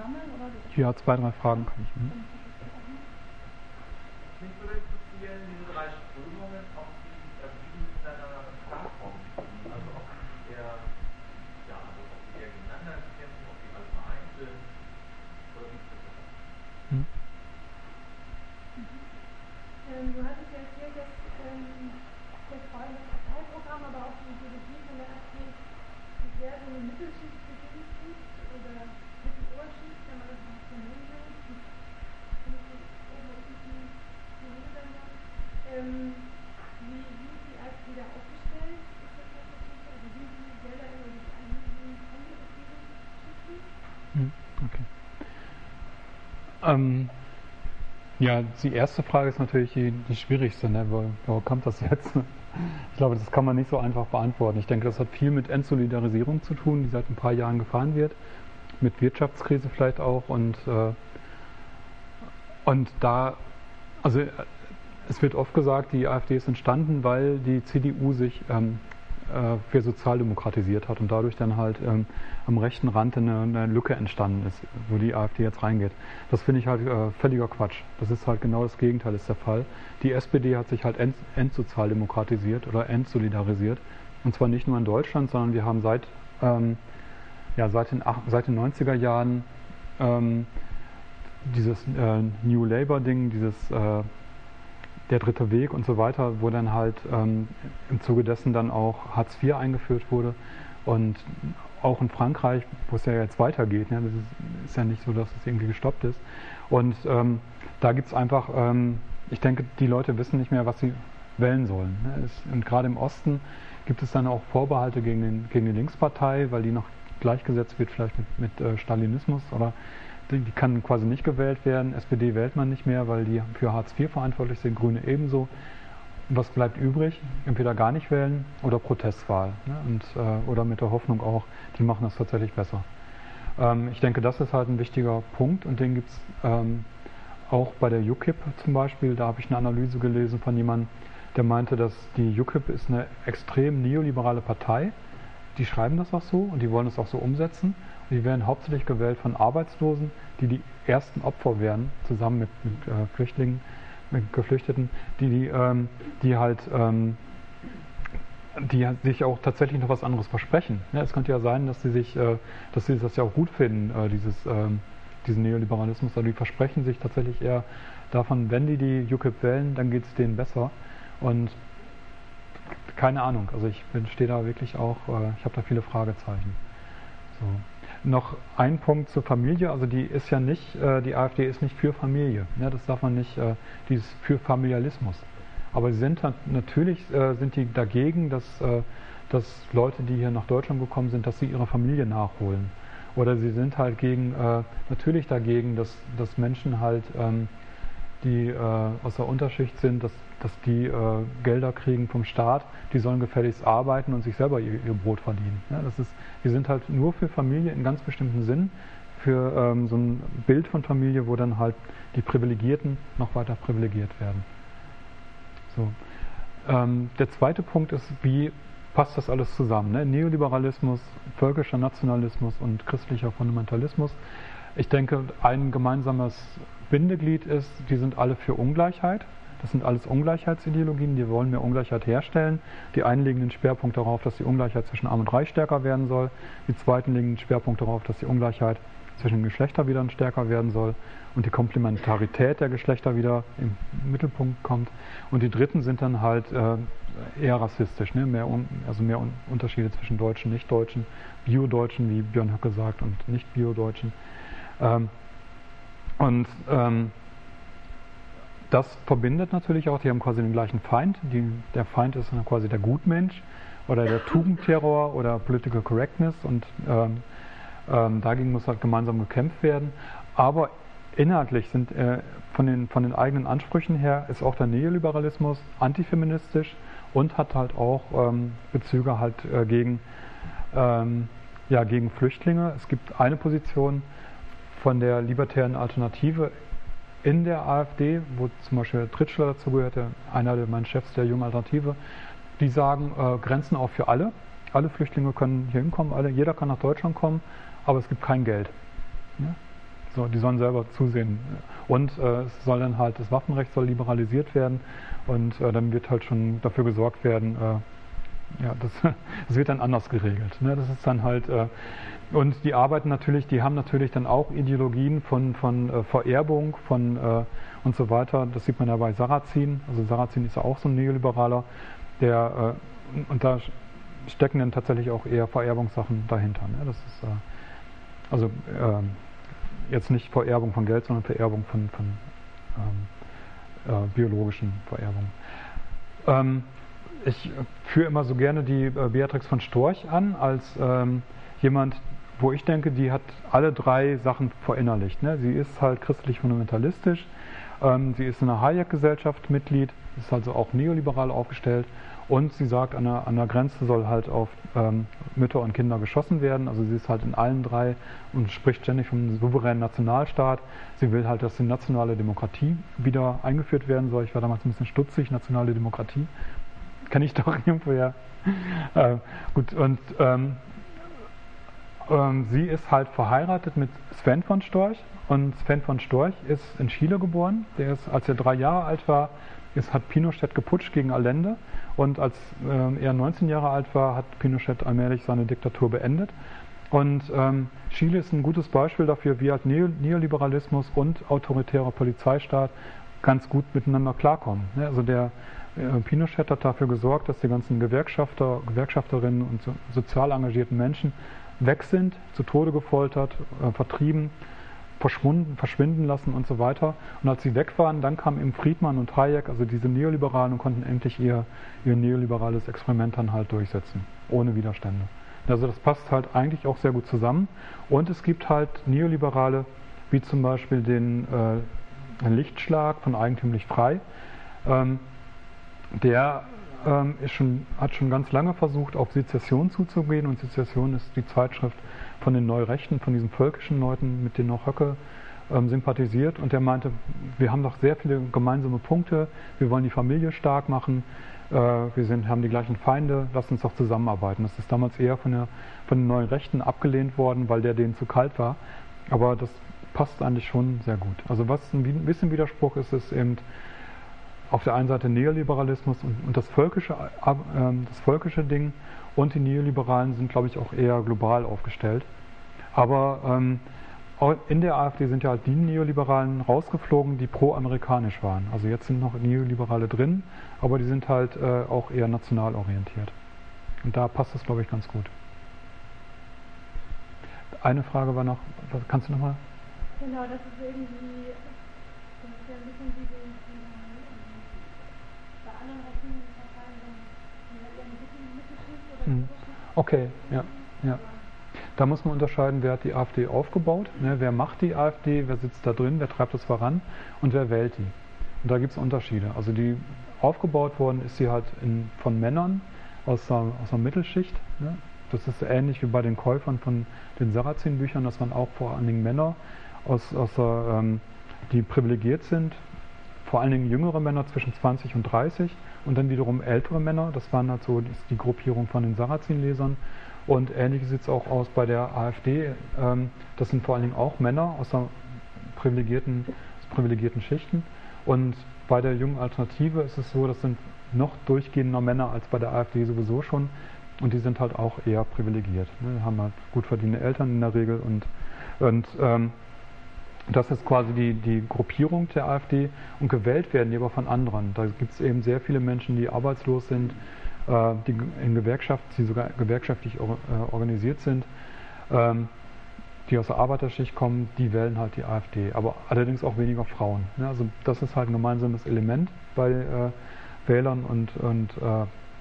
Sammeln? Oder? Ja, zwei, drei Fragen kann ich. Hm? Mich würde interessieren, diese drei Strömungen, ob die wie miteinander klarkommen. Also ob die eher, ja, also ob die eher gegeneinander kämpfen, ob die alle vereint sind. Oder wie ist das? Hm? Ähm, du hattest ja erzählt, dass ähm, jetzt vor allem das Parteiprogramm, aber auch die Ideologie von der AfD sehr so eine Mittelschicht begünstigt oder Mitteloberschicht, wenn man das noch so nennen will. Ähm, wie sind die als wieder aufgestellt? Ist das was Also sind die selber immer durch andere Regierungsschichten? Okay. Ähm, ja, die erste Frage ist natürlich die, die schwierigste. Ne? Wo, kommt das jetzt? Ich glaube, das kann man nicht so einfach beantworten. Ich denke, das hat viel mit Entsolidarisierung zu tun, die seit ein paar Jahren gefahren wird mit Wirtschaftskrise vielleicht auch und, äh, und da, also es wird oft gesagt, die AfD ist entstanden, weil die CDU sich ähm, äh, für sozialdemokratisiert hat und dadurch dann halt ähm, am rechten Rand eine, eine, Lücke entstanden ist, wo die AfD jetzt reingeht. Das finde ich halt äh, völliger Quatsch. Das ist halt genau das Gegenteil ist der Fall. Die SPD hat sich halt ent, entsozialdemokratisiert oder entsolidarisiert und zwar nicht nur in Deutschland, sondern wir haben seit ähm, ja, seit, den, seit den 90er Jahren ähm, dieses äh, New Labour-Ding, dieses äh, der dritte Weg und so weiter, wo dann halt ähm, im Zuge dessen dann auch Hartz IV eingeführt wurde. Und auch in Frankreich, wo es ja jetzt weitergeht, ne, das ist, ist, ja nicht so, dass es irgendwie gestoppt ist. Und ähm, da gibt es einfach, ähm, ich denke, die Leute wissen nicht mehr, was sie wählen sollen. Ne. Es, und gerade im Osten gibt es dann auch Vorbehalte gegen, den, gegen die Linkspartei, weil die noch gleichgesetzt wird, vielleicht mit, mit äh, Stalinismus oder die, kann quasi nicht gewählt werden. SPD wählt man nicht mehr, weil die für Hartz IV verantwortlich sind, Grüne ebenso. Was bleibt übrig? Entweder gar nicht wählen oder Protestwahl. Ne? Und, äh, oder mit der Hoffnung auch, die machen das tatsächlich besser. Ähm, ich denke, das ist halt ein wichtiger Punkt und den gibt es ähm, auch bei der UKIP zum Beispiel. Da habe ich eine Analyse gelesen von jemandem, der meinte, dass die UKIP ist eine extrem neoliberale Partei. Die schreiben das auch so und die wollen es auch so umsetzen. Die werden hauptsächlich gewählt von Arbeitslosen, die die ersten Opfer werden, zusammen mit, mit äh, Flüchtlingen, mit Geflüchteten, die, die, ähm, die halt ähm, die sich auch tatsächlich noch was anderes versprechen. Ja, es könnte ja sein, dass sie sich, äh, dass sie das ja auch gut finden, äh, dieses, ähm, diesen Neoliberalismus, aber die versprechen sich tatsächlich eher davon, wenn die die UKIP wählen, dann geht es denen besser. Und keine Ahnung, also ich stehe da wirklich auch, äh, ich habe da viele Fragezeichen. So. Noch ein Punkt zur Familie, also die ist ja nicht, äh, die AfD ist nicht für Familie, ne? das darf man nicht, äh, die ist für Familialismus. Aber sie sind natürlich äh, sind die dagegen, dass, dass Leute, die hier nach Deutschland gekommen sind, dass sie ihre Familie nachholen. Oder sie sind halt gegen, natürlich dagegen, dass, dass Menschen halt, ähm, die äh, aus der Unterschicht sind, dass, dass die äh, Gelder kriegen vom Staat, die sollen gefälligst arbeiten und sich selber ihr, ihr Brot verdienen. Ja, das ist, die sind halt nur für Familie in ganz bestimmten Sinn, für ähm, so ein Bild von Familie, wo dann halt die Privilegierten noch weiter privilegiert werden. So. Ähm, der zweite Punkt ist, wie passt das alles zusammen? Ne? Neoliberalismus, völkischer Nationalismus und christlicher Fundamentalismus. Ich denke, ein gemeinsames Bindeglied ist, die sind alle für Ungleichheit. Das sind alles Ungleichheitsideologien, die wollen mehr Ungleichheit herstellen. Die einen legen den Schwerpunkt darauf, dass die Ungleichheit zwischen Arm und Reich stärker werden soll. Die zweiten legen den Schwerpunkt darauf, dass die Ungleichheit zwischen den Geschlechtern wieder stärker werden soll und die Komplementarität der Geschlechter wieder im Mittelpunkt kommt. Und die dritten sind dann halt äh, eher rassistisch, ne? mehr un, also mehr un Unterschiede zwischen Deutschen, Nicht-Deutschen, Bio-Deutschen, wie Björn Höcke sagt, und Nicht-Bio-Deutschen. Ähm, und ähm, das verbindet natürlich auch, die haben quasi den gleichen Feind. Die, der Feind ist quasi der Gutmensch oder der Tugendterror oder Political Correctness und ähm, ähm, dagegen muss halt gemeinsam gekämpft werden. Aber inhaltlich sind äh, von, den, von den eigenen Ansprüchen her ist auch der Neoliberalismus antifeministisch und hat halt auch ähm, Bezüge halt äh, gegen, ähm, ja, gegen Flüchtlinge. Es gibt eine Position von der libertären Alternative in der AfD, wo zum Beispiel Tritschler dazu gehörte, einer der meinen Chefs der jungen Alternative, die sagen, äh, Grenzen auch für alle. Alle Flüchtlinge können hier hinkommen, alle, jeder kann nach Deutschland kommen aber es gibt kein Geld. Ja? So, die sollen selber zusehen. Und äh, es soll dann halt, das Waffenrecht soll liberalisiert werden und äh, dann wird halt schon dafür gesorgt werden, äh, ja, das, das wird dann anders geregelt. Ne? Das ist dann halt, äh, und die arbeiten natürlich, die haben natürlich dann auch Ideologien von, von äh, Vererbung von, äh, und so weiter. Das sieht man ja bei Sarrazin. Also Sarrazin ist ja auch so ein Neoliberaler, der, und da stecken dann tatsächlich auch eher Vererbungssachen dahinter. Ne? Das ist, also ähm, jetzt nicht Vererbung von Geld, sondern Vererbung von, von ähm, äh, biologischen Vererbungen. Ähm, ich führe immer so gerne die äh, Beatrix von Storch an als ähm, jemand, wo ich denke, die hat alle drei Sachen verinnerlicht. Ne? Sie ist halt christlich fundamentalistisch, ähm, sie ist in einer Hayek-Gesellschaft Mitglied, ist also auch neoliberal aufgestellt und sie sagt, an der, an der Grenze soll halt auf ähm, Mütter und Kinder geschossen werden. Also sie ist halt in allen drei und spricht ständig vom souveränen Nationalstaat. Sie will halt, dass die nationale Demokratie wieder eingeführt werden soll. Ich war damals ein bisschen stutzig, nationale Demokratie. Kenne ich doch irgendwoher. Äh, gut, und ähm, ähm, sie ist halt verheiratet mit Sven von Storch. Und Sven von Storch ist in Chile geboren. Der ist, als er drei Jahre alt war, ist, hat Pinochet geputscht gegen Allende und als äh, er 19 Jahre alt war, hat Pinochet allmählich seine Diktatur beendet. Und ähm, Chile ist ein gutes Beispiel dafür, wie halt Neoliberalismus und autoritärer Polizeistaat ganz gut miteinander klarkommen. Ja, also der äh, Pinochet hat dafür gesorgt, dass die ganzen Gewerkschafter, Gewerkschafterinnen und so, sozial engagierten Menschen weg sind, zu Tode gefoltert, äh, vertrieben verschwunden, verschwinden lassen und so weiter. Und als sie weg waren, dann kamen eben Friedmann und Hayek, also diese Neoliberalen, und konnten endlich ihr, ihr neoliberales Experiment dann halt durchsetzen, ohne Widerstände. Also das passt halt eigentlich auch sehr gut zusammen. Und es gibt halt neoliberale wie zum Beispiel den äh, Lichtschlag von Eigentümlich Frei. Ähm, der ähm, schon, hat schon ganz lange versucht, auf Sezession zuzugehen. Und Sezession ist die Zeitschrift von den Neurechten, von diesen völkischen Leuten, mit denen auch Höcke ähm, sympathisiert. Und der meinte, wir haben doch sehr viele gemeinsame Punkte, wir wollen die Familie stark machen, äh, wir sind, haben die gleichen Feinde, lasst uns doch zusammenarbeiten. Das ist damals eher von, der, von den neuen Rechten abgelehnt worden, weil der denen zu kalt war, aber das passt eigentlich schon sehr gut. Also was ein bisschen Widerspruch ist, ist eben auf der einen Seite Neoliberalismus und, und das, völkische, äh, das völkische Ding und die Neoliberalen sind, glaube ich, auch eher global aufgestellt. Aber ähm, in der AfD sind ja halt die Neoliberalen rausgeflogen, die pro-amerikanisch waren. Also jetzt sind noch Neoliberale drin, aber die sind halt äh, auch eher national orientiert. Und da passt das, glaube ich, ganz gut. Eine Frage war noch, kannst du nochmal? Genau, das ist irgendwie, das ist ja ein bisschen wie den, bei anderen Rechnungen Parteien, die halt eher ein bisschen Mittelschicht oder hm. Okay, ja, ja. Da muss man unterscheiden, wer hat die AfD aufgebaut, ne, wer macht die AfD, wer sitzt da drin, wer treibt das voran und wer wählt die. Und da gibt es Unterschiede. Also die aufgebaut worden ist sie halt in, von Männern aus der, aus der Mittelschicht. Ne? Das ist ähnlich wie bei den Käufern von den Sarrazin-Büchern, dass man auch vor allen Dingen Männer aus, aus der, ähm, die privilegiert sind, vor allen Dingen jüngere Männer zwischen 20 und 30 und dann wiederum ältere Männer, das waren halt so die Gruppierung von den Sarrazin-Lesern und ähnlich sieht es auch aus bei der AfD. Ähm, das sind vor allen Dingen auch Männer aus, privilegierten, aus privilegierten Schichten. Und bei der jungen Alternative ist es so, das sind noch durchgehender Männer als bei der AfD sowieso schon. Und die sind halt auch eher privilegiert. Ne? Haben halt gut verdiente Eltern in der Regel. Und, und ähm, das ist quasi die, die Gruppierung der AfD. Und gewählt werden die aber von anderen. Da gibt es eben sehr viele Menschen, die arbeitslos sind, äh, die in Gewerkschaften, die sogar gewerkschaftlich äh, organisiert sind, ähm, die aus der Arbeiterschicht kommen, die wählen halt die AfD. Aber allerdings auch weniger Frauen. Also das ist halt ein gemeinsames Element bei äh, Wählern und, und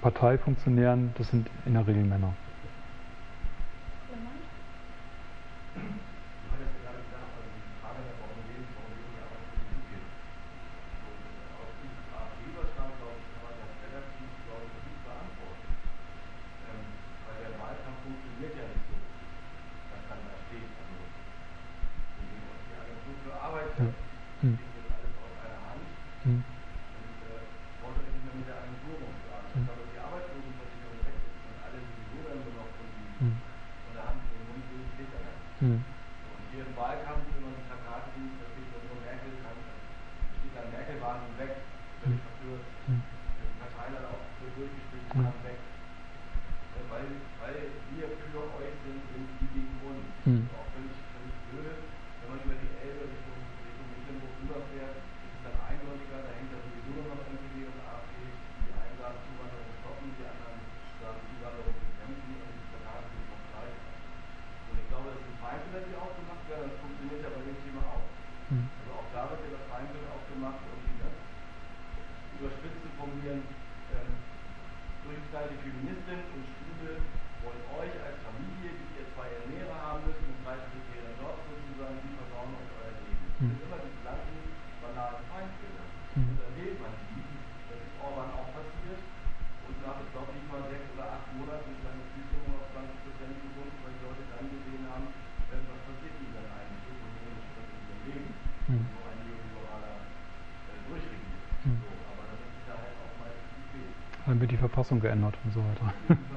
Parteifunktionären. Das sind in der Regel Männer. Dann wird die Verfassung geändert und so weiter.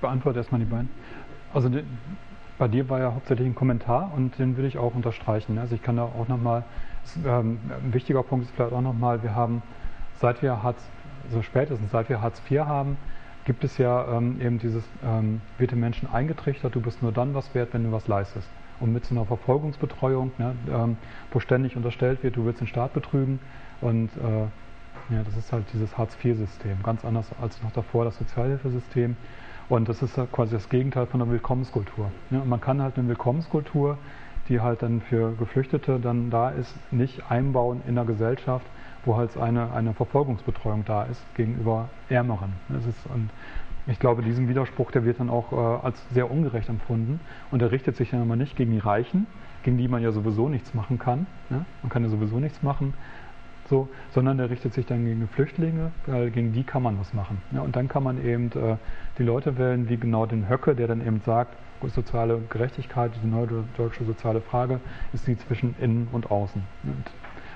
beantworte erstmal die beiden. Also bei dir war ja hauptsächlich ein Kommentar und den will ich auch unterstreichen. Also ich kann da auch nochmal, ähm, ein wichtiger Punkt ist vielleicht auch nochmal, wir haben, seit wir Hartz, so spätestens seit wir Hartz IV haben, gibt es ja ähm, eben dieses, ähm, wird den Menschen eingetrichtert, du bist nur dann was wert, wenn du was leistest. Und mit so einer Verfolgungsbetreuung, ne, ähm, wo ständig unterstellt wird, du willst den Staat betrügen und äh, ja, das ist halt dieses Hartz-IV-System, ganz anders als noch davor das Sozialhilfesystem. Und das ist quasi das Gegenteil von der Willkommenskultur. Ja, man kann halt eine Willkommenskultur, die halt dann für Geflüchtete dann da ist, nicht einbauen in der Gesellschaft, wo halt eine, eine Verfolgungsbetreuung da ist gegenüber Ärmeren. Das ist, und ich glaube, diesen Widerspruch, der wird dann auch äh, als sehr ungerecht empfunden. Und der richtet sich dann aber nicht gegen die Reichen, gegen die man ja sowieso nichts machen kann. Ja? Man kann ja sowieso nichts machen. So, sondern der richtet sich dann gegen die Flüchtlinge, weil gegen die kann man was machen. Ja, und dann kann man eben äh, die Leute wählen, wie genau den Höcke, der dann eben sagt, soziale Gerechtigkeit, diese neue deutsche soziale Frage, ist die zwischen innen und außen. Und,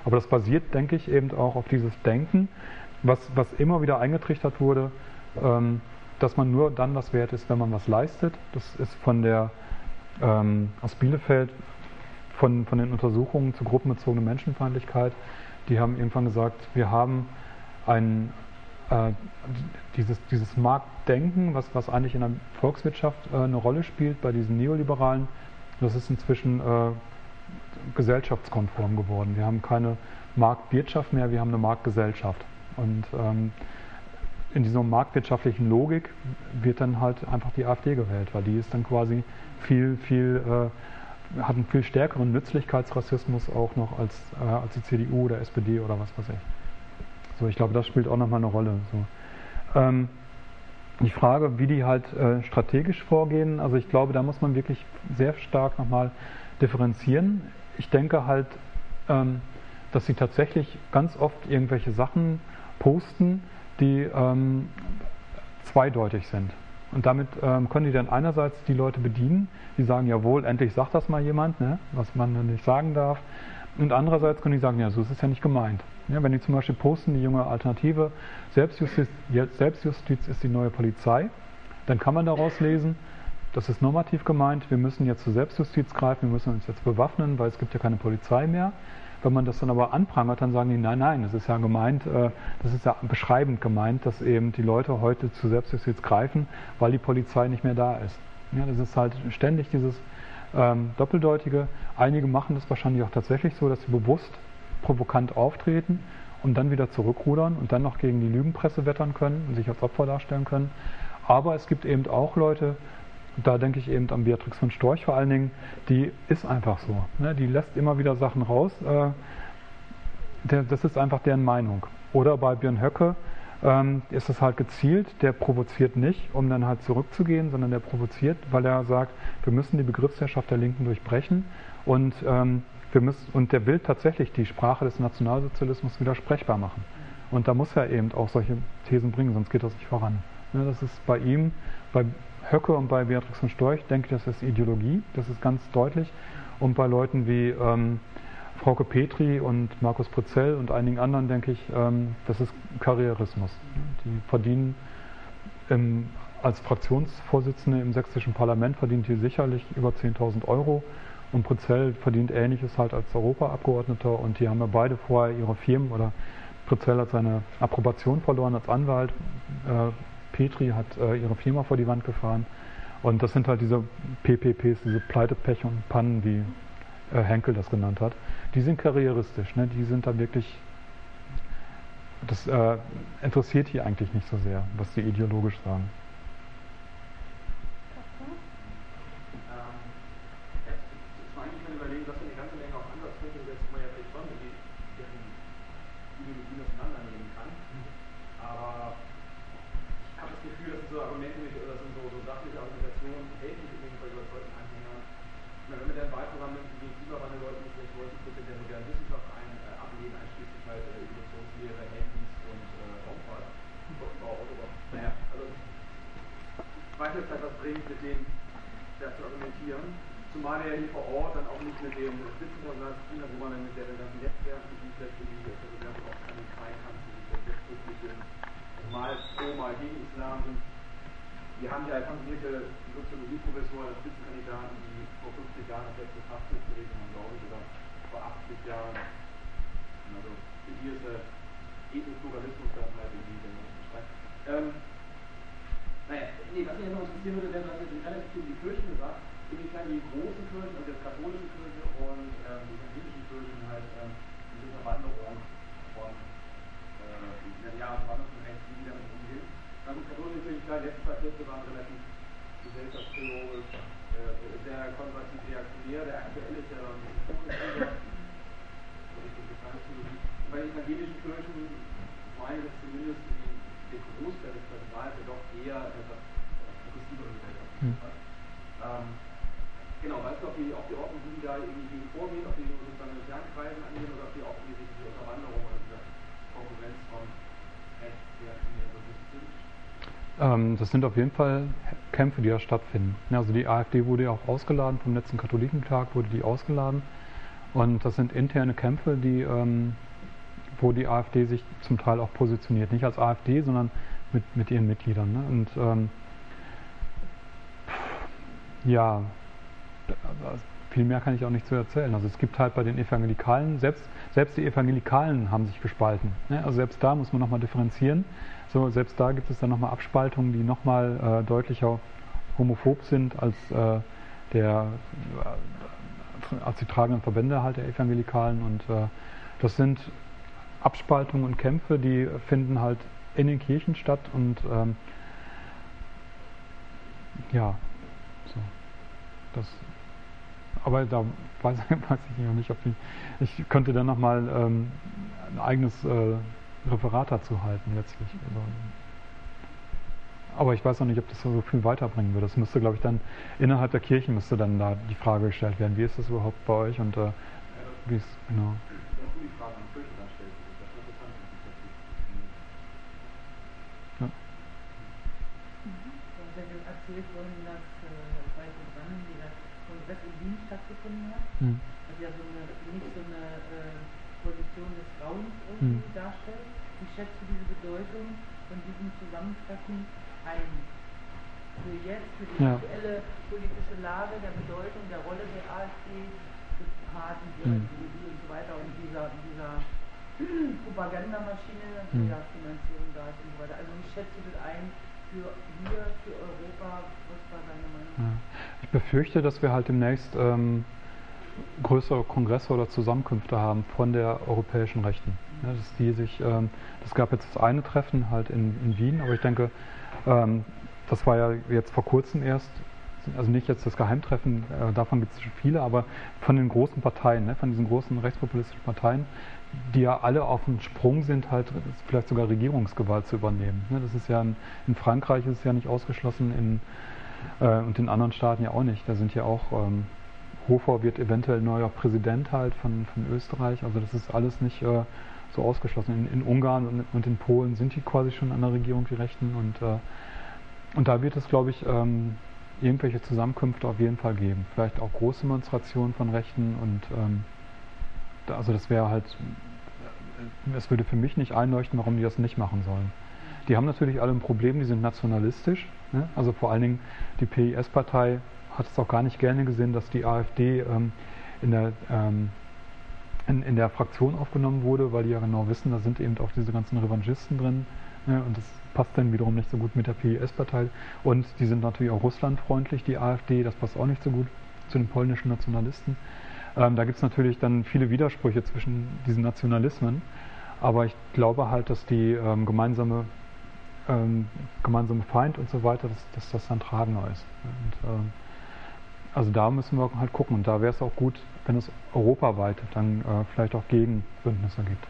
aber das basiert, denke ich, eben auch auf dieses Denken, was, was immer wieder eingetrichtert wurde, ähm, dass man nur dann was wert ist, wenn man was leistet. Das ist von der ähm, aus Bielefeld von, von den Untersuchungen zur gruppenbezogenen Menschenfeindlichkeit die haben irgendwann gesagt, wir haben ein, äh, dieses, dieses Marktdenken, was, was eigentlich in der Volkswirtschaft äh, eine Rolle spielt, bei diesen Neoliberalen, das ist inzwischen äh, gesellschaftskonform geworden. Wir haben keine Marktwirtschaft mehr, wir haben eine Marktgesellschaft. Und ähm, in dieser marktwirtschaftlichen Logik wird dann halt einfach die AfD gewählt, weil die ist dann quasi viel, viel äh, hat einen viel stärkeren Nützlichkeitsrassismus auch noch als, äh, als die CDU oder SPD oder was weiß ich. So, ich glaube, das spielt auch nochmal eine Rolle. So. Ähm, die Frage, wie die halt äh, strategisch vorgehen, also ich glaube, da muss man wirklich sehr stark nochmal differenzieren. Ich denke halt, ähm, dass sie tatsächlich ganz oft irgendwelche Sachen posten, die ähm, zweideutig sind. Und damit ähm, können die dann einerseits die Leute bedienen, die sagen, jawohl, endlich sagt das mal jemand, ne, was man dann nicht sagen darf. Und andererseits können die sagen, ja, so ist es ja nicht gemeint. Ja, wenn die zum Beispiel posten, die junge Alternative, Selbstjustiz, Selbstjustiz ist die neue Polizei, dann kann man daraus lesen, das ist normativ gemeint, wir müssen jetzt zur Selbstjustiz greifen, wir müssen uns jetzt bewaffnen, weil es gibt ja keine Polizei mehr. Wenn man das dann aber anprangert, dann sagen die, nein, nein, das ist ja gemeint, äh, das ist ja beschreibend gemeint, dass eben die Leute heute zur Selbstjustiz greifen, weil die Polizei nicht mehr da ist. Ja, das ist halt ständig dieses ähm, Doppeldeutige. Einige machen das wahrscheinlich auch tatsächlich so, dass sie bewusst provokant auftreten und dann wieder zurückrudern und dann noch gegen die Lügenpresse wettern können und sich als Opfer darstellen können. Aber es gibt eben auch Leute, da denke ich eben an Beatrix von Storch vor allen Dingen, die ist einfach so. Ne? Die lässt immer wieder Sachen raus. Äh, der, das ist einfach deren Meinung. Oder bei Björn Höcke ähm, ist es halt gezielt, der provoziert nicht, um dann halt zurückzugehen, sondern der provoziert, weil er sagt, wir müssen die Begriffsherrschaft der Linken durchbrechen und, ähm, wir müssen, und der will tatsächlich die Sprache des Nationalsozialismus widersprechbar machen. Und da muss er eben auch solche Thesen bringen, sonst geht das nicht voran. Ne, das ist bei ihm, bei Höcke und bei Beatrix von Storch, denke ich, das ist Ideologie, das ist ganz deutlich. Und bei Leuten wie ähm, Frauke Petri und Markus Prezell und einigen anderen, denke ich, ähm, das ist Karrierismus. Die verdienen im, als Fraktionsvorsitzende im sächsischen Parlament verdient die sicherlich über 10.000 Euro Und Prezell verdient Ähnliches halt als Europaabgeordneter und die haben ja beide vorher ihre Firmen oder Prezell hat seine Approbation verloren als Anwalt. Äh, Petri hat äh, ihre Firma vor die Wand gefahren. Und das sind halt diese PPPs, diese Pleite, Pech und Pannen, wie äh, Henkel das genannt hat. Die sind karrieristisch, ne? die sind da wirklich. Das äh, interessiert hier eigentlich nicht so sehr, was die ideologisch sagen. Ähm, jetzt, jetzt mal eigentlich mal überlegen, dass wir eine ganze Menge auch Ansatzpunkte setzen, wo man ja vielleicht schon die, deren Ideologien auseinandernehmen kann. Aber ich habe das Gefühl, das sind so Argumente, nicht- oder das sind so, so sachliche Argumentationen, die helfen nicht unbedingt bei überzeugten Anhängern. Ich meine, wenn wir dann ein Wahlprogramm mit dem Klimawandel Leuten nicht vielleicht 90 Prozent der modernen Wissenschaft ein, äh, ablehnen, einschließlich halt äh, Evolutionslehre, Handys und äh, Raumfahrt. Brückenbau, Autobau. Naja, also ich weiß jetzt halt, was bringt, mit dem da zu argumentieren. Zumal er ja vor Ort dann auch nicht mit dem Spitzenpersonal zu tun hat, dann mit der ganzen Netzwerken, die vielleicht irgendwie der Präsident auch keine freien kann, die sind, also mal pro, mal gegen Islam sind. Wir haben ja evangelische Soziologieprofessoren als Spitzenkandidaten, die vor 50 Jahren das letzte Fachbuch gelesen haben, glaube ich, oder vor 80 Jahren. Also für die ist der Ethnopluralismus dann halt irgendwie der. Ähm, naja, nee, was mich noch interessieren würde, wäre, du hast jetzt relativ viel die Kirchen gesagt, inwiefern die großen Kirchen, also die katholische Kirche und ähm, die evangelischen Kirchen halt ähm, diese Verwanderung von, äh, ja, Verwanderung von Recht, wie die damit umgehen. Na gut, katholische Kirche, klar, die letzten zwei Viertel waren relativ gesellschaftstheorisch, äh, sehr konservativ reaktionär, der aktuelle ist ja ein bisschen progressiver, so Richtung Sozialpsychologie. Und bei den evangelischen Kirchen, meine ich zumindest, die der Großteil des Personals ja doch eher etwas progressivere Gesellschaft. Hm. Ähm, genau, weißt du, ob die, ob die Ordnung, die da irgendwie gegen vorgehen, ob die nur sozusagen in sozialen Kreisen angehen oder ob die auch irgendwie diese Unterwanderung oder diese Konkurrenz von rechts, reaktionär bewusst sind? Ähm, das sind auf jeden Fall Kämpfe, die da stattfinden. Also die AfD wurde ja auch ausgeladen, vom letzten Katholikentag wurde die ausgeladen. Und das sind interne Kämpfe, die, ähm, wo die AfD sich zum Teil auch positioniert. Nicht als AfD, sondern mit, mit ihren Mitgliedern. Ne? Und ähm, ja, viel mehr kann ich auch nicht zu erzählen. Also es gibt halt bei den Evangelikalen, selbst, selbst die Evangelikalen haben sich gespalten. Ne? Also selbst da muss man nochmal differenzieren. So, selbst da gibt es dann nochmal Abspaltungen, die nochmal äh, deutlicher homophob sind als äh, der äh, als die tragenden Verbände halt der Evangelikalen. Und äh, das sind Abspaltungen und Kämpfe, die finden halt in den Kirchen statt und ähm, ja, so. Das, aber da weiß, weiß ich noch nicht, ob ich, ich könnte dann nochmal ähm, ein eigenes äh, Referat dazu halten letztlich. Also, aber ich weiß noch nicht, ob das so viel weiterbringen würde. Das müsste, glaube ich, dann innerhalb der Kirchen müsste dann da die Frage gestellt werden, wie ist das überhaupt bei euch und äh, wie ist genau. Die das das. Ja. Erzählt vorhin, dass äh, bei Programmen dieser Kongress in Wien stattgefunden hat, Hm. was ja so eine, nicht so eine äh, Position des Raums irgendwie Bedeutung von diesem Zusammentreffen ein? Für jetzt, für die Ja. aktuelle politische Lage, der Bedeutung, der Rolle der AfD, des Parten, der Hm. CDU und so weiter und dieser, dieser Propagandamaschine, die Hm. ja Finanzierung da ist und so weiter. Also wie schätzt du das ein für hier, für Europa? Was war deine Meinung? Ja. Ich befürchte, dass wir halt demnächst ähm, größere Kongresse oder Zusammenkünfte haben von der europäischen Rechten. Ja, dass die sich, ähm, das gab jetzt das eine Treffen halt in, in Wien, aber ich denke, ähm, das war ja jetzt vor kurzem erst, also nicht jetzt das Geheimtreffen, äh, davon gibt es schon viele, aber von den großen Parteien, ne, von diesen großen rechtspopulistischen Parteien, die ja alle auf dem Sprung sind, halt vielleicht sogar Regierungsgewalt zu übernehmen. Ne, das ist ja in, in Frankreich ist es ja nicht ausgeschlossen, in äh, und in anderen Staaten ja auch nicht. Da sind ja auch, ähm, Hofer wird eventuell neuer Präsident halt von, von Österreich. Also das ist alles nicht äh, so ausgeschlossen. In, in Ungarn und, und in Polen sind die quasi schon an der Regierung, die Rechten. Und, äh, und da wird es, glaube ich, ähm, irgendwelche Zusammenkünfte auf jeden Fall geben. Vielleicht auch Großdemonstrationen von Rechten. Und ähm, da, also das wäre halt, äh, es würde für mich nicht einleuchten, warum die das nicht machen sollen. Die haben natürlich alle ein Problem, die sind nationalistisch. Ne? Also vor allen Dingen die PIS-Partei hat es auch gar nicht gerne gesehen, dass die AfD ähm, in, der, ähm, in, in, der Fraktion aufgenommen wurde, weil die ja genau wissen, da sind eben auch diese ganzen Revanchisten drin. Ne, und das passt dann wiederum nicht so gut mit der PIS-Partei. Und die sind natürlich auch russlandfreundlich, die AfD, das passt auch nicht so gut zu den polnischen Nationalisten. Ähm, da gibt es natürlich dann viele Widersprüche zwischen diesen Nationalismen. Aber ich glaube halt, dass die ähm, gemeinsame, ähm, gemeinsame Feind und so weiter, dass, dass das dann tragender ist. Und, ähm, also da müssen wir halt gucken. Und da wäre es auch gut, wenn es europaweit dann äh, vielleicht auch Gegenbündnisse gibt.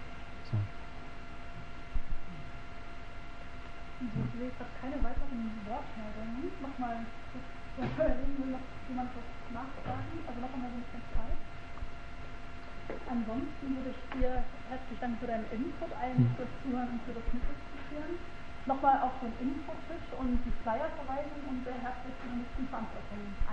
So. Ich sehe gerade keine weiteren Wortmeldungen. Nochmal, will noch jemand was nachfragen? Also noch einmal ein bisschen Zeit. Ansonsten würde ich dir herzlich danken für deinen Input, allen fürs Zuhören und für das Mitdiskutieren. Nochmal auf den Infotisch und die Flyer verweisen und sehr herzlich zu der nächsten Veranstaltung einladen.